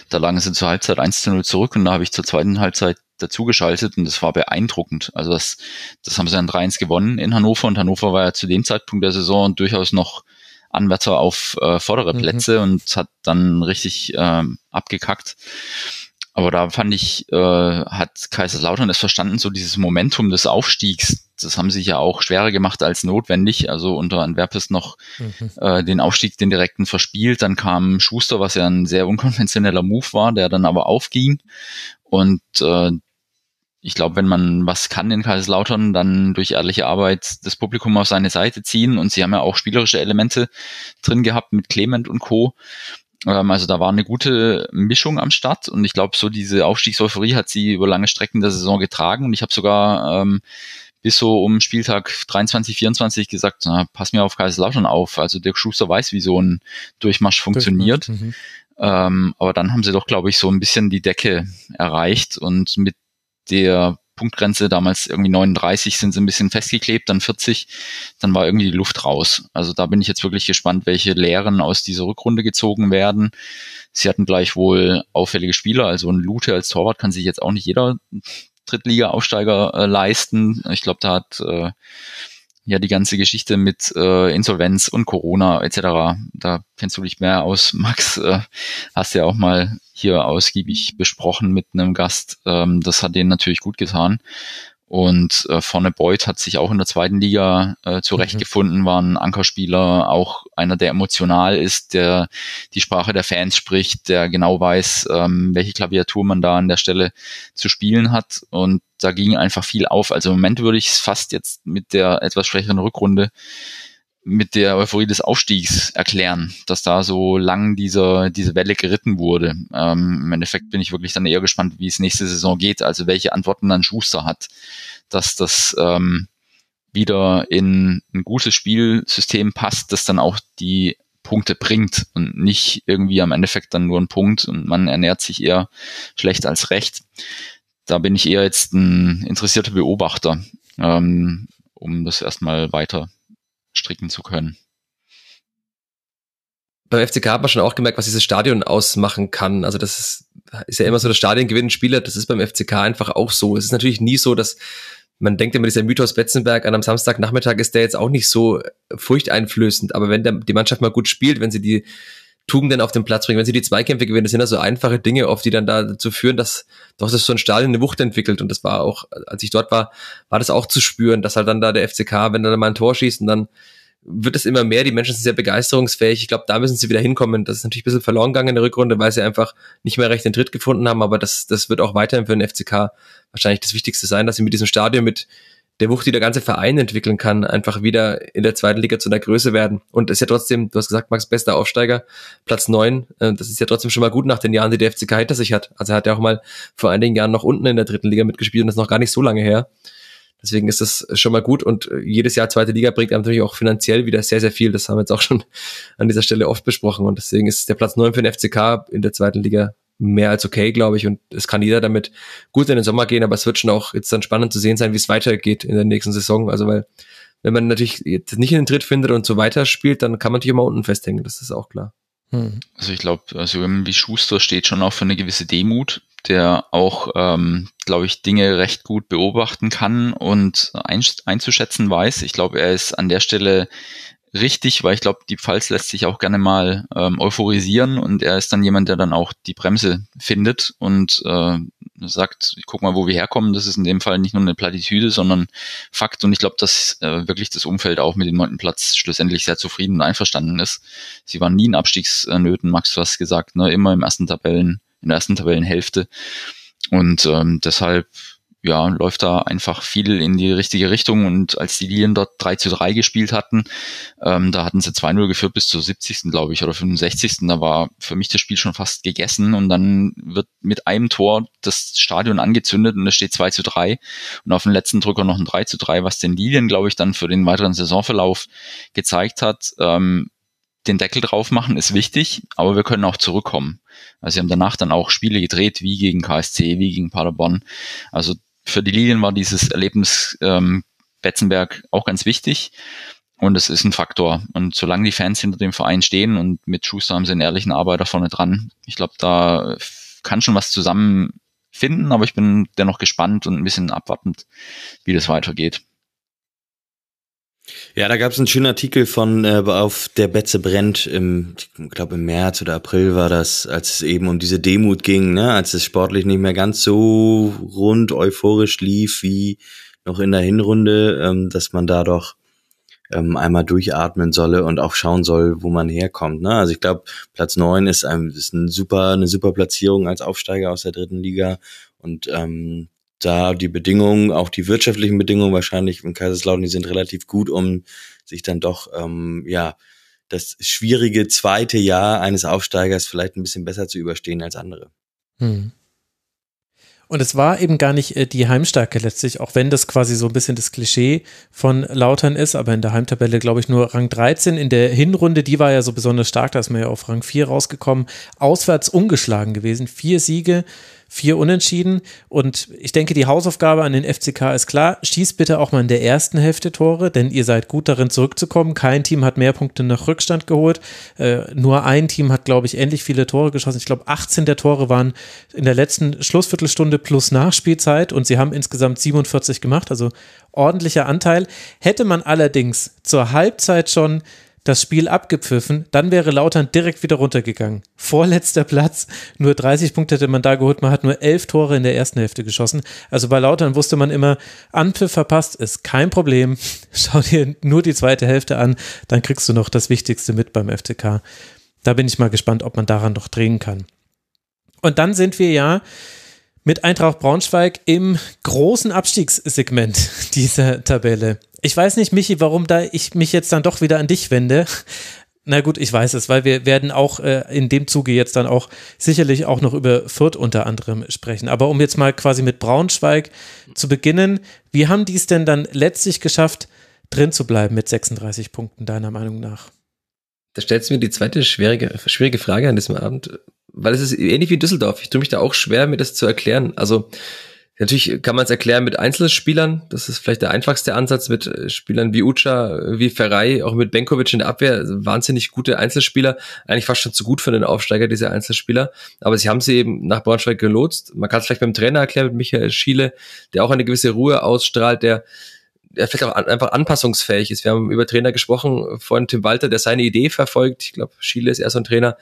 Da lagen sie zur Halbzeit 1 zu 0 zurück und da habe ich zur zweiten Halbzeit dazugeschaltet und das war beeindruckend. Also das, das haben sie dann 3-1 gewonnen in Hannover und Hannover war ja zu dem Zeitpunkt der Saison durchaus noch Anwärter auf äh, vordere mhm. Plätze mhm. und hat dann richtig ähm, abgekackt. Aber da fand ich, äh, hat Kaiserslautern es verstanden, so dieses Momentum des Aufstiegs, das haben sie ja auch schwerer gemacht als notwendig. Also unter Antwerpes noch mhm. äh, den Aufstieg, den direkten verspielt. Dann kam Schuster, was ja ein sehr unkonventioneller Move war, der dann aber aufging. Und äh, ich glaube, wenn man was kann in Kaiserslautern, dann durch ehrliche Arbeit das Publikum auf seine Seite ziehen. Und sie haben ja auch spielerische Elemente drin gehabt mit Clement und Co. Ähm, also da war eine gute Mischung am Start und ich glaube, so diese Aufstiegseuphorie hat sie über lange Strecken der Saison getragen und ich habe sogar ähm, bis so um Spieltag 23, 24 gesagt, na, pass mir auf Kaiserslautern auf. Also Dirk Schuster weiß, wie so ein Durchmarsch funktioniert. Mhm. Ähm, aber dann haben sie doch, glaube ich, so ein bisschen die Decke erreicht und mit der Punktgrenze, damals irgendwie 39, sind sie ein bisschen festgeklebt, dann 40, dann war irgendwie die Luft raus. Also da bin ich jetzt wirklich gespannt, welche Lehren aus dieser Rückrunde gezogen werden. Sie hatten gleichwohl auffällige Spieler, also ein Lute als Torwart kann sich jetzt auch nicht jeder Drittliga-Aufsteiger äh, leisten. Ich glaube, da hat äh, ja die ganze Geschichte mit äh, Insolvenz und Corona etc. Da kennst du dich mehr aus, Max. Äh, hast ja auch mal hier ausgiebig besprochen mit einem Gast. Ähm, das hat denen natürlich gut getan. Und äh, vorne Beuth hat sich auch in der zweiten Liga äh, zurechtgefunden, mhm. war ein Ankerspieler, auch einer, der emotional ist, der die Sprache der Fans spricht, der genau weiß, ähm, welche Klaviatur man da an der Stelle zu spielen hat. Und da ging einfach viel auf. Also im Moment würde ich es fast jetzt mit der etwas schwächeren Rückrunde mit der Euphorie des Aufstiegs erklären, dass da so lang dieser, diese Welle geritten wurde. Ähm, Im Endeffekt bin ich wirklich dann eher gespannt, wie es nächste Saison geht, also welche Antworten dann Schuster hat, dass das ähm, wieder in ein gutes Spielsystem passt, das dann auch die Punkte bringt und nicht irgendwie am Endeffekt dann nur ein Punkt und man ernährt sich eher schlecht als recht. Da bin ich eher jetzt ein interessierter Beobachter, ähm, um das erstmal weiter stricken zu können. Beim FCK hat man schon auch gemerkt, was dieses Stadion ausmachen kann. Also das ist, ist ja immer so, das Stadion gewinnen Spieler. Das ist beim FCK einfach auch so. Es ist natürlich nie so, dass man denkt immer, dieser Mythos Betzenberg an einem Samstagnachmittag ist der jetzt auch nicht so furchteinflößend. Aber wenn der, die Mannschaft mal gut spielt, wenn sie die Tugenden auf den Platz bringen, wenn sie die Zweikämpfe gewinnen, das sind ja so einfache Dinge oft, die dann dazu führen, dass doch das so ein Stadion eine Wucht entwickelt. Und das war auch, als ich dort war, war das auch zu spüren, dass halt dann da der FCK, wenn dann mal ein Tor schießt und dann wird es immer mehr. Die Menschen sind sehr begeisterungsfähig. Ich glaube, da müssen sie wieder hinkommen. Das ist natürlich ein bisschen verloren gegangen in der Rückrunde, weil sie einfach nicht mehr recht den Tritt gefunden haben. Aber das, das wird auch weiterhin für den FCK wahrscheinlich das Wichtigste sein, dass sie mit diesem Stadion, mit der Wucht, die der ganze Verein entwickeln kann, einfach wieder in der zweiten Liga zu einer Größe werden. Und ist ja trotzdem, du hast gesagt, Max, bester Aufsteiger, Platz neun. Äh, das ist ja trotzdem schon mal gut nach den Jahren, die der FCK hinter sich hat. Also er hat ja auch mal vor einigen Jahren noch unten in der dritten Liga mitgespielt und das ist noch gar nicht so lange her. Deswegen ist das schon mal gut und jedes Jahr zweite Liga bringt einem natürlich auch finanziell wieder sehr, sehr viel. Das haben wir jetzt auch schon an dieser Stelle oft besprochen und deswegen ist der Platz neun für den FCK in der zweiten Liga mehr als okay, glaube ich. Und es kann jeder damit gut in den Sommer gehen, aber es wird schon auch jetzt dann spannend zu sehen sein, wie es weitergeht in der nächsten Saison. Also weil, wenn man natürlich jetzt nicht in den Tritt findet und so weiter spielt, dann kann man natürlich immer unten festhängen, das ist auch klar. Hm. Also ich glaube, also wie Schuster steht schon auch für eine gewisse Demut, der auch, ähm, glaube ich, Dinge recht gut beobachten kann und einzuschätzen weiß. Ich glaube, er ist an der Stelle richtig, weil ich glaube, die Pfalz lässt sich auch gerne mal ähm, euphorisieren und er ist dann jemand, der dann auch die Bremse findet und äh, sagt, ich guck mal, wo wir herkommen. Das ist in dem Fall nicht nur eine Plattitüde, sondern Fakt. Und ich glaube, dass äh, wirklich das Umfeld auch mit dem neunten Platz schlussendlich sehr zufrieden und einverstanden ist. Sie waren nie in Abstiegsnöten, Max, du hast gesagt, ne, immer im ersten Tabellen, in der ersten Tabellenhälfte. Und ähm, deshalb ja, läuft da einfach viel in die richtige Richtung. Und als die Lilien dort 3 zu 3 gespielt hatten, ähm, da hatten sie 2-0 geführt bis zur 70. glaube ich, oder 65. Da war für mich das Spiel schon fast gegessen. Und dann wird mit einem Tor das Stadion angezündet und es steht 2 zu 3. Und auf dem letzten Drücker noch ein 3 zu 3, was den Lilien, glaube ich, dann für den weiteren Saisonverlauf gezeigt hat. Ähm, den Deckel drauf machen ist wichtig, aber wir können auch zurückkommen. Also sie haben danach dann auch Spiele gedreht, wie gegen KSC, wie gegen Paderborn. Also für die Lilien war dieses Erlebnis ähm, Betzenberg auch ganz wichtig. Und es ist ein Faktor. Und solange die Fans hinter dem Verein stehen und mit Schuster haben sie einen ehrlichen Arbeiter vorne dran, ich glaube, da kann schon was zusammenfinden, aber ich bin dennoch gespannt und ein bisschen abwartend, wie das weitergeht. Ja, da gab es einen schönen Artikel von äh, auf der Betze brennt im, ich glaube im März oder April war das, als es eben um diese Demut ging, ne, als es sportlich nicht mehr ganz so rund euphorisch lief wie noch in der Hinrunde, ähm, dass man da doch ähm, einmal durchatmen solle und auch schauen soll, wo man herkommt. Ne? Also ich glaube, Platz neun ist, ein, ist ein super, eine super Platzierung als Aufsteiger aus der dritten Liga und ähm, da die Bedingungen, auch die wirtschaftlichen Bedingungen wahrscheinlich in Kaiserslautern, die sind relativ gut, um sich dann doch, ähm, ja, das schwierige zweite Jahr eines Aufsteigers vielleicht ein bisschen besser zu überstehen als andere. Hm. Und es war eben gar nicht äh, die Heimstärke letztlich, auch wenn das quasi so ein bisschen das Klischee von Lautern ist, aber in der Heimtabelle glaube ich nur Rang 13. In der Hinrunde, die war ja so besonders stark, da ist man ja auf Rang 4 rausgekommen, auswärts ungeschlagen gewesen, vier Siege, vier Unentschieden. Und ich denke, die Hausaufgabe an den FCK ist klar, schießt bitte auch mal in der ersten Hälfte Tore, denn ihr seid gut darin zurückzukommen. Kein Team hat mehr Punkte nach Rückstand geholt. Äh, nur ein Team hat, glaube ich, ähnlich viele Tore geschossen. Ich glaube, 18 der Tore waren in der letzten Schlussviertelstunde plus Nachspielzeit und sie haben insgesamt 47 gemacht, also ordentlicher Anteil. Hätte man allerdings zur Halbzeit schon das Spiel abgepfiffen, dann wäre Lautern direkt wieder runtergegangen. Vorletzter Platz, nur 30 Punkte hätte man da geholt, man hat nur elf Tore in der ersten Hälfte geschossen. Also bei Lautern wusste man immer, Anpfiff verpasst ist kein Problem. Schau dir nur die zweite Hälfte an, dann kriegst du noch das Wichtigste mit beim FCK. Da bin ich mal gespannt, ob man daran noch drehen kann. Und dann sind wir ja mit Eintracht Braunschweig im großen Abstiegssegment dieser Tabelle. Ich weiß nicht, Michi, warum da ich mich jetzt dann doch wieder an dich wende. Na gut, ich weiß es, weil wir werden auch äh, in dem Zuge jetzt dann auch sicherlich auch noch über Fürth unter anderem sprechen. Aber um jetzt mal quasi mit Braunschweig zu beginnen, wie haben die es denn dann letztlich geschafft, drin zu bleiben mit 36 Punkten, deiner Meinung nach? Da stellst du mir die zweite schwierige, schwierige Frage an diesem Abend, weil es ist ähnlich wie Düsseldorf. Ich tue mich da auch schwer, mir das zu erklären. Also Natürlich kann man es erklären mit Einzelspielern. Das ist vielleicht der einfachste Ansatz mit äh, Spielern wie Ucha, wie Ferrei, auch mit Benkovic in der Abwehr. Wahnsinnig gute Einzelspieler. Eigentlich fast schon zu gut für den Aufsteiger, diese Einzelspieler. Aber sie haben sie eben nach Braunschweig gelotst. Man kann es vielleicht beim Trainer erklären, mit Michael Schiele, der auch eine gewisse Ruhe ausstrahlt, der der vielleicht auch einfach anpassungsfähig ist. Wir haben über Trainer gesprochen, vorhin Tim Walter, der seine Idee verfolgt. Ich glaube, Schiele ist eher so ein Trainer,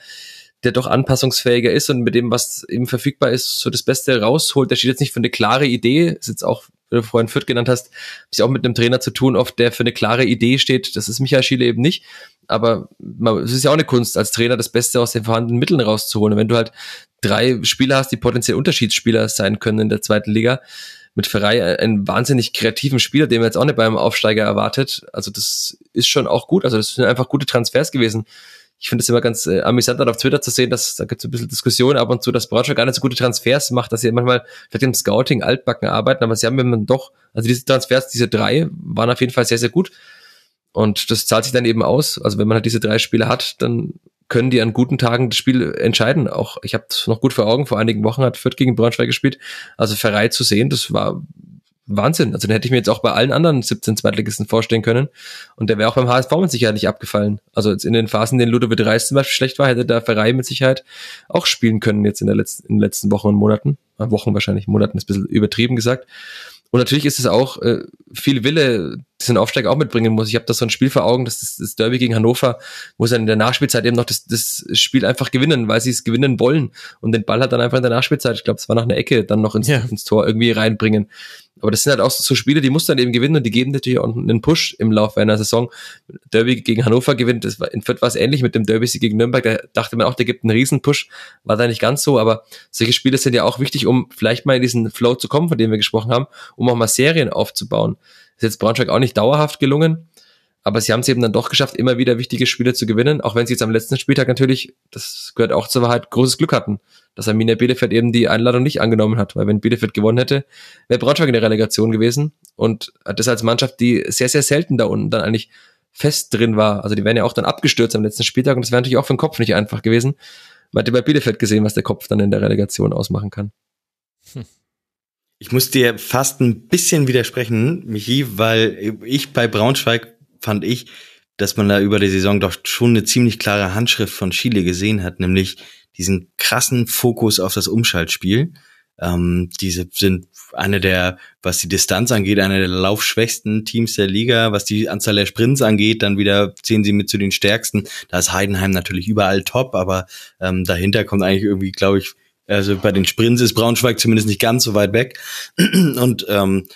der doch anpassungsfähiger ist und mit dem, was eben verfügbar ist, so das Beste rausholt. Der steht jetzt nicht für eine klare Idee, ist jetzt auch, wie du vorhin Fürth genannt hast, ist auch mit einem Trainer zu tun, oft der für eine klare Idee steht. Das ist Michael Schiele eben nicht. Aber es ist ja auch eine Kunst, als Trainer das Beste aus den vorhandenen Mitteln rauszuholen. Und wenn du halt drei Spieler hast, die potenziell Unterschiedsspieler sein können in der zweiten Liga, mit Ferrei einen wahnsinnig kreativen Spieler, den man jetzt auch nicht beim Aufsteiger erwartet. Also das ist schon auch gut. Also das sind einfach gute Transfers gewesen ich finde es immer ganz äh, amüsant, dann auf Twitter zu sehen, dass da gibt es ein bisschen Diskussion ab und zu, dass Braunschweig gar nicht so gute Transfers macht, dass sie manchmal vielleicht im Scouting altbacken arbeiten, aber sie haben immer doch, also diese Transfers, diese drei, waren auf jeden Fall sehr, sehr gut. Und das zahlt sich dann eben aus. Also wenn man halt diese drei Spiele hat, dann können die an guten Tagen das Spiel entscheiden. Auch ich habe noch gut vor Augen, vor einigen Wochen hat Fürth gegen Braunschweig gespielt. Also Ferrei zu sehen, das war Wahnsinn. Also den hätte ich mir jetzt auch bei allen anderen 17 Zweitligisten vorstellen können. Und der wäre auch beim HSV mit Sicherheit nicht abgefallen. Also jetzt in den Phasen, in denen Ludovic Reis zum Beispiel schlecht war, hätte der Verein mit Sicherheit auch spielen können jetzt in, der letzten, in den letzten Wochen und Monaten. Äh, Wochen wahrscheinlich, Monaten ist ein bisschen übertrieben gesagt. Und natürlich ist es auch äh, viel Wille, diesen Aufsteiger auch mitbringen muss. Ich habe da so ein Spiel vor Augen, das ist das Derby gegen Hannover, wo sie dann in der Nachspielzeit eben noch das, das Spiel einfach gewinnen, weil sie es gewinnen wollen. Und den Ball hat dann einfach in der Nachspielzeit, ich glaube, es war nach einer Ecke, dann noch ins, ja. ins Tor irgendwie reinbringen. Aber das sind halt auch so Spiele, die muss dann eben gewinnen und die geben natürlich auch einen Push im Laufe einer Saison. Derby gegen Hannover gewinnt, das war in Fürth war es ähnlich mit dem Derby gegen Nürnberg, da dachte man auch, der gibt einen Riesenpush, war da nicht ganz so, aber solche Spiele sind ja auch wichtig, um vielleicht mal in diesen Flow zu kommen, von dem wir gesprochen haben, um auch mal Serien aufzubauen. Ist jetzt Braunschweig auch nicht dauerhaft gelungen, aber sie haben es eben dann doch geschafft, immer wieder wichtige Spiele zu gewinnen, auch wenn sie jetzt am letzten Spieltag natürlich, das gehört auch zur Wahrheit, großes Glück hatten, dass Arminia Bielefeld eben die Einladung nicht angenommen hat, weil wenn Bielefeld gewonnen hätte, wäre Braunschweig in der Relegation gewesen und das als Mannschaft, die sehr, sehr selten da unten dann eigentlich fest drin war. Also die wären ja auch dann abgestürzt am letzten Spieltag und das wäre natürlich auch für den Kopf nicht einfach gewesen. Man hat ja bei Bielefeld gesehen, was der Kopf dann in der Relegation ausmachen kann. Hm. Ich muss dir fast ein bisschen widersprechen, Michi, weil ich bei Braunschweig fand ich, dass man da über die Saison doch schon eine ziemlich klare Handschrift von Chile gesehen hat, nämlich diesen krassen Fokus auf das Umschaltspiel. Ähm, diese sind eine der, was die Distanz angeht, eine der laufschwächsten Teams der Liga. Was die Anzahl der Sprints angeht, dann wieder zählen sie mit zu den stärksten. Da ist Heidenheim natürlich überall top, aber ähm, dahinter kommt eigentlich irgendwie, glaube ich, also bei den Sprints ist Braunschweig zumindest nicht ganz so weit weg. Und ähm,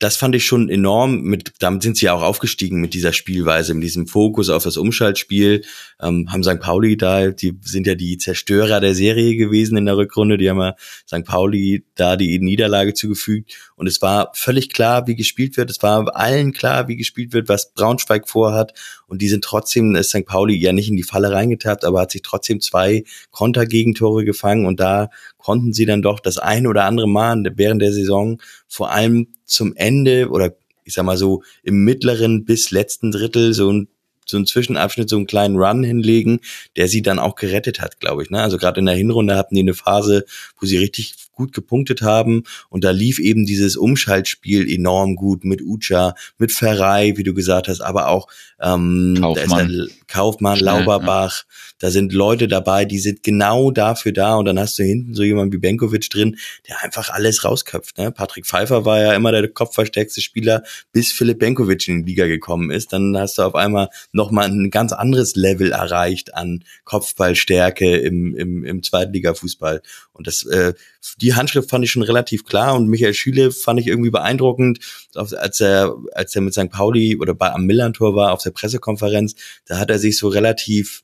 das fand ich schon enorm. Mit, damit sind sie ja auch aufgestiegen mit dieser Spielweise, mit diesem Fokus auf das Umschaltspiel. Ähm, haben St. Pauli da, die sind ja die Zerstörer der Serie gewesen in der Rückrunde. Die haben ja St. Pauli da die Niederlage zugefügt. Und es war völlig klar, wie gespielt wird. Es war allen klar, wie gespielt wird, was Braunschweig vorhat. Und die sind trotzdem, ist St. Pauli ja nicht in die Falle reingetappt, aber hat sich trotzdem zwei Kontergegentore gefangen. Und da konnten sie dann doch das ein oder andere Mal während der Saison vor allem zum Ende oder ich sag mal so im mittleren bis letzten Drittel so ein so einen Zwischenabschnitt, so einen kleinen Run hinlegen, der sie dann auch gerettet hat, glaube ich. Ne? Also gerade in der Hinrunde hatten die eine Phase, wo sie richtig gut gepunktet haben und da lief eben dieses Umschaltspiel enorm gut mit Ucha, mit Ferrei, wie du gesagt hast, aber auch ähm, Kaufmann, Kaufmann Schnell, Lauberbach. Ja. Da sind Leute dabei, die sind genau dafür da und dann hast du hinten so jemand wie Benkovic drin, der einfach alles rausköpft. Ne? Patrick Pfeiffer war ja immer der kopfverstärkste Spieler, bis Philipp Benkovic in die Liga gekommen ist. Dann hast du auf einmal nochmal ein ganz anderes Level erreicht an Kopfballstärke im, im, im Zweitliga-Fußball. Und das, äh, die Handschrift fand ich schon relativ klar und Michael Schüle fand ich irgendwie beeindruckend, als er, als er mit St. Pauli oder bei am Millantor war auf der Pressekonferenz, da hat er sich so relativ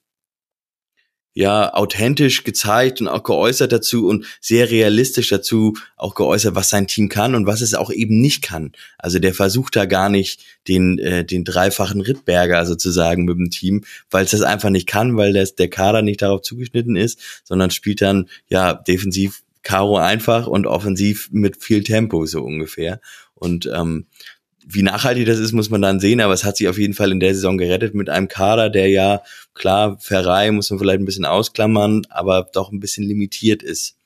ja authentisch gezeigt und auch geäußert dazu und sehr realistisch dazu auch geäußert, was sein Team kann und was es auch eben nicht kann. Also der versucht da gar nicht den äh, den dreifachen Rittberger sozusagen mit dem Team, weil es das einfach nicht kann, weil das, der Kader nicht darauf zugeschnitten ist, sondern spielt dann ja defensiv Karo einfach und offensiv mit viel Tempo so ungefähr. Und ähm, wie nachhaltig das ist, muss man dann sehen, aber es hat sich auf jeden Fall in der Saison gerettet mit einem Kader, der ja, klar, Ferrei muss man vielleicht ein bisschen ausklammern, aber doch ein bisschen limitiert ist.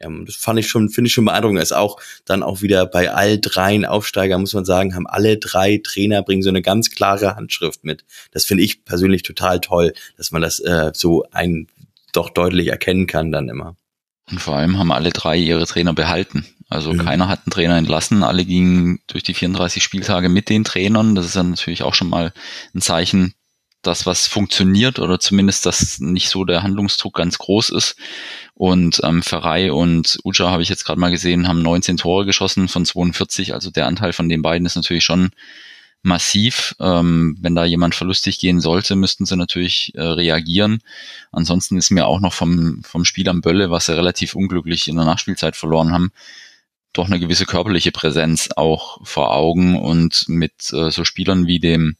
Ähm, das fand ich schon, finde ich schon beeindruckend. Ist auch dann auch wieder bei all dreien Aufsteiger, muss man sagen, haben alle drei Trainer bringen so eine ganz klare Handschrift mit. Das finde ich persönlich total toll, dass man das äh, so ein doch deutlich erkennen kann dann immer. Und vor allem haben alle drei ihre Trainer behalten. Also mhm. keiner hat einen Trainer entlassen, alle gingen durch die 34 Spieltage mit den Trainern. Das ist dann natürlich auch schon mal ein Zeichen, dass was funktioniert oder zumindest, dass nicht so der Handlungsdruck ganz groß ist. Und ähm, Ferrei und Uja habe ich jetzt gerade mal gesehen, haben 19 Tore geschossen von 42. Also der Anteil von den beiden ist natürlich schon massiv. Ähm, wenn da jemand verlustig gehen sollte, müssten sie natürlich äh, reagieren. Ansonsten ist mir auch noch vom, vom Spiel am Bölle, was sie relativ unglücklich in der Nachspielzeit verloren haben, doch eine gewisse körperliche Präsenz auch vor Augen und mit äh, so Spielern wie dem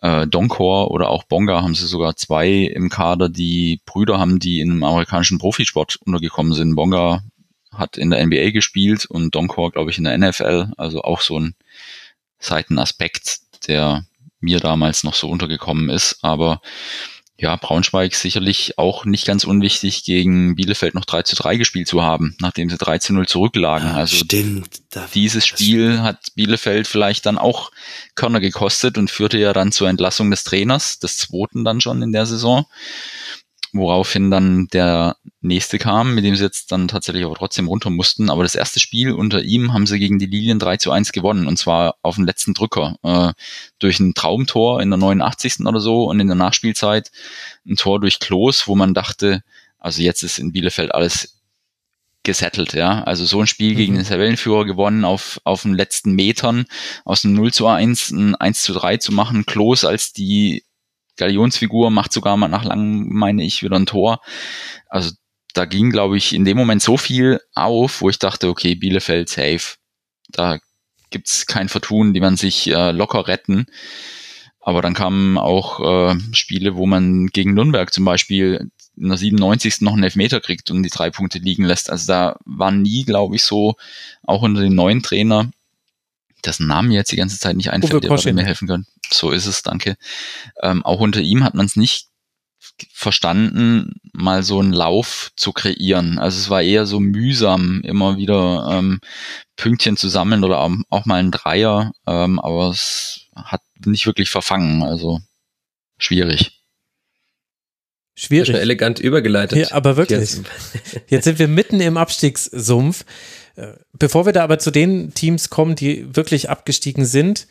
äh, Donkor oder auch Bonga haben sie sogar zwei im Kader, die Brüder haben, die in einem amerikanischen Profisport untergekommen sind. Bonga hat in der NBA gespielt und Donkor, glaube ich, in der NFL, also auch so ein Seitenaspekt, der mir damals noch so untergekommen ist. Aber ja, Braunschweig sicherlich auch nicht ganz unwichtig, gegen Bielefeld noch 3 zu 3 gespielt zu haben, nachdem sie 3 zu 0 zurücklagen. Ja, also stimmt. dieses Spiel hat Bielefeld vielleicht dann auch Körner gekostet und führte ja dann zur Entlassung des Trainers, des zweiten dann schon in der Saison woraufhin dann der nächste kam, mit dem sie jetzt dann tatsächlich aber trotzdem runter mussten. Aber das erste Spiel unter ihm haben sie gegen die Lilien 3 zu 1 gewonnen und zwar auf den letzten Drücker. Äh, durch ein Traumtor in der 89. oder so und in der Nachspielzeit ein Tor durch Klos, wo man dachte, also jetzt ist in Bielefeld alles gesettelt, ja. Also so ein Spiel mhm. gegen den Tabellenführer gewonnen auf, auf den letzten Metern aus einem 0 zu 1 ein 1 zu 3 zu machen. Klos als die Galionsfigur, macht sogar mal nach langem, meine ich, wieder ein Tor. Also da ging, glaube ich, in dem Moment so viel auf, wo ich dachte, okay, Bielefeld safe. Da gibt's kein Vertun, die man sich äh, locker retten. Aber dann kamen auch äh, Spiele, wo man gegen Nürnberg zum Beispiel in der 97. noch einen Elfmeter kriegt und die drei Punkte liegen lässt. Also da war nie, glaube ich, so, auch unter dem neuen Trainer, dessen Namen jetzt die ganze Zeit nicht einfällt, der mir helfen können. So ist es, danke. Ähm, auch unter ihm hat man es nicht verstanden, mal so einen Lauf zu kreieren. Also es war eher so mühsam, immer wieder ähm, Pünktchen zu sammeln oder auch, auch mal ein Dreier, ähm, aber es hat nicht wirklich verfangen. Also schwierig. Schwierig. elegant übergeleitet. Ja, aber wirklich. Jetzt. Jetzt sind wir mitten im Abstiegssumpf. Äh, bevor wir da aber zu den Teams kommen, die wirklich abgestiegen sind,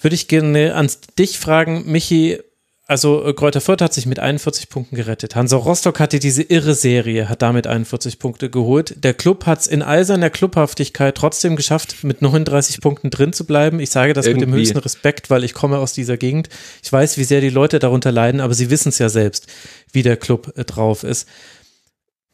würde ich gerne ans dich fragen, Michi, also äh, Kräuter Fürth hat sich mit 41 Punkten gerettet. Hansa Rostock hatte diese irre Serie, hat damit 41 Punkte geholt. Der Club hat es in all seiner Clubhaftigkeit trotzdem geschafft, mit 39 Punkten drin zu bleiben. Ich sage das Irgendwie. mit dem höchsten Respekt, weil ich komme aus dieser Gegend. Ich weiß, wie sehr die Leute darunter leiden, aber sie wissen es ja selbst, wie der Club äh, drauf ist.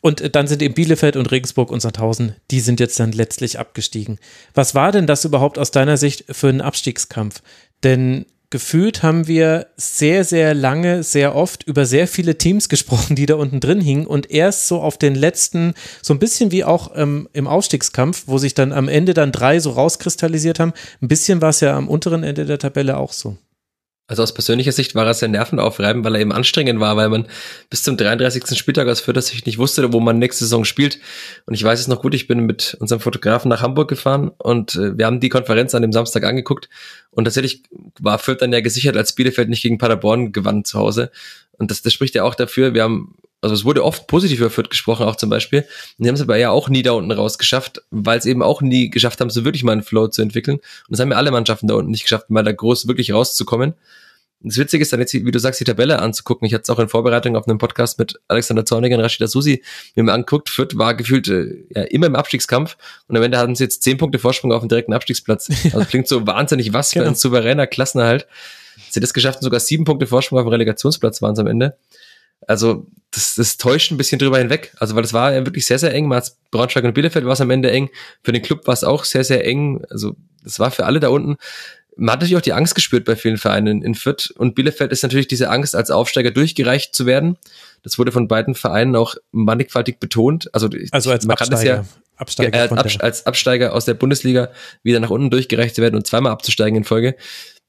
Und äh, dann sind eben Bielefeld und Regensburg und Sandhausen, die sind jetzt dann letztlich abgestiegen. Was war denn das überhaupt aus deiner Sicht für einen Abstiegskampf? Denn gefühlt haben wir sehr, sehr lange, sehr oft über sehr viele Teams gesprochen, die da unten drin hingen und erst so auf den letzten, so ein bisschen wie auch ähm, im Aufstiegskampf, wo sich dann am Ende dann drei so rauskristallisiert haben, ein bisschen war es ja am unteren Ende der Tabelle auch so. Also aus persönlicher Sicht war er sehr nervenaufreibend, weil er eben anstrengend war, weil man bis zum 33. Spieltag aus Fürth sich nicht wusste, wo man nächste Saison spielt. Und ich weiß es noch gut, ich bin mit unserem Fotografen nach Hamburg gefahren und äh, wir haben die Konferenz an dem Samstag angeguckt und tatsächlich war Fürth dann ja gesichert, als Bielefeld nicht gegen Paderborn gewann zu Hause. Und das, das spricht ja auch dafür, wir haben also es wurde oft positiv über Fürth gesprochen, auch zum Beispiel. Und die haben es aber ja auch nie da unten raus geschafft, weil es eben auch nie geschafft haben, so wirklich mal einen Flow zu entwickeln. Und das haben ja alle Mannschaften da unten nicht geschafft, mal da groß wirklich rauszukommen. Und das Witzige ist dann jetzt, wie du sagst, die Tabelle anzugucken. Ich hatte es auch in Vorbereitung auf einem Podcast mit Alexander Zorniger und Rashida Susi mir mal angeguckt. Fürth war gefühlt äh, ja, immer im Abstiegskampf und am Ende hatten sie jetzt zehn Punkte Vorsprung auf dem direkten Abstiegsplatz. Also klingt so wahnsinnig was genau. für ein souveräner Klassenerhalt. Sie es geschafft, sogar sieben Punkte Vorsprung auf dem Relegationsplatz waren es am Ende. Also das, das täuscht ein bisschen drüber hinweg. Also weil es war ja wirklich sehr, sehr eng. Mal Braunschweig und Bielefeld war es am Ende eng. Für den Club war es auch sehr, sehr eng. Also das war für alle da unten. Man hat natürlich auch die Angst gespürt bei vielen Vereinen. In Fürth und Bielefeld ist natürlich diese Angst, als Aufsteiger durchgereicht zu werden. Das wurde von beiden Vereinen auch mannigfaltig betont. Also, also als man Absteiger. Kann das ja, Absteiger äh, als Absteiger aus der Bundesliga wieder nach unten durchgereicht zu werden und zweimal abzusteigen in Folge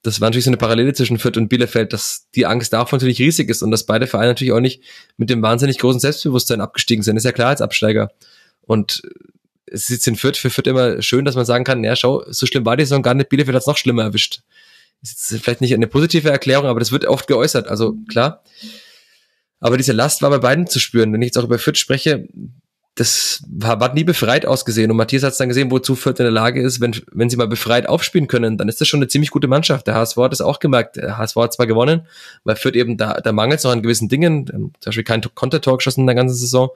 das war natürlich so eine Parallele zwischen Fürth und Bielefeld, dass die Angst davon natürlich riesig ist und dass beide Vereine natürlich auch nicht mit dem wahnsinnig großen Selbstbewusstsein abgestiegen sind. ist ja klar als Absteiger. Und es ist in Fürth für Fürth immer schön, dass man sagen kann, ja, schau, so schlimm war die Saison gar nicht, Bielefeld hat es noch schlimmer erwischt. Das ist vielleicht nicht eine positive Erklärung, aber das wird oft geäußert, also klar. Aber diese Last war bei beiden zu spüren. Wenn ich jetzt auch über Fürth spreche, das war, war nie befreit ausgesehen. Und Matthias hat es dann gesehen, wozu Fürth in der Lage ist, wenn, wenn sie mal befreit aufspielen können, dann ist das schon eine ziemlich gute Mannschaft. Der HSV hat es auch gemerkt. Der HSV hat zwar gewonnen, weil Fürth eben, da, da mangelt es noch an gewissen Dingen, zum Beispiel kein Kontertor geschossen in der ganzen Saison.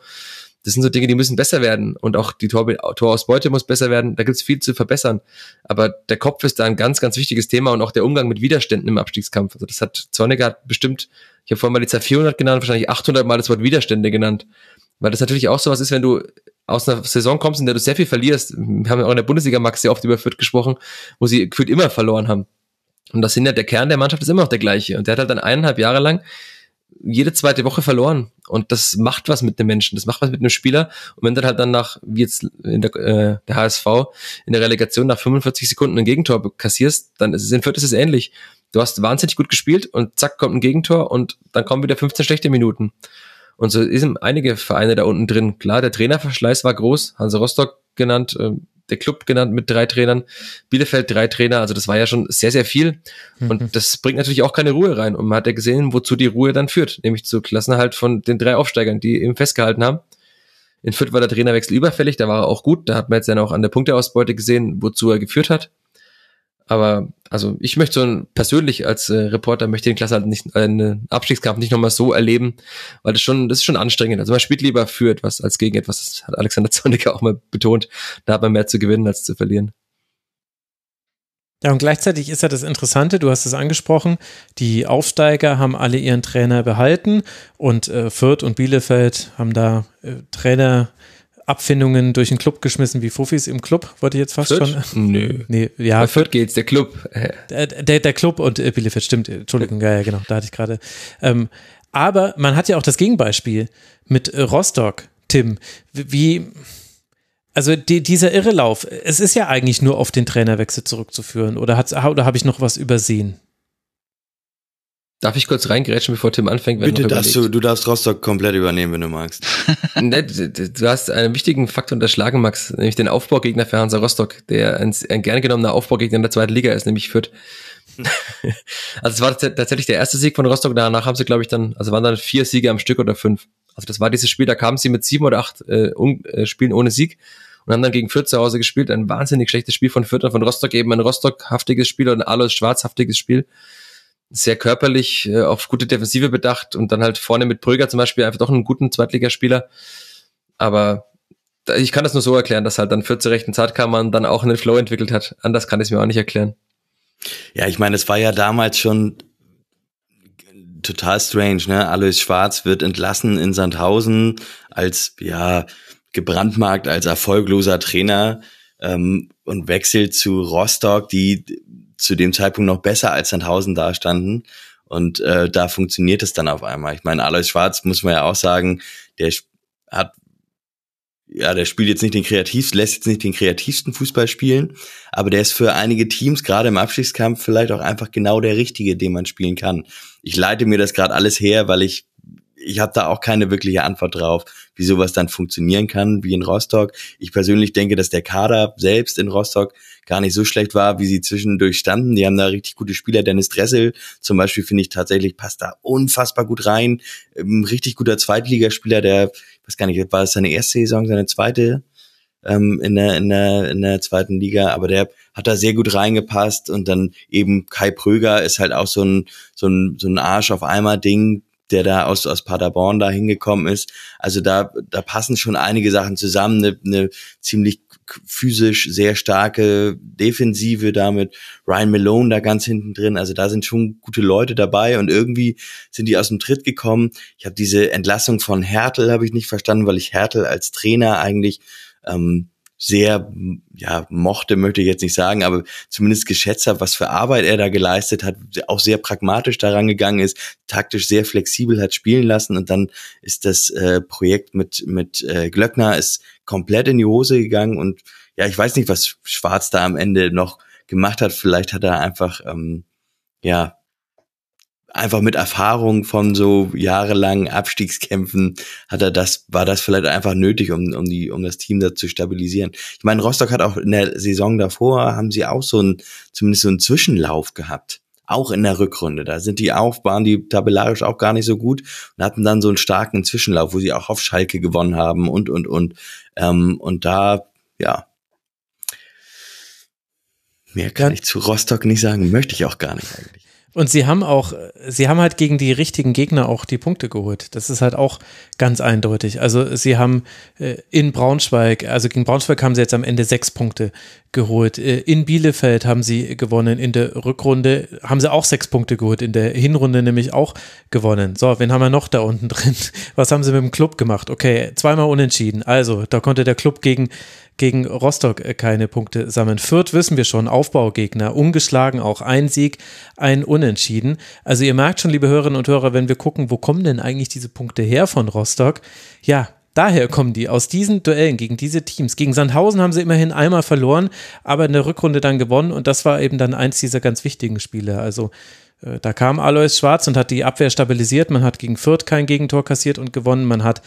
Das sind so Dinge, die müssen besser werden. Und auch die Tor, Torausbeute muss besser werden. Da gibt es viel zu verbessern. Aber der Kopf ist da ein ganz, ganz wichtiges Thema und auch der Umgang mit Widerständen im Abstiegskampf. Also das hat Zorniger hat bestimmt, ich habe vorhin mal die Zahl 400 genannt, wahrscheinlich 800 Mal das Wort Widerstände genannt. Weil das natürlich auch sowas ist, wenn du aus einer Saison kommst, in der du sehr viel verlierst. Wir haben ja auch in der Bundesliga Max sehr oft über Fürth gesprochen, wo sie gefühlt immer verloren haben. Und das sind ja der Kern der Mannschaft ist immer noch der gleiche. Und der hat halt dann eineinhalb Jahre lang jede zweite Woche verloren. Und das macht was mit dem Menschen, das macht was mit einem Spieler. Und wenn dann halt dann nach, wie jetzt in der, äh, der HSV, in der Relegation nach 45 Sekunden ein Gegentor kassierst, dann ist es in Fürth ist es ähnlich. Du hast wahnsinnig gut gespielt und zack kommt ein Gegentor und dann kommen wieder 15 schlechte Minuten. Und so sind einige Vereine da unten drin. Klar, der Trainerverschleiß war groß, Hansa Rostock genannt, äh, der Club genannt mit drei Trainern, Bielefeld drei Trainer, also das war ja schon sehr, sehr viel. Mhm. Und das bringt natürlich auch keine Ruhe rein. Und man hat ja gesehen, wozu die Ruhe dann führt, nämlich zu Klassenhalt von den drei Aufsteigern, die eben festgehalten haben. In Fürth war der Trainerwechsel überfällig, da war er auch gut, da hat man jetzt dann auch an der Punkteausbeute gesehen, wozu er geführt hat. Aber also ich möchte so ein, persönlich als äh, Reporter möchte den Klasse halt nicht äh, Abstiegskampf nicht nochmal so erleben, weil das schon das ist schon anstrengend. Also man spielt lieber für etwas als gegen etwas. Das hat Alexander Zorniger auch mal betont. Da hat man mehr zu gewinnen als zu verlieren. Ja, und gleichzeitig ist ja das Interessante, du hast es angesprochen, die Aufsteiger haben alle ihren Trainer behalten und äh, Fürth und Bielefeld haben da äh, Trainer Abfindungen durch den Club geschmissen wie Fufis im Club, wollte ich jetzt fast Fürth? schon. Nö. Nee, ja. Bei Fürth geht's, der Club. Der, der, der Club und äh, Bielefeld, stimmt. Entschuldigung, ja, ja, genau, da hatte ich gerade. Ähm, aber man hat ja auch das Gegenbeispiel mit äh, Rostock, Tim. Wie, also die, dieser Irrelauf, es ist ja eigentlich nur auf den Trainerwechsel zurückzuführen. Oder, oder habe ich noch was übersehen? Darf ich kurz reingrätschen, bevor Tim anfängt? Bitte darfst du, du darfst Rostock komplett übernehmen, wenn du magst. ne, du hast einen wichtigen Faktor unterschlagen, Max, nämlich den Aufbaugegner für Hansa Rostock, der ein, ein gern genommener Aufbaugegner in der zweiten Liga ist, nämlich Fürth. also es war tatsächlich der erste Sieg von Rostock, danach haben sie, glaube ich, dann, also waren dann vier Siege am Stück oder fünf. Also das war dieses Spiel, da kamen sie mit sieben oder acht äh, um, äh, Spielen ohne Sieg und haben dann gegen Fürth zu Hause gespielt. Ein wahnsinnig schlechtes Spiel von Fürth und von Rostock eben ein Rostock-haftiges Spiel oder ein Alois schwarzhaftiges Spiel sehr körperlich äh, auf gute Defensive bedacht und dann halt vorne mit Pröger zum Beispiel einfach doch einen guten Zweitligaspieler. Aber ich kann das nur so erklären, dass halt dann für zur rechten Zeit kam man dann auch einen Flow entwickelt hat. Anders kann ich es mir auch nicht erklären. Ja, ich meine, es war ja damals schon total strange, ne? Alois Schwarz wird entlassen in Sandhausen als, ja, gebrandmarkt als erfolgloser Trainer ähm, und wechselt zu Rostock, die zu dem Zeitpunkt noch besser als Sandhausen dastanden. Und äh, da funktioniert es dann auf einmal. Ich meine, Alois Schwarz muss man ja auch sagen, der hat ja, der spielt jetzt nicht den kreativsten, lässt jetzt nicht den kreativsten Fußball spielen, aber der ist für einige Teams, gerade im Abstiegskampf, vielleicht auch einfach genau der Richtige, den man spielen kann. Ich leite mir das gerade alles her, weil ich ich habe da auch keine wirkliche Antwort drauf, wie sowas dann funktionieren kann, wie in Rostock. Ich persönlich denke, dass der Kader selbst in Rostock gar nicht so schlecht war, wie sie zwischendurch standen. Die haben da richtig gute Spieler. Dennis Dressel zum Beispiel finde ich tatsächlich passt da unfassbar gut rein. Ein richtig guter Zweitligaspieler, der, ich weiß gar nicht, war es seine erste Saison, seine zweite ähm, in, der, in, der, in der zweiten Liga, aber der hat da sehr gut reingepasst und dann eben Kai Pröger ist halt auch so ein, so ein, so ein Arsch auf einmal Ding, der da aus, aus Paderborn da hingekommen ist. Also da, da passen schon einige Sachen zusammen. Eine, eine ziemlich physisch sehr starke Defensive damit. Ryan Malone da ganz hinten drin. Also da sind schon gute Leute dabei und irgendwie sind die aus dem Tritt gekommen. Ich habe diese Entlassung von Hertel habe ich nicht verstanden, weil ich Hertel als Trainer eigentlich ähm, sehr, ja, mochte, möchte ich jetzt nicht sagen, aber zumindest geschätzt habe, was für Arbeit er da geleistet hat, auch sehr pragmatisch daran gegangen ist, taktisch sehr flexibel hat spielen lassen und dann ist das äh, Projekt mit, mit äh, Glöckner ist komplett in die Hose gegangen und ja, ich weiß nicht, was Schwarz da am Ende noch gemacht hat. Vielleicht hat er einfach, ähm, ja, einfach mit Erfahrung von so jahrelangen Abstiegskämpfen hat er das, war das vielleicht einfach nötig, um, um die, um das Team da zu stabilisieren. Ich meine, Rostock hat auch in der Saison davor, haben sie auch so ein, zumindest so einen Zwischenlauf gehabt. Auch in der Rückrunde. Da sind die auch, waren die tabellarisch auch gar nicht so gut und hatten dann so einen starken Zwischenlauf, wo sie auch auf Schalke gewonnen haben und, und, und. Ähm, und da, ja, Mehr kann ich zu Rostock nicht sagen, möchte ich auch gar nicht eigentlich. Und sie haben auch, sie haben halt gegen die richtigen Gegner auch die Punkte geholt. Das ist halt auch ganz eindeutig. Also sie haben äh, in Braunschweig, also gegen Braunschweig haben sie jetzt am Ende sechs Punkte geholt. Äh, in Bielefeld haben sie gewonnen. In der Rückrunde haben sie auch sechs Punkte geholt. In der Hinrunde nämlich auch gewonnen. So, wen haben wir noch da unten drin? Was haben sie mit dem Club gemacht? Okay, zweimal unentschieden. Also, da konnte der Club gegen gegen Rostock keine Punkte sammeln. Fürth wissen wir schon, Aufbaugegner, ungeschlagen auch ein Sieg, ein Unentschieden. Also ihr merkt schon, liebe Hörerinnen und Hörer, wenn wir gucken, wo kommen denn eigentlich diese Punkte her von Rostock? Ja, Daher kommen die aus diesen Duellen gegen diese Teams. Gegen Sandhausen haben sie immerhin einmal verloren, aber in der Rückrunde dann gewonnen und das war eben dann eins dieser ganz wichtigen Spiele. Also äh, da kam Alois Schwarz und hat die Abwehr stabilisiert. Man hat gegen Fürth kein Gegentor kassiert und gewonnen. Man hat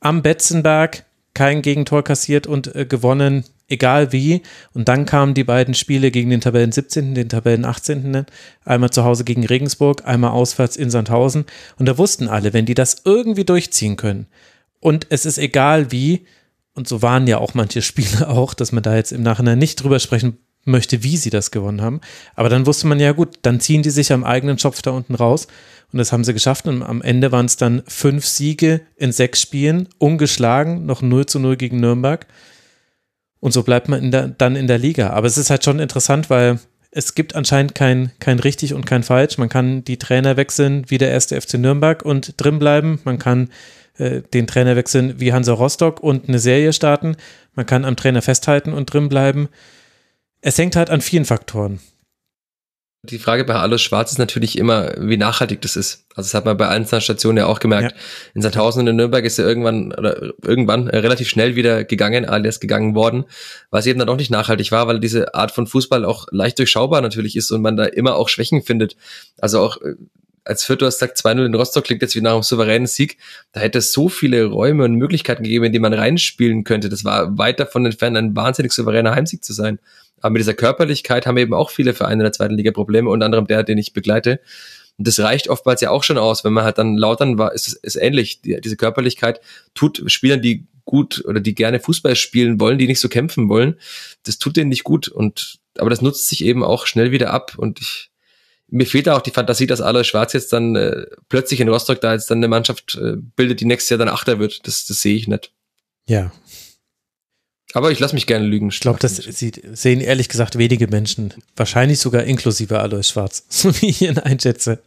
am Betzenberg kein Gegentor kassiert und äh, gewonnen, egal wie. Und dann kamen die beiden Spiele gegen den Tabellen 17., den Tabellen 18., einmal zu Hause gegen Regensburg, einmal auswärts in Sandhausen. Und da wussten alle, wenn die das irgendwie durchziehen können und es ist egal wie, und so waren ja auch manche Spiele auch, dass man da jetzt im Nachhinein nicht drüber sprechen möchte, wie sie das gewonnen haben. Aber dann wusste man ja gut, dann ziehen die sich am eigenen Schopf da unten raus. Und das haben sie geschafft. Und am Ende waren es dann fünf Siege in sechs Spielen, ungeschlagen, noch 0 zu 0 gegen Nürnberg. Und so bleibt man in der, dann in der Liga. Aber es ist halt schon interessant, weil es gibt anscheinend kein, kein richtig und kein falsch. Man kann die Trainer wechseln wie der erste FC Nürnberg und drin bleiben. Man kann äh, den Trainer wechseln wie Hansa Rostock und eine Serie starten. Man kann am Trainer festhalten und drin bleiben. Es hängt halt an vielen Faktoren. Die Frage bei Alles Schwarz ist natürlich immer, wie nachhaltig das ist. Also das hat man bei einzelnen Stationen ja auch gemerkt. Ja. In Sandhausen und in Nürnberg ist er irgendwann oder irgendwann äh, relativ schnell wieder gegangen, alias gegangen worden, was eben dann auch nicht nachhaltig war, weil diese Art von Fußball auch leicht durchschaubar natürlich ist und man da immer auch Schwächen findet. Also auch äh, als hast gesagt, 2-0 in Rostock klingt jetzt wie nach einem souveränen Sieg. Da hätte es so viele Räume und Möglichkeiten gegeben, in die man reinspielen könnte. Das war weit davon entfernt, ein wahnsinnig souveräner Heimsieg zu sein. Aber mit dieser Körperlichkeit haben eben auch viele Vereine in der zweiten Liga Probleme, unter anderem der, den ich begleite. Und das reicht oftmals ja auch schon aus, wenn man halt dann lautern war, ist es ist ähnlich. Die, diese Körperlichkeit tut Spielern, die gut oder die gerne Fußball spielen wollen, die nicht so kämpfen wollen, das tut denen nicht gut. Und aber das nutzt sich eben auch schnell wieder ab. Und ich mir fehlt da auch die Fantasie, dass Alois Schwarz jetzt dann äh, plötzlich in Rostock da jetzt dann eine Mannschaft äh, bildet, die nächstes Jahr dann Achter wird. Das, das sehe ich nicht. Ja. Aber ich lasse mich gerne lügen. Ich glaube, das sieht, sehen ehrlich gesagt wenige Menschen. Wahrscheinlich sogar inklusive Alois Schwarz, so wie ich ihn einschätze.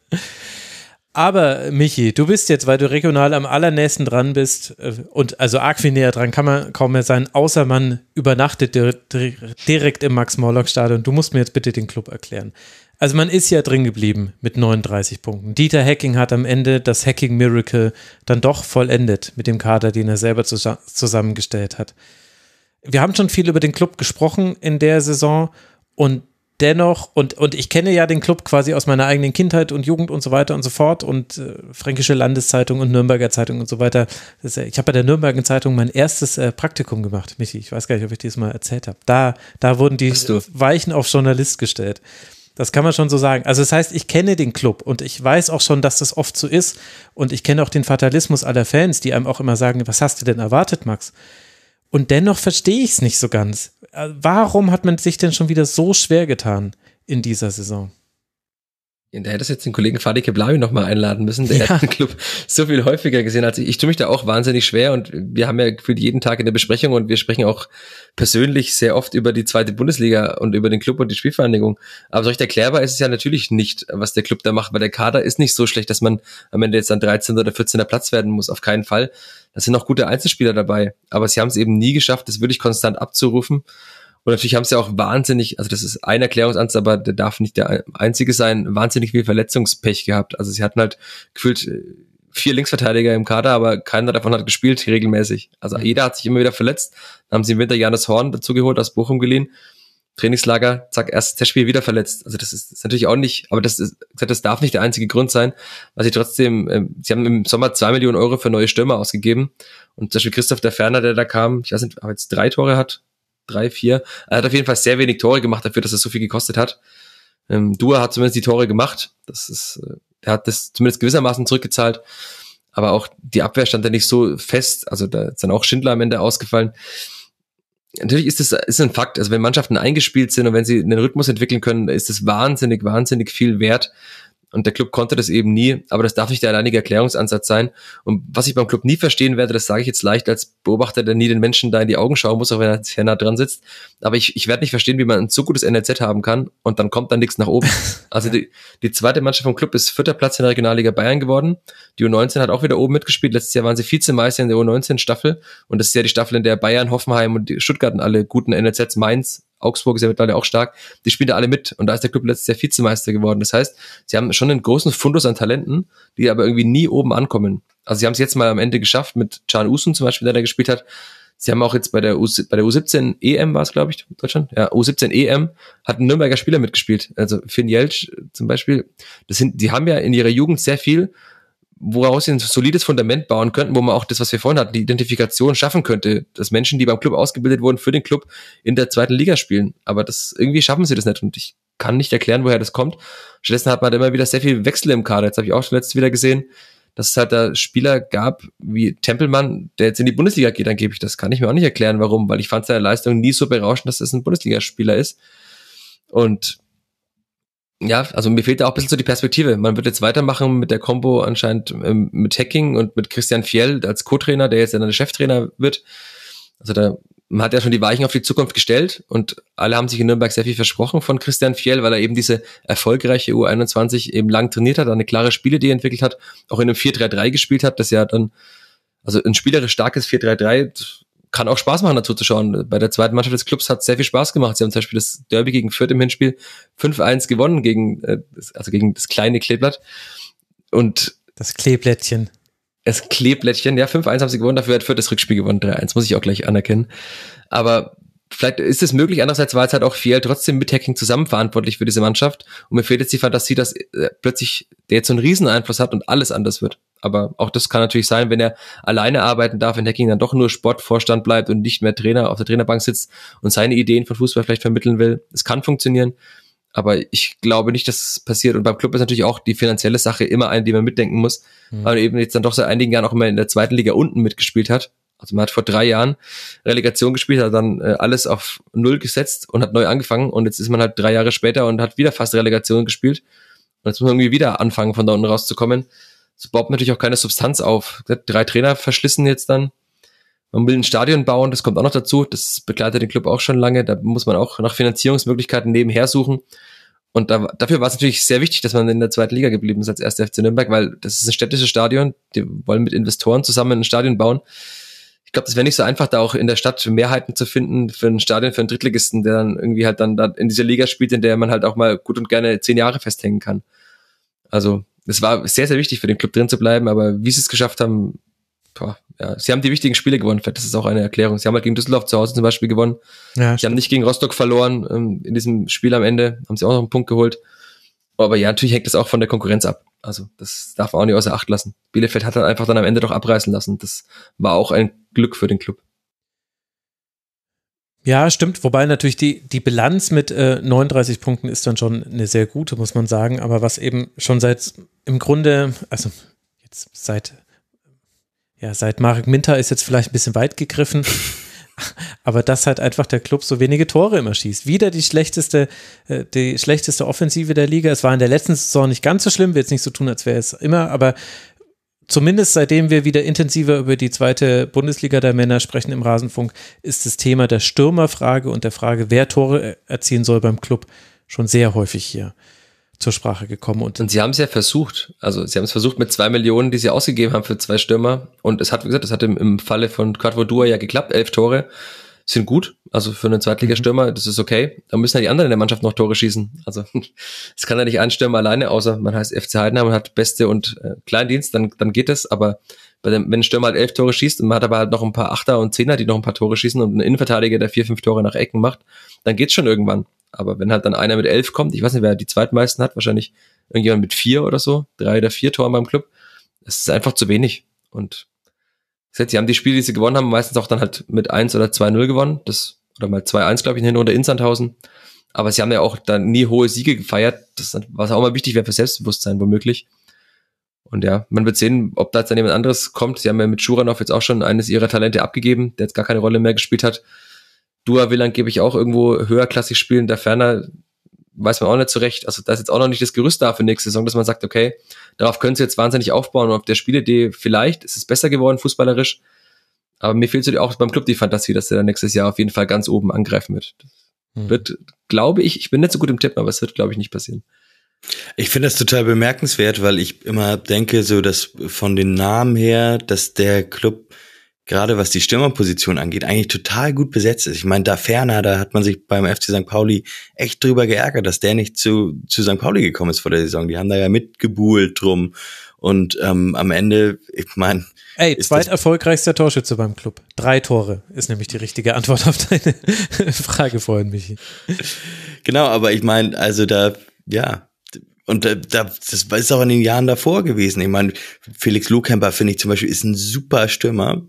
Aber Michi, du bist jetzt, weil du regional am allernächsten dran bist äh, und also arg viel näher dran kann man kaum mehr sein, außer man übernachtet direkt im Max-Morlock-Stadion. Du musst mir jetzt bitte den Club erklären. Also man ist ja drin geblieben mit 39 Punkten. Dieter Hacking hat am Ende das Hacking Miracle dann doch vollendet mit dem Kader, den er selber zusammengestellt hat. Wir haben schon viel über den Club gesprochen in der Saison und dennoch, und, und ich kenne ja den Club quasi aus meiner eigenen Kindheit und Jugend und so weiter und so fort und äh, Fränkische Landeszeitung und Nürnberger Zeitung und so weiter. Das, ich habe bei der Nürnberger Zeitung mein erstes äh, Praktikum gemacht, Michi. Ich weiß gar nicht, ob ich dir das mal erzählt habe. Da, da wurden die Weichen auf Journalist gestellt. Das kann man schon so sagen. Also das heißt, ich kenne den Club und ich weiß auch schon, dass das oft so ist. Und ich kenne auch den Fatalismus aller Fans, die einem auch immer sagen, was hast du denn erwartet, Max? Und dennoch verstehe ich es nicht so ganz. Äh, warum hat man sich denn schon wieder so schwer getan in dieser Saison? Der hätte jetzt den Kollegen Fadi Keblavi nochmal einladen müssen. Der ja. hat den Club so viel häufiger gesehen als ich. Ich tue mich da auch wahnsinnig schwer und wir haben ja gefühlt jeden Tag in der Besprechung und wir sprechen auch persönlich sehr oft über die zweite Bundesliga und über den Club und die Spielvereinigung. Aber so recht erklärbar ist es ja natürlich nicht, was der Club da macht, weil der Kader ist nicht so schlecht, dass man am Ende jetzt an 13. oder 14. Platz werden muss. Auf keinen Fall. Da sind noch gute Einzelspieler dabei. Aber sie haben es eben nie geschafft, das wirklich konstant abzurufen. Und natürlich haben sie auch wahnsinnig, also das ist ein Erklärungsansatz, aber der darf nicht der einzige sein, wahnsinnig viel Verletzungspech gehabt. Also sie hatten halt gefühlt äh, vier Linksverteidiger im Kader, aber keiner davon hat gespielt regelmäßig. Also mhm. jeder hat sich immer wieder verletzt. Dann haben sie im Winter Janis Horn dazu geholt, aus Bochum geliehen. Trainingslager, zack, erstes Testspiel wieder verletzt. Also das ist, das ist natürlich auch nicht, aber das ist, das darf nicht der einzige Grund sein, weil sie trotzdem, äh, sie haben im Sommer zwei Millionen Euro für neue Stürmer ausgegeben und zum Beispiel Christoph der Ferner, der da kam, ich weiß nicht, aber jetzt drei Tore hat, drei, vier. Er hat auf jeden Fall sehr wenig Tore gemacht dafür, dass es so viel gekostet hat. Ähm, Dua hat zumindest die Tore gemacht. Das ist, äh, er hat das zumindest gewissermaßen zurückgezahlt. Aber auch die Abwehr stand da nicht so fest. Also da ist dann auch Schindler am Ende ausgefallen. Natürlich ist das ist ein Fakt. Also wenn Mannschaften eingespielt sind und wenn sie einen Rhythmus entwickeln können, ist das wahnsinnig, wahnsinnig viel wert. Und der Club konnte das eben nie, aber das darf nicht der alleinige Erklärungsansatz sein. Und was ich beim Club nie verstehen werde, das sage ich jetzt leicht als Beobachter, der nie den Menschen da in die Augen schauen muss, auch wenn er sehr nah dran sitzt. Aber ich, ich werde nicht verstehen, wie man ein so gutes NLZ haben kann und dann kommt dann nichts nach oben. Also die, die zweite Mannschaft vom Club ist vierter Platz in der Regionalliga Bayern geworden. Die U19 hat auch wieder oben mitgespielt. Letztes Jahr waren sie Vizemeister in der U19-Staffel. Und das ist ja die Staffel, in der Bayern, Hoffenheim und Stuttgart und alle guten NLZs Mainz Augsburg ist ja mittlerweile auch stark, die spielen da alle mit und da ist der Club letztes Jahr Vizemeister geworden. Das heißt, sie haben schon einen großen Fundus an Talenten, die aber irgendwie nie oben ankommen. Also sie haben es jetzt mal am Ende geschafft mit Can Usun zum Beispiel, der da gespielt hat. Sie haben auch jetzt bei der, U, bei der U17 EM war es, glaube ich, Deutschland. Ja, U17 EM hat ein Nürnberger Spieler mitgespielt. Also Finn Jeltsch zum Beispiel. Das sind, die haben ja in ihrer Jugend sehr viel woraus sie ein solides Fundament bauen könnten, wo man auch das, was wir vorhin hatten, die Identifikation schaffen könnte, dass Menschen, die beim Club ausgebildet wurden, für den Club in der zweiten Liga spielen. Aber das irgendwie schaffen sie das nicht und ich kann nicht erklären, woher das kommt. Stattdessen hat man immer wieder sehr viel Wechsel im Kader. Jetzt habe ich auch schon letztes wieder gesehen, dass es halt da Spieler gab wie Tempelmann, der jetzt in die Bundesliga geht, angeblich. Das kann ich mir auch nicht erklären, warum, weil ich fand seine Leistung nie so berauschend, dass das ein Bundesligaspieler ist. Und ja, also mir fehlt da auch ein bisschen so die Perspektive. Man wird jetzt weitermachen mit der Combo anscheinend ähm, mit Hacking und mit Christian Fiel als Co-Trainer, der jetzt dann der Cheftrainer wird. Also da man hat ja schon die Weichen auf die Zukunft gestellt und alle haben sich in Nürnberg sehr viel versprochen von Christian Fiel, weil er eben diese erfolgreiche U21 eben lang trainiert hat, eine klare Spielidee entwickelt hat, auch in einem 4-3-3 gespielt hat, das ja dann, also ein spielerisch starkes 4-3-3 kann auch Spaß machen, dazu zu schauen. Bei der zweiten Mannschaft des Clubs hat sehr viel Spaß gemacht. Sie haben zum Beispiel das Derby gegen Fürth im Hinspiel 5-1 gewonnen gegen, äh, also gegen das kleine Kleeblatt. Und das Kleeblättchen. Das Kleeblättchen, ja, 5-1 haben sie gewonnen, dafür hat Fürth das Rückspiel gewonnen, 3-1, muss ich auch gleich anerkennen. Aber vielleicht ist es möglich, andererseits war es halt auch viel trotzdem mit Hacking zusammen verantwortlich für diese Mannschaft. Und mir fehlt jetzt die Fantasie, dass äh, plötzlich der jetzt so einen riesen Einfluss hat und alles anders wird. Aber auch das kann natürlich sein, wenn er alleine arbeiten darf, wenn Hacking dann doch nur Sportvorstand bleibt und nicht mehr Trainer auf der Trainerbank sitzt und seine Ideen von Fußball vielleicht vermitteln will. Es kann funktionieren. Aber ich glaube nicht, dass es passiert. Und beim Club ist natürlich auch die finanzielle Sache immer eine, die man mitdenken muss, mhm. weil man eben jetzt dann doch seit einigen Jahren auch immer in der zweiten Liga unten mitgespielt hat. Also man hat vor drei Jahren Relegation gespielt, hat dann äh, alles auf Null gesetzt und hat neu angefangen. Und jetzt ist man halt drei Jahre später und hat wieder fast Relegation gespielt Und jetzt muss man irgendwie wieder anfangen, von da unten rauszukommen. Es baut natürlich auch keine Substanz auf. Drei Trainer verschlissen jetzt dann. Man will ein Stadion bauen, das kommt auch noch dazu. Das begleitet den Club auch schon lange. Da muss man auch nach Finanzierungsmöglichkeiten nebenher suchen. Und da, dafür war es natürlich sehr wichtig, dass man in der zweiten Liga geblieben ist als erster FC Nürnberg, weil das ist ein städtisches Stadion. Die wollen mit Investoren zusammen ein Stadion bauen. Ich glaube, das wäre nicht so einfach, da auch in der Stadt Mehrheiten zu finden für ein Stadion, für einen Drittligisten, der dann irgendwie halt dann da in dieser Liga spielt, in der man halt auch mal gut und gerne zehn Jahre festhängen kann. Also, es war sehr, sehr wichtig für den Club drin zu bleiben, aber wie sie es geschafft haben, boah, ja, sie haben die wichtigen Spiele gewonnen. Das ist auch eine Erklärung. Sie haben halt gegen Düsseldorf zu Hause zum Beispiel gewonnen. Ja, sie haben nicht gegen Rostock verloren. Ähm, in diesem Spiel am Ende haben sie auch noch einen Punkt geholt. Aber ja, natürlich hängt das auch von der Konkurrenz ab. Also das darf man auch nicht außer Acht lassen. Bielefeld hat dann einfach dann am Ende doch abreißen lassen. Das war auch ein Glück für den Club. Ja, stimmt. Wobei natürlich die, die Bilanz mit äh, 39 Punkten ist dann schon eine sehr gute, muss man sagen. Aber was eben schon seit im Grunde, also jetzt seit ja, seit Marek Minter ist jetzt vielleicht ein bisschen weit gegriffen, aber dass halt einfach der Club so wenige Tore immer schießt. Wieder die schlechteste, äh, die schlechteste Offensive der Liga. Es war in der letzten Saison nicht ganz so schlimm, wird jetzt nicht so tun, als wäre es immer, aber zumindest seitdem wir wieder intensiver über die zweite Bundesliga der Männer sprechen im Rasenfunk, ist das Thema der Stürmerfrage und der Frage, wer Tore erzielen soll beim Club, schon sehr häufig hier zur Sprache gekommen. Und, und sie haben es ja versucht. Also sie haben es versucht mit zwei Millionen, die sie ausgegeben haben für zwei Stürmer. Und es hat, wie gesagt, es hat im, im Falle von Quadvodua ja geklappt. Elf Tore sind gut. Also für einen Zweitligastürmer, das ist okay. Da müssen ja die anderen in der Mannschaft noch Tore schießen. Also es kann ja nicht ein Stürmer alleine, außer man heißt FC Heidenheim und hat Beste und äh, Kleindienst, dann, dann geht es. Aber wenn ein Stürmer halt elf Tore schießt und man hat aber halt noch ein paar Achter und Zehner, die noch ein paar Tore schießen und ein Innenverteidiger, der vier, fünf Tore nach Ecken macht, dann geht's schon irgendwann. Aber wenn halt dann einer mit elf kommt, ich weiß nicht, wer die zweitmeisten hat, wahrscheinlich irgendjemand mit vier oder so, drei oder vier Toren beim Club, das ist einfach zu wenig. Und sie haben die Spiele, die sie gewonnen haben, meistens auch dann halt mit eins oder zwei null gewonnen. Das, oder mal zwei eins glaube ich, in Hinrunde in Sandhausen. Aber sie haben ja auch dann nie hohe Siege gefeiert. Das was auch mal wichtig wäre für Selbstbewusstsein womöglich. Und ja, man wird sehen, ob da jetzt dann jemand anderes kommt. Sie haben ja mit Schuranov jetzt auch schon eines ihrer Talente abgegeben, der jetzt gar keine Rolle mehr gespielt hat. Dua will angeblich auch irgendwo höherklassig spielen. Der Ferner weiß man auch nicht zurecht. Also da ist jetzt auch noch nicht das Gerüst da für nächste Saison, dass man sagt, okay, darauf können sie jetzt wahnsinnig aufbauen und auf der Spielidee vielleicht ist es besser geworden, fußballerisch. Aber mir fehlt so auch beim Club die Fantasie, dass er dann nächstes Jahr auf jeden Fall ganz oben angreifen wird. Hm. Wird, glaube ich, ich bin nicht so gut im Tippen, aber es wird, glaube ich, nicht passieren. Ich finde das total bemerkenswert, weil ich immer denke, so dass von den Namen her, dass der Club gerade was die Stürmerposition angeht, eigentlich total gut besetzt ist. Ich meine, da ferner, da hat man sich beim FC St. Pauli echt drüber geärgert, dass der nicht zu, zu St. Pauli gekommen ist vor der Saison. Die haben da ja mitgebuhlt drum. Und ähm, am Ende, ich meine. Ey, zweiterfolgreichster Torschütze beim Club. Drei Tore ist nämlich die richtige Antwort auf deine Frage vorhin, Michi. Genau, aber ich meine, also da, ja, und da, da, das ist auch in den Jahren davor gewesen. Ich meine, Felix Lohkemper, finde ich zum Beispiel, ist ein super Stürmer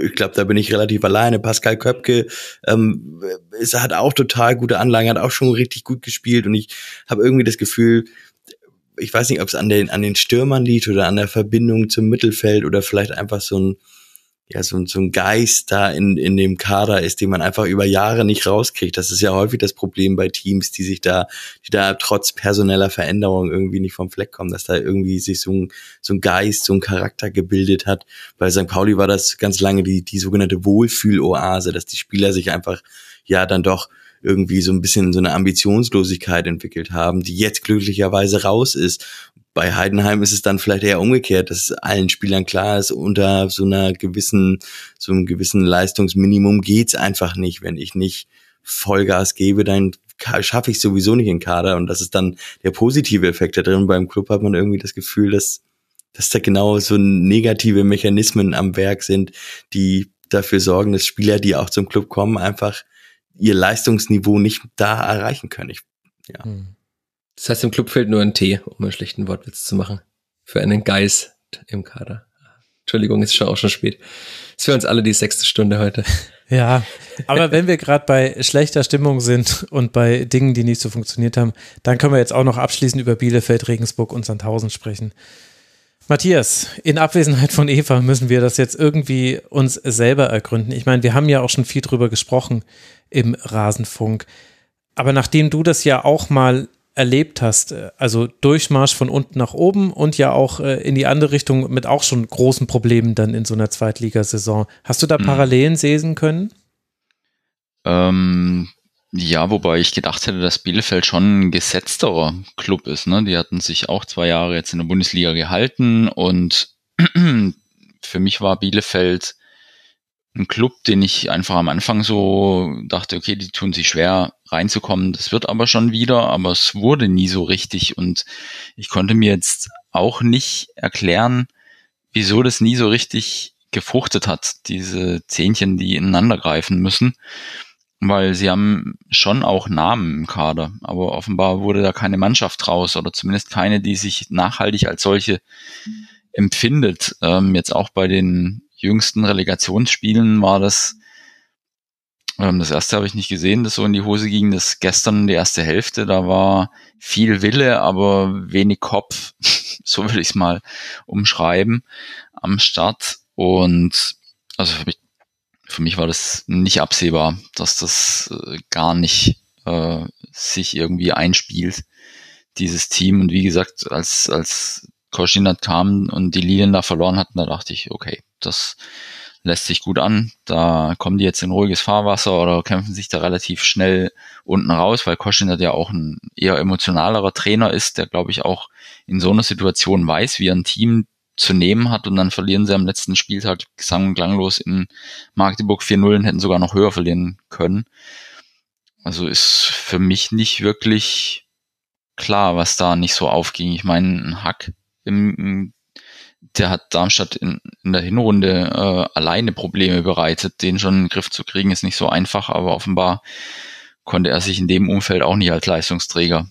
ich glaube, da bin ich relativ alleine. Pascal Köpke ähm, ist, hat auch total gute Anlagen, hat auch schon richtig gut gespielt und ich habe irgendwie das Gefühl, ich weiß nicht, ob es an den, an den Stürmern liegt oder an der Verbindung zum Mittelfeld oder vielleicht einfach so ein, ja, so, so ein Geist da in, in dem Kader ist, den man einfach über Jahre nicht rauskriegt. Das ist ja häufig das Problem bei Teams, die sich da, die da trotz personeller Veränderung irgendwie nicht vom Fleck kommen, dass da irgendwie sich so ein, so ein Geist, so ein Charakter gebildet hat. Bei St. Pauli war das ganz lange die, die sogenannte Wohlfühloase, dass die Spieler sich einfach ja dann doch irgendwie so ein bisschen so eine Ambitionslosigkeit entwickelt haben, die jetzt glücklicherweise raus ist bei Heidenheim ist es dann vielleicht eher umgekehrt, dass allen Spielern klar ist, unter so einer gewissen, so einem gewissen Leistungsminimum geht's einfach nicht. Wenn ich nicht Vollgas gebe, dann schaffe ich sowieso nicht in Kader. Und das ist dann der positive Effekt da drin. Beim Club hat man irgendwie das Gefühl, dass, dass da genau so negative Mechanismen am Werk sind, die dafür sorgen, dass Spieler, die auch zum Club kommen, einfach ihr Leistungsniveau nicht da erreichen können. Ich, ja. Hm. Das heißt, im Club fehlt nur ein T, um einen schlechten Wortwitz zu machen. Für einen Geist im Kader. Entschuldigung, ist schon auch schon spät. Ist für uns alle die sechste Stunde heute. Ja, aber wenn wir gerade bei schlechter Stimmung sind und bei Dingen, die nicht so funktioniert haben, dann können wir jetzt auch noch abschließend über Bielefeld, Regensburg und Sandhausen sprechen. Matthias, in Abwesenheit von Eva müssen wir das jetzt irgendwie uns selber ergründen. Ich meine, wir haben ja auch schon viel drüber gesprochen im Rasenfunk. Aber nachdem du das ja auch mal erlebt hast, äh, also Durchmarsch von unten nach oben und ja auch äh, in die andere Richtung mit auch schon großen Problemen dann in so einer Zweitligasaison. Hast du da mhm. Parallelen sehen können? Ähm, ja, wobei ich gedacht hätte, dass Bielefeld schon ein gesetzterer Club ist. Ne? Die hatten sich auch zwei Jahre jetzt in der Bundesliga gehalten und für mich war Bielefeld ein Club, den ich einfach am Anfang so dachte, okay, die tun sich schwer reinzukommen. Das wird aber schon wieder, aber es wurde nie so richtig und ich konnte mir jetzt auch nicht erklären, wieso das nie so richtig gefruchtet hat, diese Zähnchen, die ineinander greifen müssen, weil sie haben schon auch Namen im Kader, aber offenbar wurde da keine Mannschaft raus oder zumindest keine, die sich nachhaltig als solche empfindet. Ähm, jetzt auch bei den jüngsten Relegationsspielen war das, ähm, das erste habe ich nicht gesehen, das so in die Hose ging, das gestern die erste Hälfte, da war viel Wille, aber wenig Kopf, so will ich es mal umschreiben, am Start. Und also für mich, für mich war das nicht absehbar, dass das äh, gar nicht äh, sich irgendwie einspielt, dieses Team. Und wie gesagt, als, als Koschinat kam und die Linien da verloren hatten, da dachte ich, okay, das lässt sich gut an. Da kommen die jetzt in ruhiges Fahrwasser oder kämpfen sich da relativ schnell unten raus, weil Koschinat ja auch ein eher emotionalerer Trainer ist, der glaube ich auch in so einer Situation weiß, wie ein Team zu nehmen hat und dann verlieren sie am letzten Spieltag sang- und klanglos in Magdeburg 4-0 und hätten sogar noch höher verlieren können. Also ist für mich nicht wirklich klar, was da nicht so aufging. Ich meine, ein Hack im, der hat Darmstadt in, in der Hinrunde äh, alleine Probleme bereitet. Den schon in den Griff zu kriegen ist nicht so einfach, aber offenbar konnte er sich in dem Umfeld auch nicht als Leistungsträger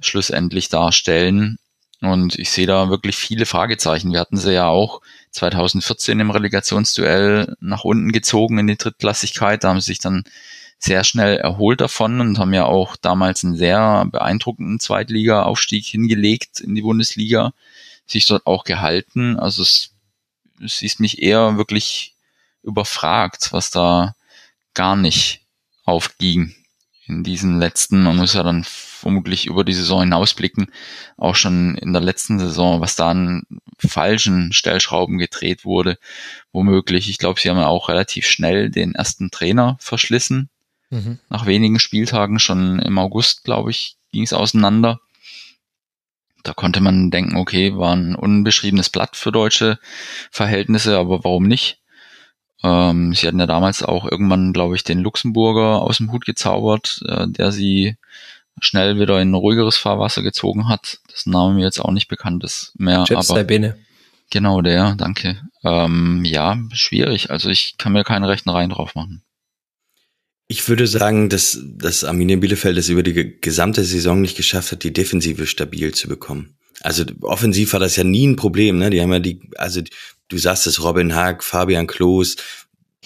schlussendlich darstellen. Und ich sehe da wirklich viele Fragezeichen. Wir hatten sie ja auch 2014 im Relegationsduell nach unten gezogen in die Drittklassigkeit. Da haben sie sich dann sehr schnell erholt davon und haben ja auch damals einen sehr beeindruckenden Zweitliga-Aufstieg hingelegt in die Bundesliga, sich dort auch gehalten. Also es, es ist mich eher wirklich überfragt, was da gar nicht aufging in diesen letzten, man muss ja dann vermutlich über die Saison hinausblicken, auch schon in der letzten Saison, was da an falschen Stellschrauben gedreht wurde, womöglich. Ich glaube, sie haben ja auch relativ schnell den ersten Trainer verschlissen, Mhm. Nach wenigen Spieltagen, schon im August, glaube ich, ging es auseinander. Da konnte man denken, okay, war ein unbeschriebenes Blatt für deutsche Verhältnisse, aber warum nicht? Ähm, sie hatten ja damals auch irgendwann, glaube ich, den Luxemburger aus dem Hut gezaubert, äh, der sie schnell wieder in ruhigeres Fahrwasser gezogen hat. Das Name mir jetzt auch nicht bekannt ist mehr. Aber Bene. Genau der, danke. Ähm, ja, schwierig. Also ich kann mir keine rechten Reihen drauf machen. Ich würde sagen, dass, dass Arminia Bielefeld es über die gesamte Saison nicht geschafft hat, die Defensive stabil zu bekommen. Also offensiv war das ja nie ein Problem, ne? Die haben ja die, also du sagst es, Robin Haag, Fabian Klos,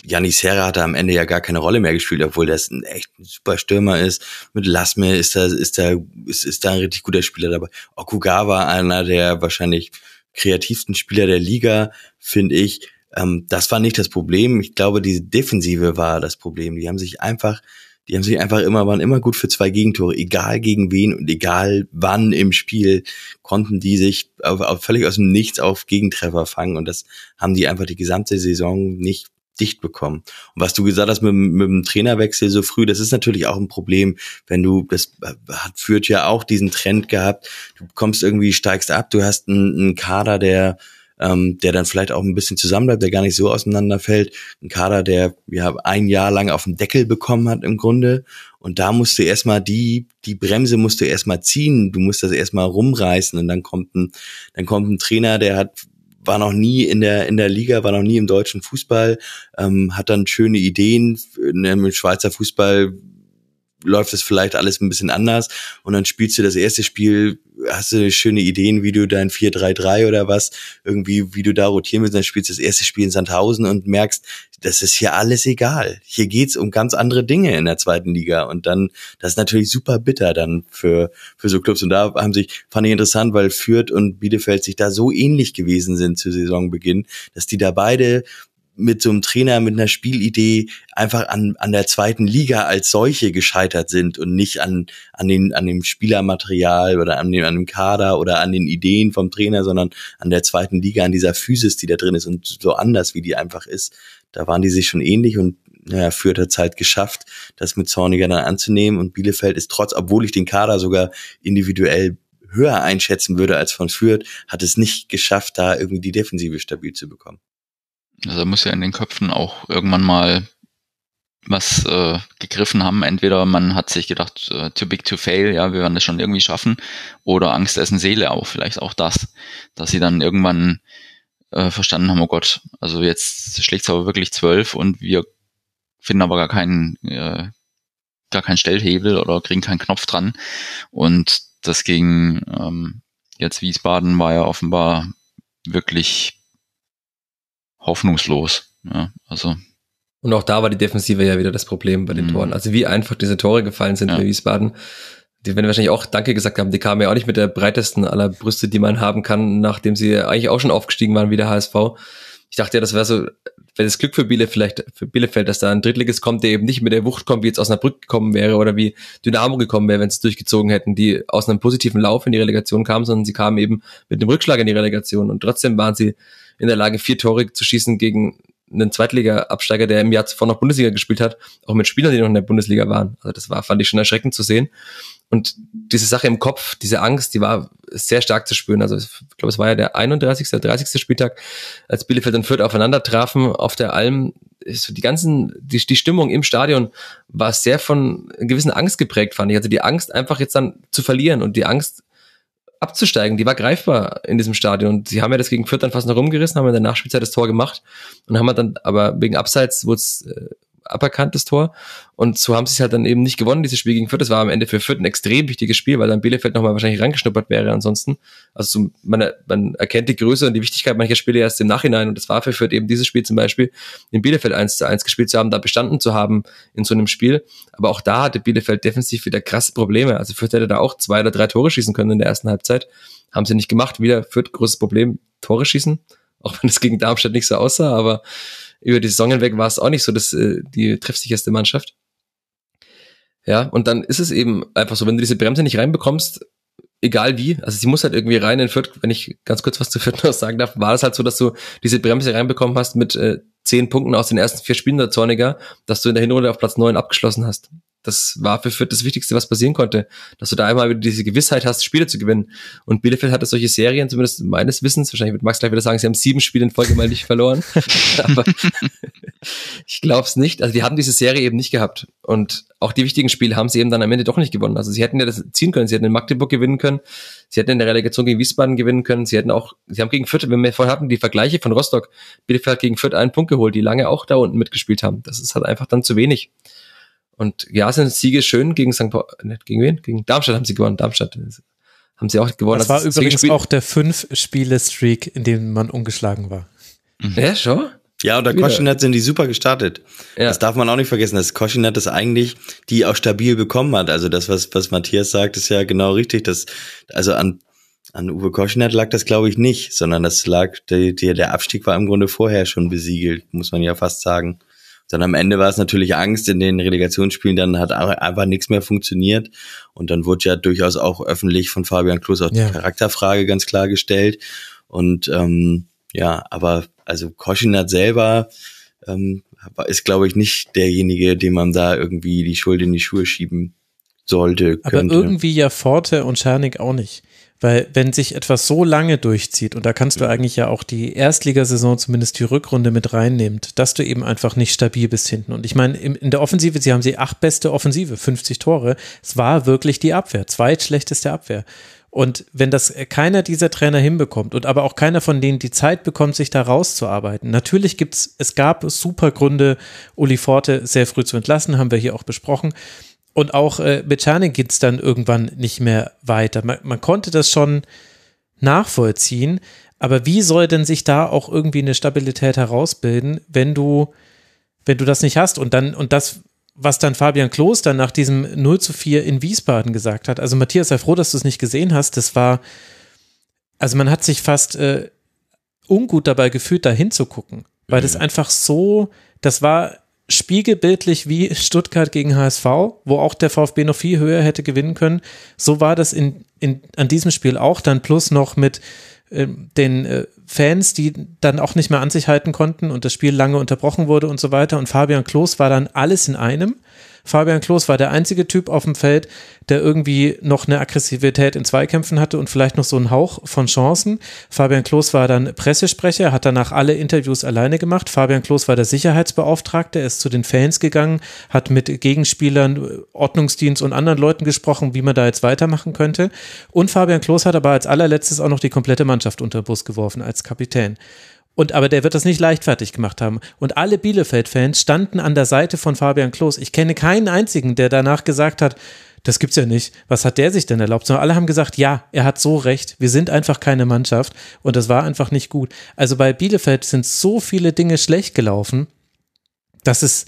Janis Serra hat da am Ende ja gar keine Rolle mehr gespielt, obwohl das ein echt super Stürmer ist. Mit Lasme ist da, ist da, ist, ist da ein richtig guter Spieler dabei. Okugawa, einer der wahrscheinlich kreativsten Spieler der Liga, finde ich. Ähm, das war nicht das Problem. Ich glaube, diese Defensive war das Problem. Die haben sich einfach, die haben sich einfach immer, waren immer gut für zwei Gegentore, egal gegen wen und egal wann im Spiel, konnten die sich auf, auf völlig aus dem Nichts auf Gegentreffer fangen und das haben die einfach die gesamte Saison nicht dicht bekommen. Und was du gesagt hast mit, mit dem Trainerwechsel so früh, das ist natürlich auch ein Problem, wenn du, das hat, führt ja auch diesen Trend gehabt, du kommst irgendwie, steigst ab, du hast einen, einen Kader, der ähm, der dann vielleicht auch ein bisschen zusammenbleibt, der gar nicht so auseinanderfällt. Ein Kader, der ja ein Jahr lang auf den Deckel bekommen hat im Grunde. Und da musst du erstmal die, die Bremse musst du erstmal ziehen, du musst das erstmal rumreißen und dann kommt ein, dann kommt ein Trainer, der hat war noch nie in der in der Liga, war noch nie im deutschen Fußball, ähm, hat dann schöne Ideen. Im Schweizer Fußball läuft es vielleicht alles ein bisschen anders und dann spielst du das erste Spiel hast du schöne Ideen, wie du dein 4-3-3 oder was, irgendwie, wie du da rotieren willst, dann spielst du das erste Spiel in Sandhausen und merkst, das ist hier alles egal. Hier geht's um ganz andere Dinge in der zweiten Liga. Und dann, das ist natürlich super bitter dann für, für so Clubs. Und da haben sich, fand ich interessant, weil Fürth und Bielefeld sich da so ähnlich gewesen sind zu Saisonbeginn, dass die da beide mit so einem Trainer mit einer Spielidee einfach an, an der zweiten Liga als solche gescheitert sind und nicht an, an, den, an dem Spielermaterial oder an dem, an dem Kader oder an den Ideen vom Trainer, sondern an der zweiten Liga, an dieser Physis, die da drin ist und so anders, wie die einfach ist. Da waren die sich schon ähnlich und naja, Fürth hat halt geschafft, das mit Zorniger dann anzunehmen und Bielefeld ist trotz, obwohl ich den Kader sogar individuell höher einschätzen würde als von Fürth, hat es nicht geschafft, da irgendwie die Defensive stabil zu bekommen. Also muss ja in den Köpfen auch irgendwann mal was äh, gegriffen haben. Entweder man hat sich gedacht, äh, too big to fail, ja, wir werden das schon irgendwie schaffen, oder Angst essen Seele auch, vielleicht auch das, dass sie dann irgendwann äh, verstanden haben, oh Gott, also jetzt schlägt es aber wirklich zwölf und wir finden aber gar keinen, äh, gar keinen Stellhebel oder kriegen keinen Knopf dran. Und das ging ähm, jetzt Wiesbaden war ja offenbar wirklich hoffnungslos. Ja, also und auch da war die Defensive ja wieder das Problem bei den mhm. Toren. Also wie einfach diese Tore gefallen sind ja. für Wiesbaden. Die werden wahrscheinlich auch Danke gesagt haben. Die kamen ja auch nicht mit der breitesten aller Brüste, die man haben kann, nachdem sie eigentlich auch schon aufgestiegen waren wie der HSV. Ich dachte ja, das wäre so, wäre das Glück für Bielefeld, vielleicht für Bielefeld, dass da ein Drittliges kommt, der eben nicht mit der Wucht kommt, wie jetzt aus einer Brücke gekommen wäre oder wie Dynamo gekommen wäre, wenn sie durchgezogen hätten, die aus einem positiven Lauf in die Relegation kamen, sondern sie kamen eben mit dem Rückschlag in die Relegation und trotzdem waren sie in der Lage, vier Tore zu schießen gegen einen Zweitliga-Absteiger, der im Jahr zuvor noch Bundesliga gespielt hat, auch mit Spielern, die noch in der Bundesliga waren. Also das war, fand ich schon erschreckend zu sehen. Und diese Sache im Kopf, diese Angst, die war sehr stark zu spüren. Also ich glaube, es war ja der 31., 30. Spieltag, als Bielefeld und Fürth aufeinander trafen auf der Alm. Die ganzen, die, die Stimmung im Stadion war sehr von gewissen Angst geprägt, fand ich. Also die Angst, einfach jetzt dann zu verlieren und die Angst, abzusteigen, die war greifbar in diesem Stadion. Und sie haben ja das gegen Fürth dann fast noch rumgerissen, haben in der Nachspielzeit das Tor gemacht und haben dann aber wegen Abseits wurde es äh, aberkanntes Tor. Und so haben sie es halt dann eben nicht gewonnen, dieses Spiel gegen Fürth. Das war am Ende für Fürth ein extrem wichtiges Spiel, weil dann Bielefeld nochmal wahrscheinlich reingeschnuppert wäre ansonsten. Also so, man, man erkennt die Größe und die Wichtigkeit mancher Spiele erst im Nachhinein. Und das war für Fürth eben dieses Spiel zum Beispiel in Bielefeld 1 zu 1 gespielt zu haben, da bestanden zu haben in so einem Spiel. Aber auch da hatte Bielefeld defensiv wieder krasse Probleme. Also Fürth hätte da auch zwei oder drei Tore schießen können in der ersten Halbzeit. Haben sie nicht gemacht. Wieder Fürth großes Problem, Tore schießen. Auch wenn es gegen Darmstadt nicht so aussah, aber über die Saison hinweg war es auch nicht so dass äh, die treffsicherste Mannschaft. Ja, und dann ist es eben einfach so, wenn du diese Bremse nicht reinbekommst, egal wie, also sie muss halt irgendwie rein in Fürth, wenn ich ganz kurz was zu Fürth noch sagen darf, war das halt so, dass du diese Bremse reinbekommen hast mit äh, zehn Punkten aus den ersten vier Spielen der Zorniger, dass du in der Hinrunde auf Platz neun abgeschlossen hast das war für Fürth das Wichtigste, was passieren konnte. Dass du da einmal wieder diese Gewissheit hast, Spiele zu gewinnen. Und Bielefeld hatte solche Serien, zumindest meines Wissens, wahrscheinlich wird Max gleich wieder sagen, sie haben sieben Spiele in Folge mal nicht verloren. Aber ich glaube es nicht. Also die haben diese Serie eben nicht gehabt. Und auch die wichtigen Spiele haben sie eben dann am Ende doch nicht gewonnen. Also sie hätten ja das ziehen können. Sie hätten in Magdeburg gewinnen können. Sie hätten in der Relegation gegen Wiesbaden gewinnen können. Sie hätten auch, sie haben gegen Fürth, wenn wir vorhin hatten, die Vergleiche von Rostock, Bielefeld gegen Fürth einen Punkt geholt, die lange auch da unten mitgespielt haben. Das ist halt einfach dann zu wenig. Und ja, sind Siege schön gegen St. Paul, nicht gegen wen? Gegen Darmstadt haben sie gewonnen. Darmstadt haben sie auch gewonnen. Das, das war übrigens auch der fünf-Spiele-Streak, in dem man ungeschlagen war. Mhm. Ja, schon? Ja, unter Koschinat sind die super gestartet. Ja. Das darf man auch nicht vergessen, dass Koschinat das eigentlich die auch stabil bekommen hat. Also das, was, was Matthias sagt, ist ja genau richtig. Das, also an, an Uwe Koschinat lag das, glaube ich, nicht, sondern das lag, der, der Abstieg war im Grunde vorher schon besiegelt, muss man ja fast sagen. Dann am Ende war es natürlich Angst in den Relegationsspielen, dann hat einfach nichts mehr funktioniert. Und dann wurde ja durchaus auch öffentlich von Fabian Klos auch die ja. Charakterfrage ganz klar gestellt. Und ähm, ja, aber also Koschinat selber ähm, ist, glaube ich, nicht derjenige, dem man da irgendwie die Schuld in die Schuhe schieben sollte. Könnte. Aber irgendwie ja Forte und Schernik auch nicht. Weil wenn sich etwas so lange durchzieht, und da kannst du mhm. eigentlich ja auch die Erstligasaison, zumindest die Rückrunde mit reinnimmt, dass du eben einfach nicht stabil bist hinten. Und ich meine, in der Offensive, sie haben sie acht beste Offensive, 50 Tore. Es war wirklich die Abwehr, zweitschlechteste Abwehr. Und wenn das keiner dieser Trainer hinbekommt und aber auch keiner von denen die Zeit bekommt, sich da rauszuarbeiten. Natürlich gibt's, es gab super Gründe, Uli Forte sehr früh zu entlassen, haben wir hier auch besprochen. Und auch äh, mit Czerny geht es dann irgendwann nicht mehr weiter. Man, man konnte das schon nachvollziehen, aber wie soll denn sich da auch irgendwie eine Stabilität herausbilden, wenn du, wenn du das nicht hast? Und dann, und das, was dann Fabian Klos dann nach diesem 0 zu 4 in Wiesbaden gesagt hat. Also Matthias, sei froh, dass du es nicht gesehen hast. Das war, also man hat sich fast äh, ungut dabei gefühlt, da hinzugucken weil das einfach so, das war spiegelbildlich wie Stuttgart gegen HSV, wo auch der VfB noch viel höher hätte gewinnen können. So war das in, in, an diesem Spiel auch, dann plus noch mit äh, den äh, Fans, die dann auch nicht mehr an sich halten konnten und das Spiel lange unterbrochen wurde und so weiter. Und Fabian Klos war dann alles in einem. Fabian Klos war der einzige Typ auf dem Feld, der irgendwie noch eine Aggressivität in Zweikämpfen hatte und vielleicht noch so einen Hauch von Chancen. Fabian Klos war dann Pressesprecher, hat danach alle Interviews alleine gemacht. Fabian Klos war der Sicherheitsbeauftragte, er ist zu den Fans gegangen, hat mit Gegenspielern, Ordnungsdienst und anderen Leuten gesprochen, wie man da jetzt weitermachen könnte. Und Fabian Klos hat aber als allerletztes auch noch die komplette Mannschaft unter Bus geworfen als Kapitän. Und aber der wird das nicht leichtfertig gemacht haben. Und alle Bielefeld-Fans standen an der Seite von Fabian Klos. Ich kenne keinen einzigen, der danach gesagt hat, das gibt's ja nicht. Was hat der sich denn erlaubt? Sondern alle haben gesagt, ja, er hat so recht. Wir sind einfach keine Mannschaft und das war einfach nicht gut. Also bei Bielefeld sind so viele Dinge schlecht gelaufen, dass es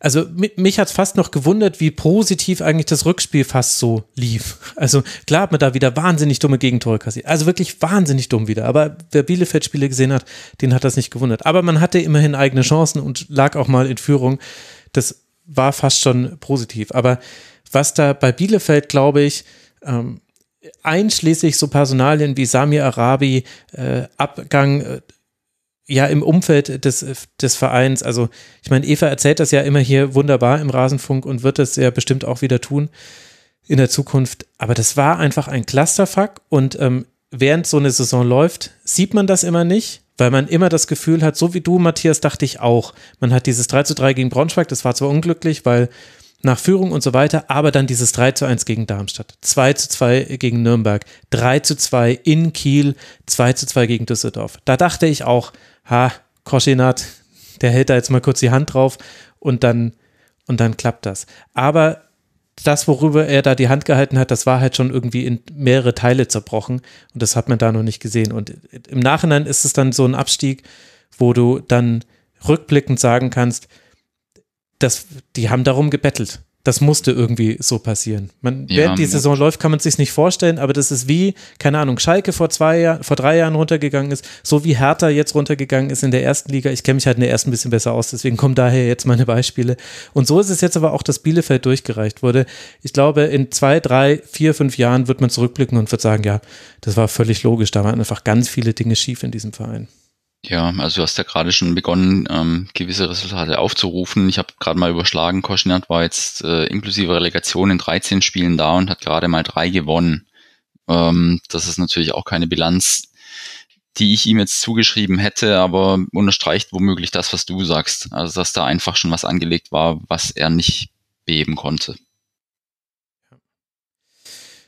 also mich hat fast noch gewundert, wie positiv eigentlich das Rückspiel fast so lief. Also klar hat man da wieder wahnsinnig dumme Gegentore kassiert. Also wirklich wahnsinnig dumm wieder. Aber wer Bielefeld-Spiele gesehen hat, den hat das nicht gewundert. Aber man hatte immerhin eigene Chancen und lag auch mal in Führung. Das war fast schon positiv. Aber was da bei Bielefeld, glaube ich, ähm, einschließlich so Personalien wie Samir Arabi, äh, Abgang, äh, ja im Umfeld des, des Vereins, also ich meine, Eva erzählt das ja immer hier wunderbar im Rasenfunk und wird es ja bestimmt auch wieder tun in der Zukunft. Aber das war einfach ein Clusterfuck und ähm, während so eine Saison läuft, sieht man das immer nicht, weil man immer das Gefühl hat, so wie du, Matthias, dachte ich auch. Man hat dieses 3 zu 3 gegen Braunschweig, das war zwar unglücklich, weil nach Führung und so weiter, aber dann dieses 3 zu 1 gegen Darmstadt, 2 zu 2 gegen Nürnberg, 3 zu 2 in Kiel, 2 zu 2 gegen Düsseldorf. Da dachte ich auch, ha, Koschinat, der hält da jetzt mal kurz die Hand drauf und dann, und dann klappt das. Aber das, worüber er da die Hand gehalten hat, das war halt schon irgendwie in mehrere Teile zerbrochen und das hat man da noch nicht gesehen. Und im Nachhinein ist es dann so ein Abstieg, wo du dann rückblickend sagen kannst, dass die haben darum gebettelt das musste irgendwie so passieren. Man, ja, während die Saison läuft, kann man es sich nicht vorstellen, aber das ist wie, keine Ahnung, Schalke vor zwei Jahren, vor drei Jahren runtergegangen ist, so wie Hertha jetzt runtergegangen ist in der ersten Liga. Ich kenne mich halt in der ersten ein bisschen besser aus, deswegen kommen daher jetzt meine Beispiele. Und so ist es jetzt aber auch, dass Bielefeld durchgereicht wurde. Ich glaube, in zwei, drei, vier, fünf Jahren wird man zurückblicken und wird sagen, ja, das war völlig logisch. Da waren einfach ganz viele Dinge schief in diesem Verein. Ja, also du hast ja gerade schon begonnen, ähm, gewisse Resultate aufzurufen. Ich habe gerade mal überschlagen, Koschinat war jetzt äh, inklusive Relegation in 13 Spielen da und hat gerade mal drei gewonnen. Ähm, das ist natürlich auch keine Bilanz, die ich ihm jetzt zugeschrieben hätte, aber unterstreicht womöglich das, was du sagst. Also dass da einfach schon was angelegt war, was er nicht beheben konnte.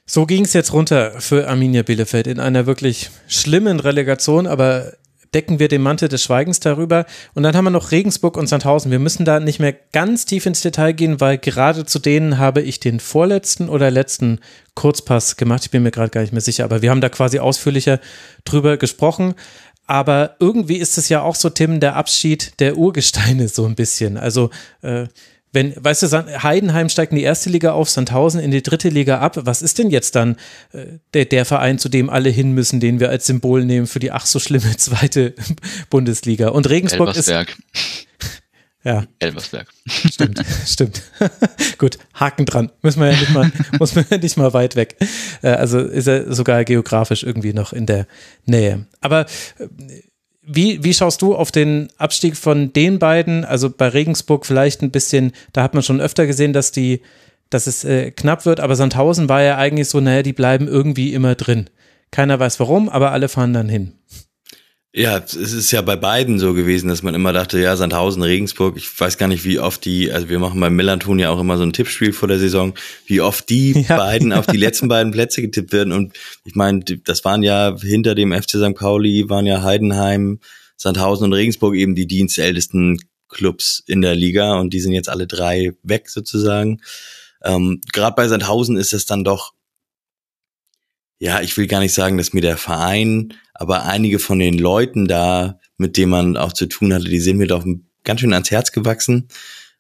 So ging es jetzt runter für Arminia Bielefeld in einer wirklich schlimmen Relegation, aber decken wir den Mantel des Schweigens darüber. Und dann haben wir noch Regensburg und Sandhausen. Wir müssen da nicht mehr ganz tief ins Detail gehen, weil gerade zu denen habe ich den vorletzten oder letzten Kurzpass gemacht. Ich bin mir gerade gar nicht mehr sicher, aber wir haben da quasi ausführlicher drüber gesprochen. Aber irgendwie ist es ja auch so, Tim, der Abschied der Urgesteine so ein bisschen. Also äh, wenn, weißt du, Heidenheim steigt in die erste Liga auf, Sandhausen in die dritte Liga ab. Was ist denn jetzt dann äh, der, der Verein, zu dem alle hin müssen, den wir als Symbol nehmen für die ach so schlimme zweite Bundesliga? Und Regensburg Elversberg. ist. Ja. Elversberg. Stimmt, stimmt. Gut, Haken dran. Müssen wir ja nicht mal, muss man ja nicht mal weit weg. Äh, also ist er sogar geografisch irgendwie noch in der Nähe. Aber äh, wie, wie schaust du auf den Abstieg von den beiden? Also bei Regensburg vielleicht ein bisschen, da hat man schon öfter gesehen, dass die, dass es äh, knapp wird, aber Sandhausen war ja eigentlich so, naja, die bleiben irgendwie immer drin. Keiner weiß warum, aber alle fahren dann hin. Ja, es ist ja bei beiden so gewesen, dass man immer dachte, ja, Sandhausen, Regensburg, ich weiß gar nicht, wie oft die, also wir machen beim Millanton ja auch immer so ein Tippspiel vor der Saison, wie oft die ja. beiden auf die letzten beiden Plätze getippt werden. Und ich meine, das waren ja hinter dem FC St. Pauli, waren ja Heidenheim, Sandhausen und Regensburg eben die dienstältesten Clubs in der Liga und die sind jetzt alle drei weg sozusagen. Ähm, Gerade bei Sandhausen ist es dann doch ja, ich will gar nicht sagen, dass mir der Verein, aber einige von den Leuten da, mit denen man auch zu tun hatte, die sind mir doch ganz schön ans Herz gewachsen.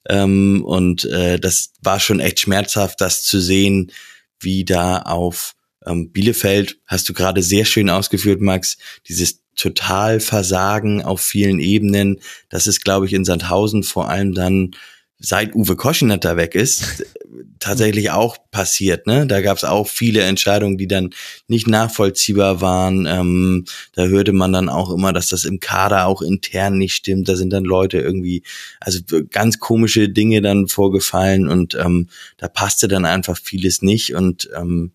Ähm, und äh, das war schon echt schmerzhaft, das zu sehen, wie da auf ähm, Bielefeld, hast du gerade sehr schön ausgeführt, Max, dieses total versagen auf vielen Ebenen. Das ist, glaube ich, in Sandhausen vor allem dann seit Uwe Koschenet da weg ist, tatsächlich auch passiert. Ne? Da gab es auch viele Entscheidungen, die dann nicht nachvollziehbar waren. Ähm, da hörte man dann auch immer, dass das im Kader auch intern nicht stimmt. Da sind dann Leute irgendwie, also ganz komische Dinge dann vorgefallen und ähm, da passte dann einfach vieles nicht. Und ähm,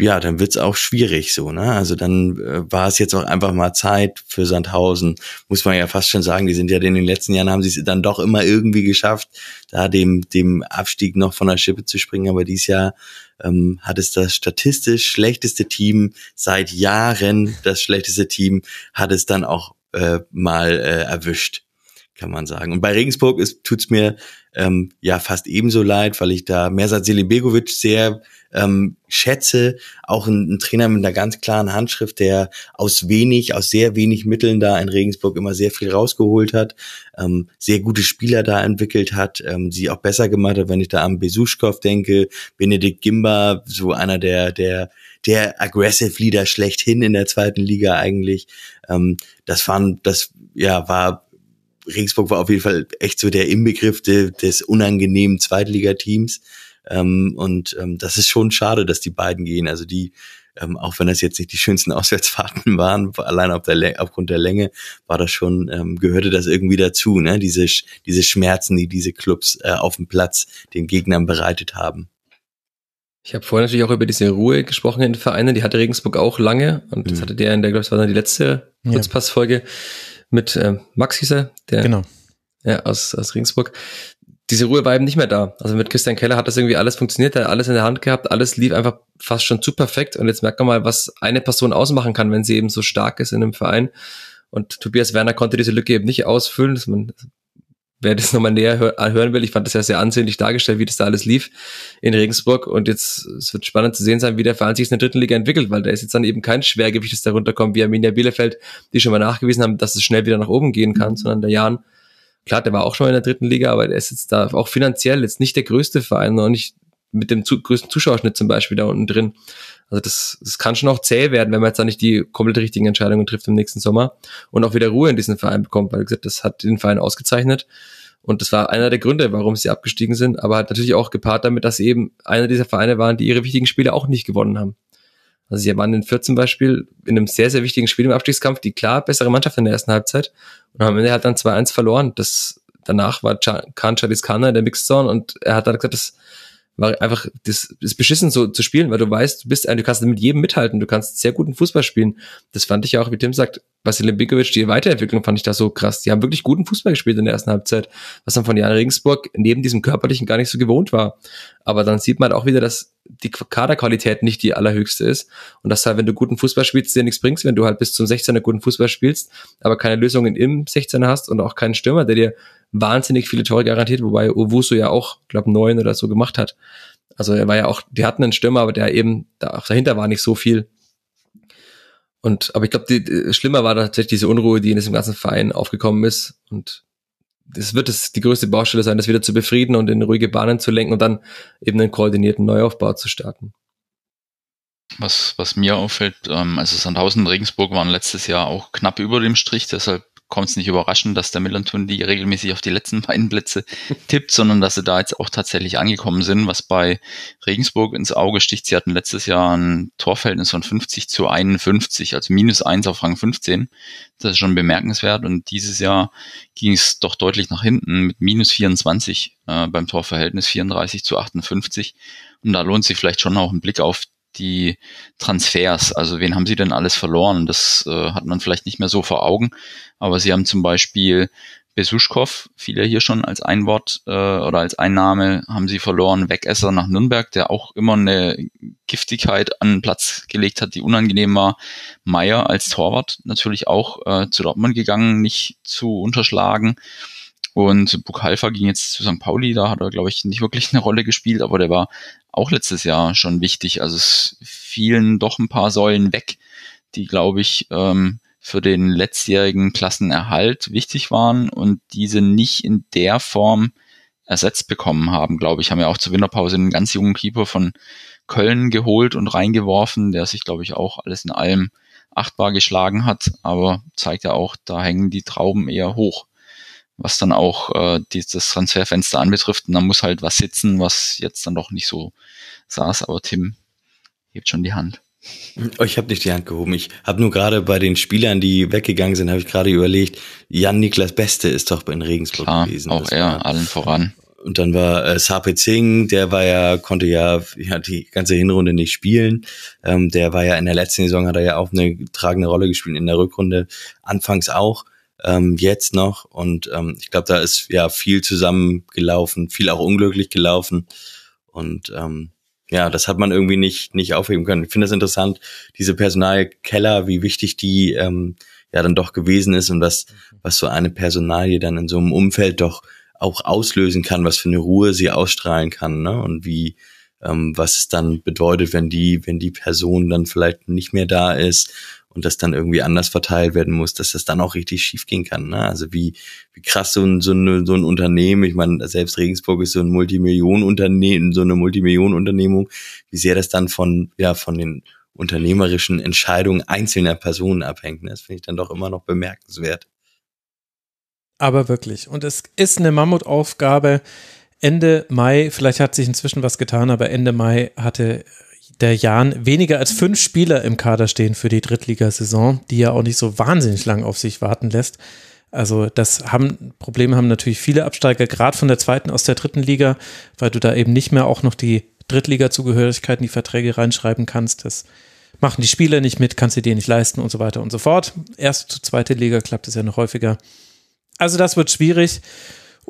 ja, dann wird's auch schwierig so, ne? Also dann äh, war es jetzt auch einfach mal Zeit für Sandhausen, muss man ja fast schon sagen. Die sind ja in den letzten Jahren haben sie es dann doch immer irgendwie geschafft, da dem dem Abstieg noch von der Schippe zu springen. Aber dieses Jahr ähm, hat es das statistisch schlechteste Team seit Jahren, das schlechteste Team hat es dann auch äh, mal äh, erwischt kann man sagen. Und bei Regensburg ist, tut's mir ähm, ja fast ebenso leid, weil ich da Mersat Selimbegovic sehr ähm, schätze. Auch ein, ein, Trainer mit einer ganz klaren Handschrift, der aus wenig, aus sehr wenig Mitteln da in Regensburg immer sehr viel rausgeholt hat, ähm, sehr gute Spieler da entwickelt hat, ähm, sie auch besser gemacht hat, wenn ich da an Besuschkow denke, Benedikt Gimba, so einer der, der der aggressive Leader schlechthin in der zweiten Liga eigentlich. Ähm, das waren, das ja war Regensburg war auf jeden Fall echt so der Inbegriff de, des unangenehmen Zweitligateams. Ähm, und ähm, das ist schon schade, dass die beiden gehen. Also die, ähm, auch wenn das jetzt nicht die schönsten Auswärtsfahrten waren, allein auf der, aufgrund der Länge, war das schon, ähm, gehörte das irgendwie dazu, ne? Diese, diese Schmerzen, die diese Clubs äh, auf dem Platz den Gegnern bereitet haben. Ich habe vorhin natürlich auch über diese Ruhe gesprochen in den Vereinen, die hatte Regensburg auch lange und das mhm. hatte der in der, glaube ich, war dann die letzte Kurzpassfolge. Ja mit äh, Max hieß er, der genau. ja, aus, aus Regensburg. Diese Ruhe war eben nicht mehr da. Also mit Christian Keller hat das irgendwie alles funktioniert, er hat alles in der Hand gehabt, alles lief einfach fast schon zu perfekt. Und jetzt merkt man mal, was eine Person ausmachen kann, wenn sie eben so stark ist in einem Verein. Und Tobias Werner konnte diese Lücke eben nicht ausfüllen. Man, wer das nochmal näher hören will, ich fand das ja sehr ansehnlich dargestellt, wie das da alles lief in Regensburg. Und jetzt, es wird spannend zu sehen sein, wie der Verein sich in der dritten Liga entwickelt, weil da ist jetzt dann eben kein Schwergewicht, das da runterkommt, wie Arminia Bielefeld, die schon mal nachgewiesen haben, dass es schnell wieder nach oben gehen kann, sondern der Jan, klar, der war auch schon in der dritten Liga, aber der ist jetzt da auch finanziell jetzt nicht der größte Verein, noch nicht mit dem zu, größten Zuschauerschnitt zum Beispiel da unten drin. Also das, das kann schon auch zäh werden, wenn man jetzt da nicht die komplett richtigen Entscheidungen trifft im nächsten Sommer und auch wieder Ruhe in diesen Verein bekommt, weil gesagt, das hat den Verein ausgezeichnet. Und das war einer der Gründe, warum sie abgestiegen sind, aber hat natürlich auch gepaart damit, dass sie eben einer dieser Vereine waren, die ihre wichtigen Spiele auch nicht gewonnen haben. Also sie waren in Fürth zum Beispiel in einem sehr, sehr wichtigen Spiel im Abstiegskampf, die klar bessere Mannschaft in der ersten Halbzeit und am Ende hat dann 2-1 verloren. Das, danach war Khan Chaliskana in der Mixzone und er hat dann gesagt, das war einfach das ist beschissen so zu spielen, weil du weißt, du bist ein, du kannst mit jedem mithalten, du kannst sehr guten Fußball spielen. Das fand ich auch, wie Tim sagt, Vasilij Bikovic, die Weiterentwicklung fand ich da so krass. Die haben wirklich guten Fußball gespielt in der ersten Halbzeit, was dann von Jan Regensburg neben diesem körperlichen gar nicht so gewohnt war. Aber dann sieht man auch wieder, dass die Kaderqualität nicht die allerhöchste ist und dass halt, wenn du guten Fußball spielst, dir nichts bringst, wenn du halt bis zum 16er guten Fußball spielst, aber keine Lösungen im 16er hast und auch keinen Stürmer, der dir wahnsinnig viele Tore garantiert, wobei Owusu ja auch, glaube neun oder so gemacht hat. Also er war ja auch, die hatten einen Stürmer, aber der eben, da, dahinter war nicht so viel. Und, aber ich glaube, schlimmer war tatsächlich diese Unruhe, die in diesem ganzen Verein aufgekommen ist. Und das wird es die größte Baustelle sein, das wieder zu befrieden und in ruhige Bahnen zu lenken und dann eben einen koordinierten Neuaufbau zu starten. Was, was mir auffällt, ähm, also Sandhausen und Regensburg waren letztes Jahr auch knapp über dem Strich, deshalb kommt es nicht überraschend, dass der Millanton die regelmäßig auf die letzten beiden Plätze tippt, sondern dass sie da jetzt auch tatsächlich angekommen sind, was bei Regensburg ins Auge sticht. Sie hatten letztes Jahr ein Torverhältnis von 50 zu 51, also minus eins auf Rang 15. Das ist schon bemerkenswert und dieses Jahr ging es doch deutlich nach hinten mit minus 24 äh, beim Torverhältnis 34 zu 58. Und da lohnt sich vielleicht schon auch ein Blick auf die Transfers. Also wen haben sie denn alles verloren? Das äh, hat man vielleicht nicht mehr so vor Augen. Aber sie haben zum Beispiel Besuschkow, viele hier schon als ein Wort äh, oder als Einnahme haben sie verloren. Wegesser nach Nürnberg, der auch immer eine Giftigkeit an den Platz gelegt hat, die unangenehm war. Meier als Torwart natürlich auch äh, zu Dortmund gegangen, nicht zu unterschlagen. Und Bukalfa ging jetzt zu St. Pauli, da hat er, glaube ich, nicht wirklich eine Rolle gespielt, aber der war auch letztes Jahr schon wichtig. Also es fielen doch ein paar Säulen weg, die, glaube ich, ähm, für den letztjährigen Klassenerhalt wichtig waren und diese nicht in der Form ersetzt bekommen haben, glaube ich. Haben ja auch zur Winterpause einen ganz jungen Keeper von Köln geholt und reingeworfen, der sich, glaube ich, auch alles in allem achtbar geschlagen hat, aber zeigt ja auch, da hängen die Trauben eher hoch, was dann auch äh, die, das Transferfenster anbetrifft. Und da muss halt was sitzen, was jetzt dann doch nicht so saß, aber Tim hebt schon die Hand. Oh, ich habe nicht die Hand gehoben. Ich habe nur gerade bei den Spielern, die weggegangen sind, habe ich gerade überlegt, Jan Niklas Beste ist doch in Regensburg Klar, gewesen. Auch Das er, war- allen voran. Und dann war äh, Sape Singh, der war ja, konnte ja, ja die ganze Hinrunde nicht spielen. Ähm, der war ja in der letzten Saison, hat er ja auch eine tragende Rolle gespielt, in der Rückrunde anfangs auch, ähm, jetzt noch. Und ähm, ich glaube, da ist ja viel zusammengelaufen, viel auch unglücklich gelaufen. Und ähm, ja, das hat man irgendwie nicht, nicht aufheben können. Ich finde das interessant, diese Personalkeller, wie wichtig die ähm, ja dann doch gewesen ist und was, was so eine Personalie dann in so einem Umfeld doch auch auslösen kann, was für eine Ruhe sie ausstrahlen kann, ne? Und wie, ähm, was es dann bedeutet, wenn die, wenn die Person dann vielleicht nicht mehr da ist und das dann irgendwie anders verteilt werden muss, dass das dann auch richtig schief gehen kann. Ne? Also wie, wie krass so ein, so, ein, so ein Unternehmen, ich meine, selbst Regensburg ist so ein Multimillionenunternehmen, so eine Multimillionenunternehmung, wie sehr das dann von, ja, von den unternehmerischen Entscheidungen einzelner Personen abhängt. Ne? Das finde ich dann doch immer noch bemerkenswert. Aber wirklich. Und es ist eine Mammutaufgabe. Ende Mai, vielleicht hat sich inzwischen was getan, aber Ende Mai hatte der Jan weniger als fünf Spieler im Kader stehen für die Drittligasaison, die ja auch nicht so wahnsinnig lang auf sich warten lässt. Also das haben Probleme haben natürlich viele Absteiger, gerade von der zweiten aus der dritten Liga, weil du da eben nicht mehr auch noch die Drittliga-Zugehörigkeit in die Verträge reinschreiben kannst. Das machen die Spieler nicht mit, kannst du dir nicht leisten und so weiter und so fort. Erste, zweite Liga klappt es ja noch häufiger. Also das wird schwierig.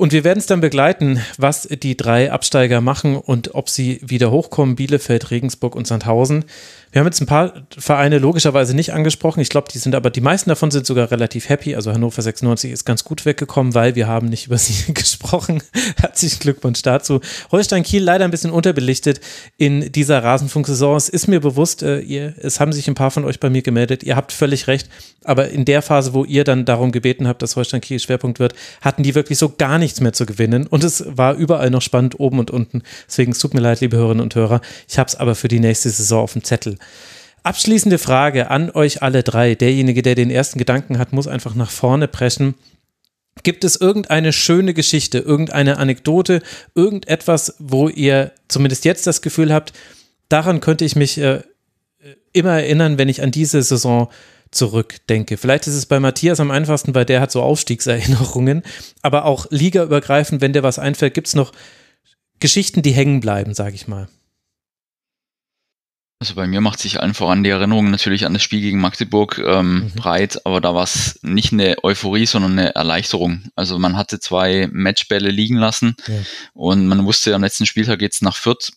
Und wir werden es dann begleiten, was die drei Absteiger machen und ob sie wieder hochkommen, Bielefeld, Regensburg und Sandhausen. Wir haben jetzt ein paar Vereine logischerweise nicht angesprochen. Ich glaube, die sind aber, die meisten davon sind sogar relativ happy. Also Hannover 96 ist ganz gut weggekommen, weil wir haben nicht über sie gesprochen. Herzlichen Glückwunsch dazu. Holstein Kiel leider ein bisschen unterbelichtet in dieser Rasenfunksaison. Es ist mir bewusst, äh, ihr, es haben sich ein paar von euch bei mir gemeldet. Ihr habt völlig recht. Aber in der Phase, wo ihr dann darum gebeten habt, dass Holstein Kiel Schwerpunkt wird, hatten die wirklich so gar nichts mehr zu gewinnen. Und es war überall noch spannend, oben und unten. Deswegen es tut mir leid, liebe Hörerinnen und Hörer. Ich habe es aber für die nächste Saison auf dem Zettel. Abschließende Frage an euch alle drei. Derjenige, der den ersten Gedanken hat, muss einfach nach vorne preschen. Gibt es irgendeine schöne Geschichte, irgendeine Anekdote, irgendetwas, wo ihr zumindest jetzt das Gefühl habt, daran könnte ich mich äh, immer erinnern, wenn ich an diese Saison zurückdenke. Vielleicht ist es bei Matthias am einfachsten, weil der hat so Aufstiegserinnerungen, aber auch ligaübergreifend, wenn dir was einfällt, gibt es noch Geschichten, die hängen bleiben, sage ich mal. Also bei mir macht sich allen voran die Erinnerung natürlich an das Spiel gegen Magdeburg ähm, Mhm. breit, aber da war es nicht eine Euphorie, sondern eine Erleichterung. Also man hatte zwei Matchbälle liegen lassen Ja. und man wusste, am letzten Spieltag geht's nach Fürth.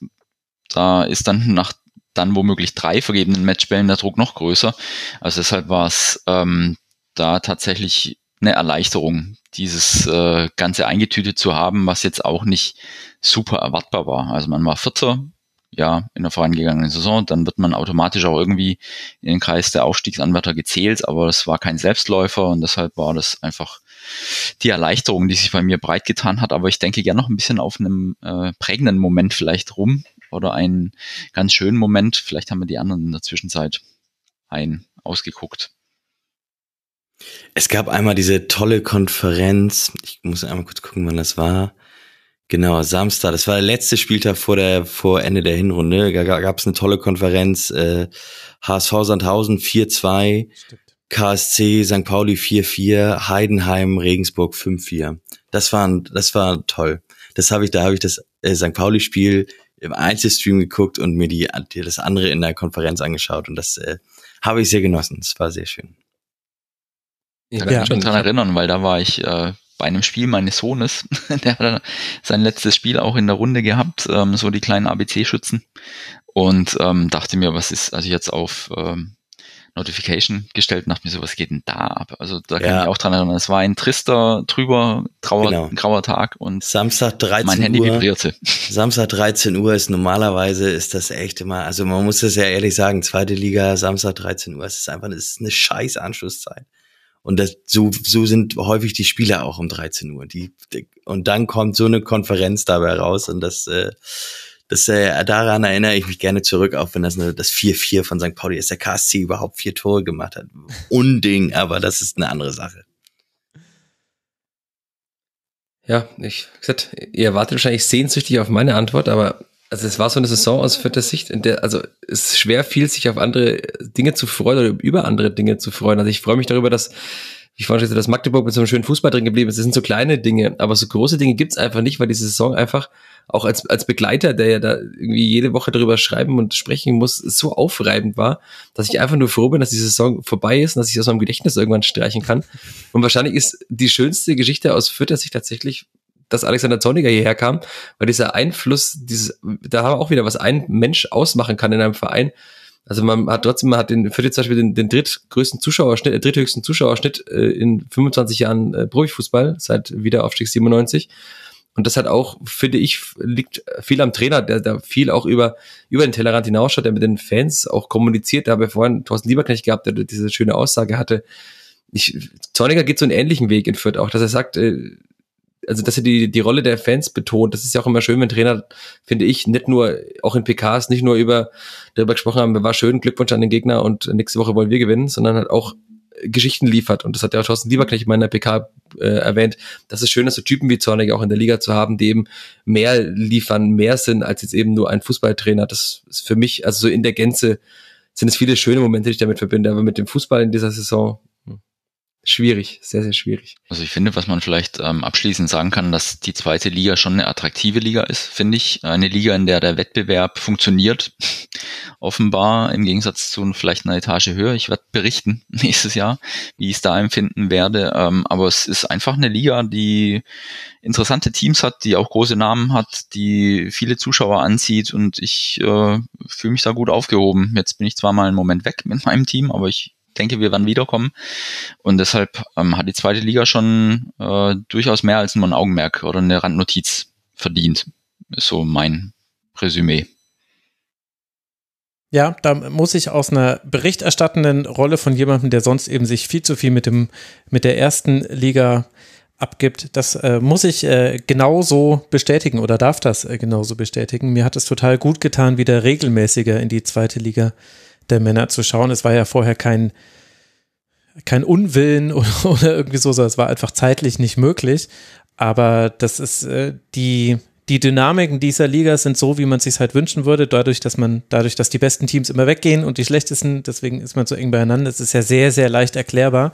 Da ist dann nach dann womöglich drei vergebenen Matchbällen der Druck noch größer. Also deshalb war es ähm, da tatsächlich eine Erleichterung, dieses äh, Ganze eingetütet zu haben, was jetzt auch nicht super erwartbar war. Also man war Vierter, ja, in der vorangegangenen Saison, dann wird man automatisch auch irgendwie in den Kreis der Aufstiegsanwärter gezählt, aber es war kein Selbstläufer und deshalb war das einfach die Erleichterung, die sich bei mir breit getan hat. Aber ich denke gern noch ein bisschen auf einem äh, prägenden Moment vielleicht rum oder einen ganz schönen Moment. Vielleicht haben wir die anderen in der Zwischenzeit ein ausgeguckt. Es gab einmal diese tolle Konferenz. Ich muss einmal kurz gucken, wann das war. Genau, Samstag. Das war der letzte Spieltag vor der vor Ende der Hinrunde. Da gab es eine tolle Konferenz. Äh, HSV Sandhausen 4-2, KSC St. Pauli 4-4, Heidenheim Regensburg 5-4. Das war das war toll. Das habe ich da habe ich das äh, St. Pauli Spiel im Einzelstream geguckt und mir die, die das andere in der Konferenz angeschaut und das äh, habe ich sehr genossen. Das war sehr schön. Ich kann ich schon, mich dran erinnern, weil da war ich äh, bei einem Spiel meines Sohnes. Der hat sein letztes Spiel auch in der Runde gehabt, ähm, so die kleinen ABC-Schützen. Und ähm, dachte mir, was ist, also jetzt auf ähm, Notification gestellt und dachte mir so, was geht denn da ab? Also da kann Ja. ich auch dran erinnern. Es war ein trister, trüber, trauer, Genau. grauer Tag und Samstag 13 mein Handy Uhr. vibrierte. Samstag 13 Uhr ist normalerweise ist das echt immer, also man muss das ja ehrlich sagen, zweite Liga, Samstag 13 Uhr, es ist einfach, es ist eine scheiß Anschlusszeit. Und das, so, so sind häufig die Spiele auch um 13 Uhr. Die, die, und dann kommt so eine Konferenz dabei raus und das, äh, Das, äh, daran erinnere ich mich gerne zurück, auch wenn das eine, das 4-4 von St. Pauli ist, der KSC überhaupt vier Tore gemacht hat. Unding, aber das ist eine andere Sache. Ja, ich gesagt, ihr erwartet wahrscheinlich sehnsüchtig auf meine Antwort, aber also es war so eine Saison aus vierter Sicht, in der, also es schwer fiel, sich auf andere Dinge zu freuen oder über andere Dinge zu freuen. Also ich freue mich darüber, dass ich fand dass Magdeburg mit so einem schönen Fußball drin geblieben ist. Das sind so kleine Dinge, aber so große Dinge gibt's einfach nicht, weil diese Saison einfach auch als, als Begleiter, der ja da irgendwie jede Woche darüber schreiben und sprechen muss, so aufreibend war, dass ich einfach nur froh bin, dass die Saison vorbei ist und dass ich aus meinem Gedächtnis irgendwann streichen kann. Und wahrscheinlich ist die schönste Geschichte aus Fürth, dass ich tatsächlich dass Alexander Zorniger hierher kam, weil dieser Einfluss, dieses, da haben wir auch wieder, was ein Mensch ausmachen kann in einem Verein. Also man hat trotzdem, man hat den, für zum Beispiel den, den drittgrößten Zuschauerschnitt, äh, dritthöchsten Zuschauerschnitt äh, in 25 Jahren äh, Profifußball seit Wiederaufstieg 97. Und das hat auch, finde ich, liegt viel am Trainer, der da viel auch über, über den Tellerrand hinausschaut, der mit den Fans auch kommuniziert. Da habe ich vorhin Thorsten Lieberknecht gehabt, der diese schöne Aussage hatte. Ich, Zorniger geht so einen ähnlichen Weg in Fürth auch, dass er sagt, äh, also dass er die, die Rolle der Fans betont. Das ist ja auch immer schön, wenn Trainer, finde ich, nicht nur, auch in PKs, nicht nur über darüber gesprochen haben, war schön, Glückwunsch an den Gegner und nächste Woche wollen wir gewinnen, sondern halt auch Geschichten liefert. Und das hat ja auch Thorsten Lieberknecht in meiner PK äh, erwähnt. Das ist schön, dass so Typen wie Zornig auch in der Liga zu haben, die eben mehr liefern, mehr sind als jetzt eben nur ein Fußballtrainer. Das ist für mich, also so in der Gänze sind es viele schöne Momente, die ich damit verbinde. Aber mit dem Fußball in dieser Saison schwierig, sehr, sehr schwierig. Also ich finde, was man vielleicht ähm, abschließend sagen kann, dass die zweite Liga schon eine attraktive Liga ist, finde ich. Eine Liga, in der der Wettbewerb funktioniert, offenbar im Gegensatz zu vielleicht einer Etage höher. Ich werde berichten nächstes Jahr, wie ich es da empfinden werde. Ähm, aber es ist einfach eine Liga, die interessante Teams hat, die auch große Namen hat, die viele Zuschauer anzieht und ich äh, fühle mich da gut aufgehoben. Jetzt bin ich zwar mal einen Moment weg mit meinem Team, aber ich denke, wir werden wiederkommen. Und deshalb ähm, hat die zweite Liga schon äh, durchaus mehr als nur ein Augenmerk oder eine Randnotiz verdient. Ist so mein Resümee. Ja, da muss ich aus einer berichterstattenden Rolle von jemandem, der sonst eben sich viel zu viel mit dem, mit der ersten Liga abgibt, das äh, muss ich äh, genauso bestätigen oder darf das äh, genauso bestätigen. Mir hat es total gut getan, wieder regelmäßiger in die zweite Liga der Männer zu schauen. Es war ja vorher kein, kein Unwillen oder, oder irgendwie so, sondern es war einfach zeitlich nicht möglich. Aber das ist äh, die, die Dynamiken dieser Liga sind so, wie man sich halt wünschen würde, dadurch, dass man, dadurch, dass die besten Teams immer weggehen und die schlechtesten, deswegen ist man so eng beieinander. Das ist ja sehr, sehr leicht erklärbar.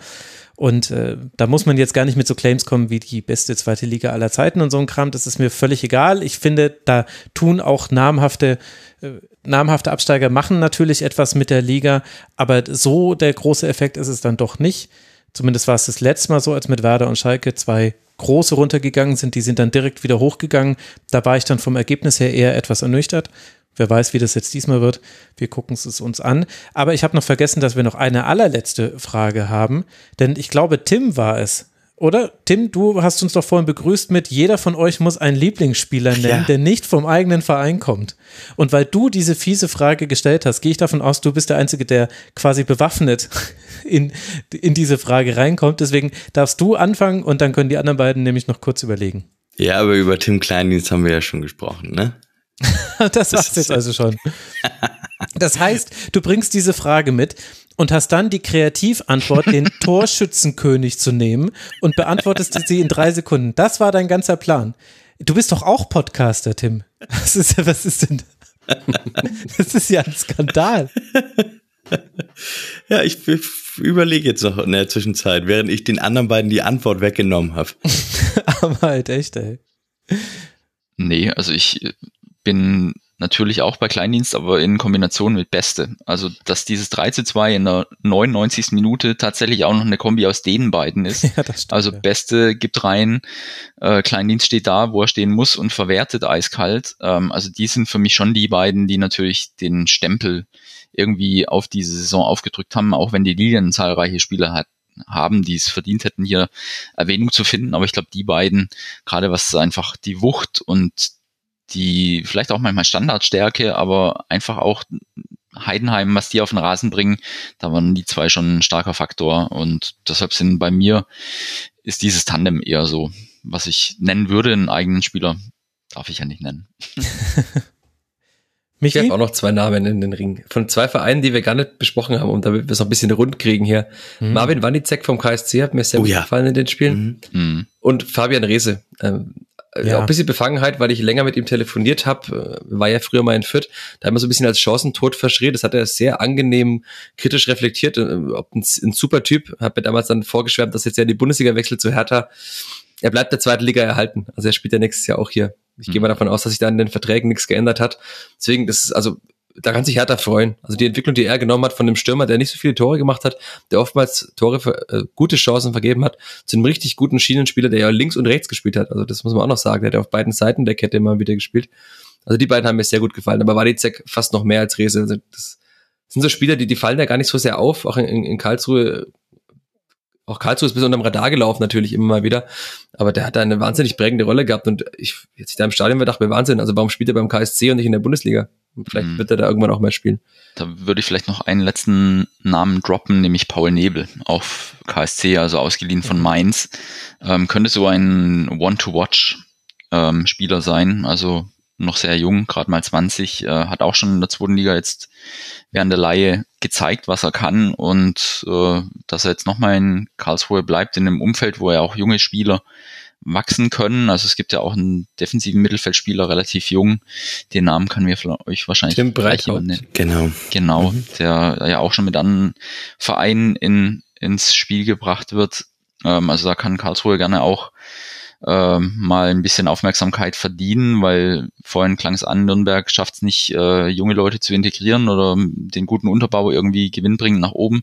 Und äh, da muss man jetzt gar nicht mit so Claims kommen wie die beste zweite Liga aller Zeiten und so ein Kram. Das ist mir völlig egal. Ich finde, da tun auch namhafte, äh, namhafte Absteiger machen natürlich etwas mit der Liga, aber so der große Effekt ist es dann doch nicht. Zumindest war es das letzte Mal so, als mit Werder und Schalke zwei große runtergegangen sind. Die sind dann direkt wieder hochgegangen. Da war ich dann vom Ergebnis her eher etwas ernüchtert. Wer weiß, wie das jetzt diesmal wird. Wir gucken es uns an. Aber ich habe noch vergessen, dass wir noch eine allerletzte Frage haben. Denn ich glaube, Tim war es. Oder? Tim, du hast uns doch vorhin begrüßt mit, jeder von euch muss einen Lieblingsspieler nennen, ja. der nicht vom eigenen Verein kommt. Und weil du diese fiese Frage gestellt hast, gehe ich davon aus, du bist der Einzige, der quasi bewaffnet in, in diese Frage reinkommt. Deswegen darfst du anfangen und dann können die anderen beiden nämlich noch kurz überlegen. Ja, aber über Tim Kleindienst haben wir ja schon gesprochen, ne? das war's jetzt also schon. Das heißt, du bringst diese Frage mit und hast dann die Kreativantwort, den Torschützenkönig zu nehmen und beantwortest sie in drei Sekunden. Das war dein ganzer Plan. Du bist doch auch Podcaster, Tim. Was ist, was ist denn? Das ist ja ein Skandal. Ja, ich überlege jetzt noch in der Zwischenzeit, während ich den anderen beiden die Antwort weggenommen habe. Aber halt echt, ey. Nee, also ich bin natürlich auch bei Kleindienst, aber in Kombination mit Beste. Also, dass dieses 3 zu 2 in der 99. Minute tatsächlich auch noch eine Kombi aus den beiden ist. Ja, stimmt, also ja. Beste gibt rein, äh, Kleindienst steht da, wo er stehen muss und verwertet eiskalt. Ähm, also die sind für mich schon die beiden, die natürlich den Stempel irgendwie auf diese Saison aufgedrückt haben, auch wenn die Lilien zahlreiche Spieler hat, haben, die es verdient hätten, hier Erwähnung zu finden. Aber ich glaube, die beiden, gerade was einfach die Wucht und die vielleicht auch manchmal Standardstärke, aber einfach auch Heidenheim, was die auf den Rasen bringen, da waren die zwei schon ein starker Faktor und deshalb sind bei mir ist dieses Tandem eher so, was ich nennen würde, einen eigenen Spieler darf ich ja nicht nennen. Ich habe auch noch zwei Namen in den Ring. Von zwei Vereinen, die wir gar nicht besprochen haben, und damit wir es noch ein bisschen rund kriegen hier. Mhm. Marvin Wanizek vom KSC hat mir sehr oh, gut ja. gefallen in den Spielen. Mhm. mhm. Und Fabian Rehse. Ähm, ja. Auch ein bisschen Befangenheit, weil ich länger mit ihm telefoniert habe. Äh, war ja früher mal in Fürth. Da haben wir so ein bisschen als Chancentod verschrien. Das hat er sehr angenehm kritisch reflektiert. Äh, ein, ein super Typ. Hat mir damals dann vorgeschwärmt, dass jetzt ja in die Bundesliga wechselt zu Hertha. Er bleibt der zweiten Liga erhalten. Also er spielt ja nächstes Jahr auch hier. Ich mhm. gehe mal davon aus, dass sich da in den Verträgen nichts geändert hat. Deswegen, das ist also da kann sich Hertha freuen. Also die Entwicklung, die er genommen hat von dem Stürmer, der nicht so viele Tore gemacht hat, der oftmals Tore für äh, gute Chancen vergeben hat, zu einem richtig guten Schienenspieler, der ja links und rechts gespielt hat. Also das muss man auch noch sagen. Der hat ja auf beiden Seiten der Kette immer wieder gespielt. Also die beiden haben mir sehr gut gefallen. Aber Wadizek fast noch mehr als Rese. Also das sind so Spieler, die, die fallen da gar nicht so sehr auf. Auch in, in, in Karlsruhe auch Karlsruhe ist bis unterm Radar gelaufen, natürlich immer mal wieder. Aber der hat da eine wahnsinnig prägende Rolle gehabt. Und ich, jetzt ich da im Stadion war, dachte mir Wahnsinn. Also warum spielt er beim KSC und nicht in der Bundesliga? Vielleicht mhm. wird er da irgendwann auch mehr spielen. Da würde ich vielleicht noch einen letzten Namen droppen, nämlich Paul Nebel auf KSC, also ausgeliehen von Mainz. Ähm, könnte so ein One-to-Watch-Spieler ähm, sein, also noch sehr jung, gerade mal 20, äh, hat auch schon in der zweiten Liga jetzt während der Laie gezeigt, was er kann und äh, dass er jetzt nochmal in Karlsruhe bleibt, in einem Umfeld, wo er auch junge Spieler wachsen können. Also es gibt ja auch einen defensiven Mittelfeldspieler, relativ jung. Den Namen kann mir euch wahrscheinlich Tim Breithaupt. Genau. Genau, mhm. der ja auch schon mit anderen Vereinen in, ins Spiel gebracht wird. Ähm, also da kann Karlsruhe gerne auch ähm, mal ein bisschen Aufmerksamkeit verdienen, weil vorhin klang es an, Nürnberg schafft es nicht, äh, junge Leute zu integrieren oder den guten Unterbau irgendwie gewinnbringend nach oben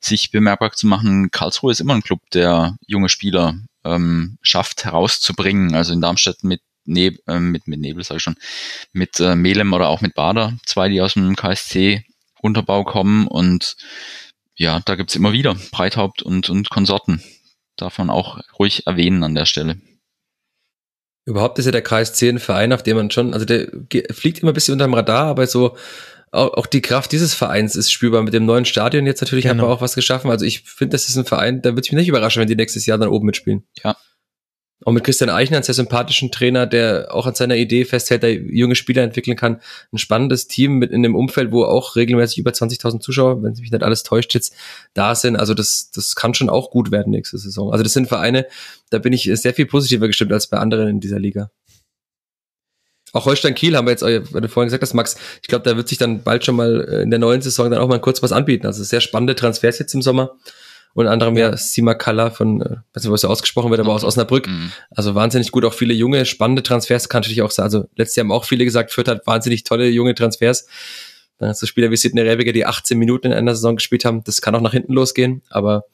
sich bemerkbar zu machen. Karlsruhe ist immer ein Club, der junge Spieler ähm, schafft herauszubringen. Also in Darmstadt mit Neb äh, mit, mit Nebel, sag ich schon, mit äh, Melem oder auch mit Bader, zwei, die aus dem KSC-Unterbau kommen und ja, da gibt's immer wieder Breithaupt und, und Konsorten. Darf man auch ruhig erwähnen an der Stelle. Überhaupt ist ja der KSC ein Verein, auf dem man schon, also der fliegt immer ein bisschen unterm Radar, aber so auch, auch die Kraft dieses Vereins ist spürbar. Mit dem neuen Stadion jetzt natürlich genau. haben wir auch was geschaffen. Also ich finde, das ist ein Verein, da würde ich mich nicht überraschen, wenn die nächstes Jahr dann oben mitspielen. Ja. Auch mit Christian Eichner, einem sehr sympathischen Trainer, der auch an seiner Idee festhält, der junge Spieler entwickeln kann. Ein spannendes Team mit in dem Umfeld, wo auch regelmäßig über 20.000 Zuschauer, wenn sich nicht alles täuscht, jetzt da sind. Also das, das kann schon auch gut werden nächste Saison. Also das sind Vereine, da bin ich sehr viel positiver gestimmt als bei anderen in dieser Liga. Auch Holstein Kiel haben wir jetzt, äh, weil du vorhin gesagt hast, Max, ich glaube, da wird sich dann bald schon mal äh, in der neuen Saison dann auch mal kurz was anbieten. Also sehr spannende Transfers jetzt im Sommer. Unter anderem ja, ja Sima Kalla von, äh, weiß nicht, was so ausgesprochen wird, aber aus Osnabrück. Mhm. Also wahnsinnig gut, auch viele junge, spannende Transfers kann natürlich auch sein. Also letztes Jahr haben auch viele gesagt, Fürth hat wahnsinnig tolle junge Transfers. Dann hast du Spieler wie Sidney Rebiger, die 18 Minuten in einer Saison gespielt haben. Das kann auch nach hinten losgehen, aber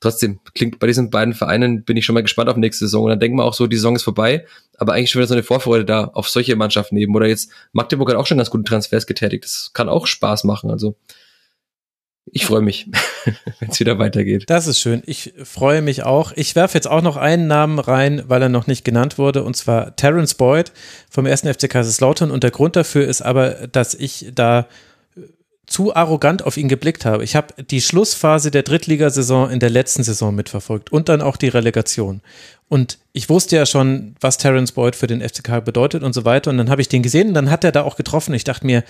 trotzdem klingt bei diesen beiden Vereinen bin ich schon mal gespannt auf nächste Saison. Und dann denken wir auch so, die Saison ist vorbei, aber eigentlich schon wieder so eine Vorfreude da auf solche Mannschaften eben. Oder jetzt Magdeburg hat auch schon ganz gute Transfers getätigt. Das kann auch Spaß machen. Also ich freue mich, wenn es wieder weitergeht. Das ist schön. Ich freue mich auch. Ich werfe jetzt auch noch einen Namen rein, weil er noch nicht genannt wurde, und zwar Terence Boyd vom 1. FC Kaiserslautern. Und der Grund dafür ist aber, dass ich da zu arrogant auf ihn geblickt habe. Ich habe die Schlussphase der Drittligasaison in der letzten Saison mitverfolgt und dann auch die Relegation. Und ich wusste ja schon, was Terence Boyd für den FCK bedeutet und so weiter. Und dann habe ich den gesehen und dann hat er da auch getroffen. Ich dachte mir,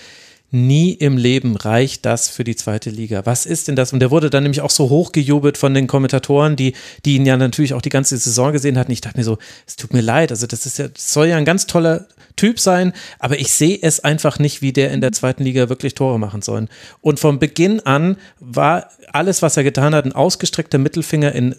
nie im Leben reicht das für die zweite Liga. Was ist denn das? Und der wurde dann nämlich auch so hochgejubelt von den Kommentatoren, die, die ihn ja natürlich auch die ganze Saison gesehen hatten. Ich dachte mir so, es tut mir leid. Also das ist ja, das soll ja ein ganz toller Typ sein, aber ich sehe es einfach nicht, wie der in der zweiten Liga wirklich Tore machen soll. Und vom Beginn an war alles, was er getan hat, ein ausgestreckter Mittelfinger in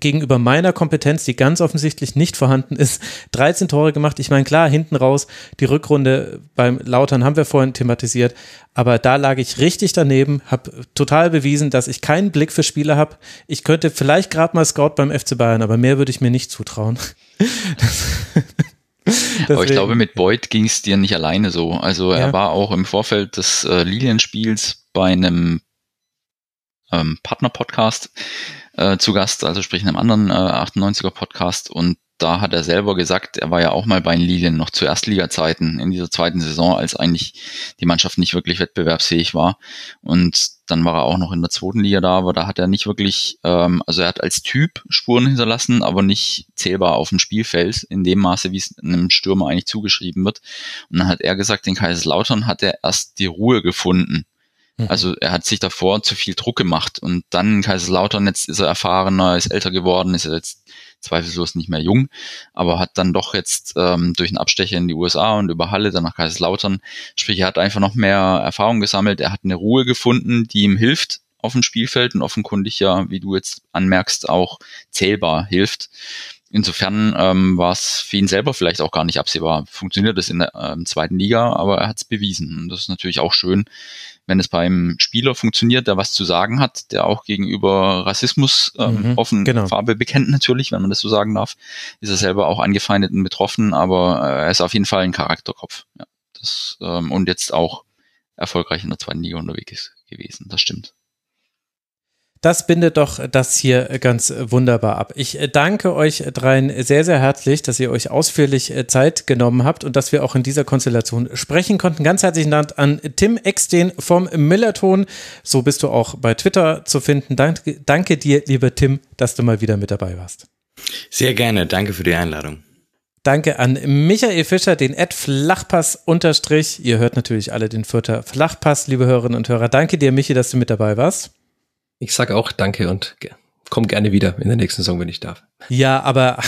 gegenüber meiner Kompetenz, die ganz offensichtlich nicht vorhanden ist, 13 Tore gemacht. Ich meine, klar, hinten raus, die Rückrunde beim Lautern haben wir vorhin thematisiert, aber da lag ich richtig daneben, habe total bewiesen, dass ich keinen Blick für Spiele habe. Ich könnte vielleicht gerade mal Scout beim FC Bayern, aber mehr würde ich mir nicht zutrauen. aber ich glaube, mit Boyd ging es dir nicht alleine so. Also er ja. war auch im Vorfeld des äh, Lilienspiels bei einem ähm, Partner-Podcast äh, zu Gast, also sprich in einem anderen äh, 98er Podcast und da hat er selber gesagt, er war ja auch mal bei den Lilien noch zu Erstliga-Zeiten in dieser zweiten Saison, als eigentlich die Mannschaft nicht wirklich wettbewerbsfähig war. Und dann war er auch noch in der zweiten Liga da, aber da hat er nicht wirklich, ähm, also er hat als Typ Spuren hinterlassen, aber nicht zählbar auf dem Spielfeld in dem Maße, wie es einem Stürmer eigentlich zugeschrieben wird. Und dann hat er gesagt, in Kaiserslautern hat er erst die Ruhe gefunden. Mhm. Also er hat sich davor zu viel Druck gemacht und dann in Kaiserslautern, jetzt ist er erfahrener, ist älter geworden, ist jetzt zweifellos nicht mehr jung, aber hat dann doch jetzt ähm, durch einen Abstecher in die USA und über Halle dann nach Kaiserslautern, sprich er hat einfach noch mehr Erfahrung gesammelt, er hat eine Ruhe gefunden, die ihm hilft auf dem Spielfeld und offenkundig ja, wie du jetzt anmerkst, auch zählbar hilft. Insofern ähm, war es für ihn selber vielleicht auch gar nicht absehbar. Funktioniert das in der ähm, zweiten Liga, aber er hat es bewiesen. Und das ist natürlich auch schön, wenn es beim Spieler funktioniert, der was zu sagen hat, der auch gegenüber Rassismus ähm, mhm, offen genau. Farbe bekennt natürlich, wenn man das so sagen darf, ist er selber auch angefeindet und betroffen, aber äh, er ist auf jeden Fall ein Charakterkopf. Ja, das, ähm, und jetzt auch erfolgreich in der zweiten Liga unterwegs gewesen. Das stimmt. Das bindet doch das hier ganz wunderbar ab. Ich danke euch dreien sehr, sehr herzlich, dass ihr euch ausführlich äh, Zeit genommen habt und dass wir auch in dieser Konstellation sprechen konnten. Ganz herzlichen Dank an Tim Eckstein vom Millerton. So bist du auch bei Twitter zu finden. Danke, danke dir, lieber Tim, dass du mal wieder mit dabei warst. Sehr gerne. Danke für die Einladung. Danke an Michael Fischer, den Ed Flachpass unterstrich. Ihr hört natürlich alle den Fürther Flachpass, liebe Hörerinnen und Hörer. Danke dir, Michi, dass du mit dabei warst. Ich sage auch Danke und komm gerne wieder in der nächsten Saison, wenn ich darf. Ja, aber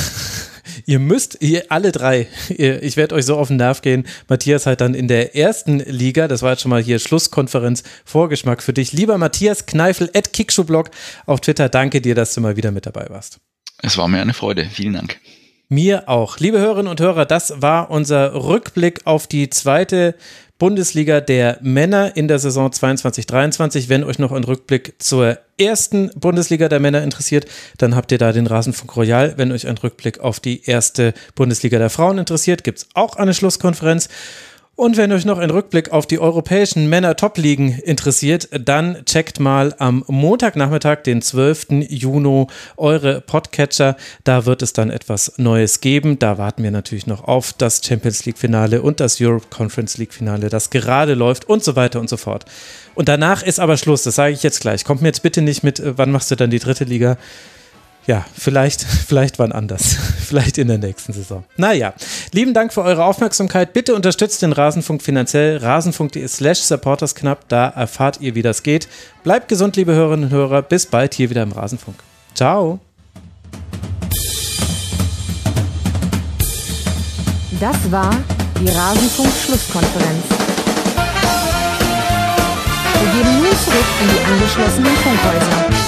ihr müsst, ihr alle drei, ihr, ich werde euch so auf den Nerv gehen. Matthias halt dann in der ersten Liga, das war jetzt schon mal hier Schlusskonferenz, Vorgeschmack für dich. Lieber Matthias Kneifel, at Kickschuhblog auf Twitter, danke dir, dass du mal wieder mit dabei warst. Es war mir eine Freude. Vielen Dank. Mir auch. Liebe Hörerinnen und Hörer, das war unser Rückblick auf die zweite Bundesliga der Männer in der Saison 22-23. Wenn euch noch ein Rückblick zur ersten Bundesliga der Männer interessiert, dann habt ihr da den Rasenfunk Royal. Wenn euch ein Rückblick auf die erste Bundesliga der Frauen interessiert, gibt es auch eine Schlusskonferenz. Und wenn euch noch ein Rückblick auf die europäischen Männer-Top-Ligen interessiert, dann checkt mal am Montagnachmittag, den 12. Juni, eure Podcatcher. Da wird es dann etwas Neues geben. Da warten wir natürlich noch auf das Champions League-Finale und das Europe Conference League-Finale, das gerade läuft und so weiter und so fort. Und danach ist aber Schluss, das sage ich jetzt gleich. Kommt mir jetzt bitte nicht mit, äh, wann machst du dann die dritte Liga? Ja, vielleicht, vielleicht wann anders. vielleicht in der nächsten Saison. Naja, lieben Dank für eure Aufmerksamkeit. Bitte unterstützt den Rasenfunk finanziell. Rasenfunk.de slash supportersknapp. Da erfahrt ihr, wie das geht. Bleibt gesund, liebe Hörerinnen und Hörer. Bis bald hier wieder im Rasenfunk. Ciao. Das war die Rasenfunk-Schlusskonferenz. Wir geben nun zurück in die angeschlossenen Funkhäuser.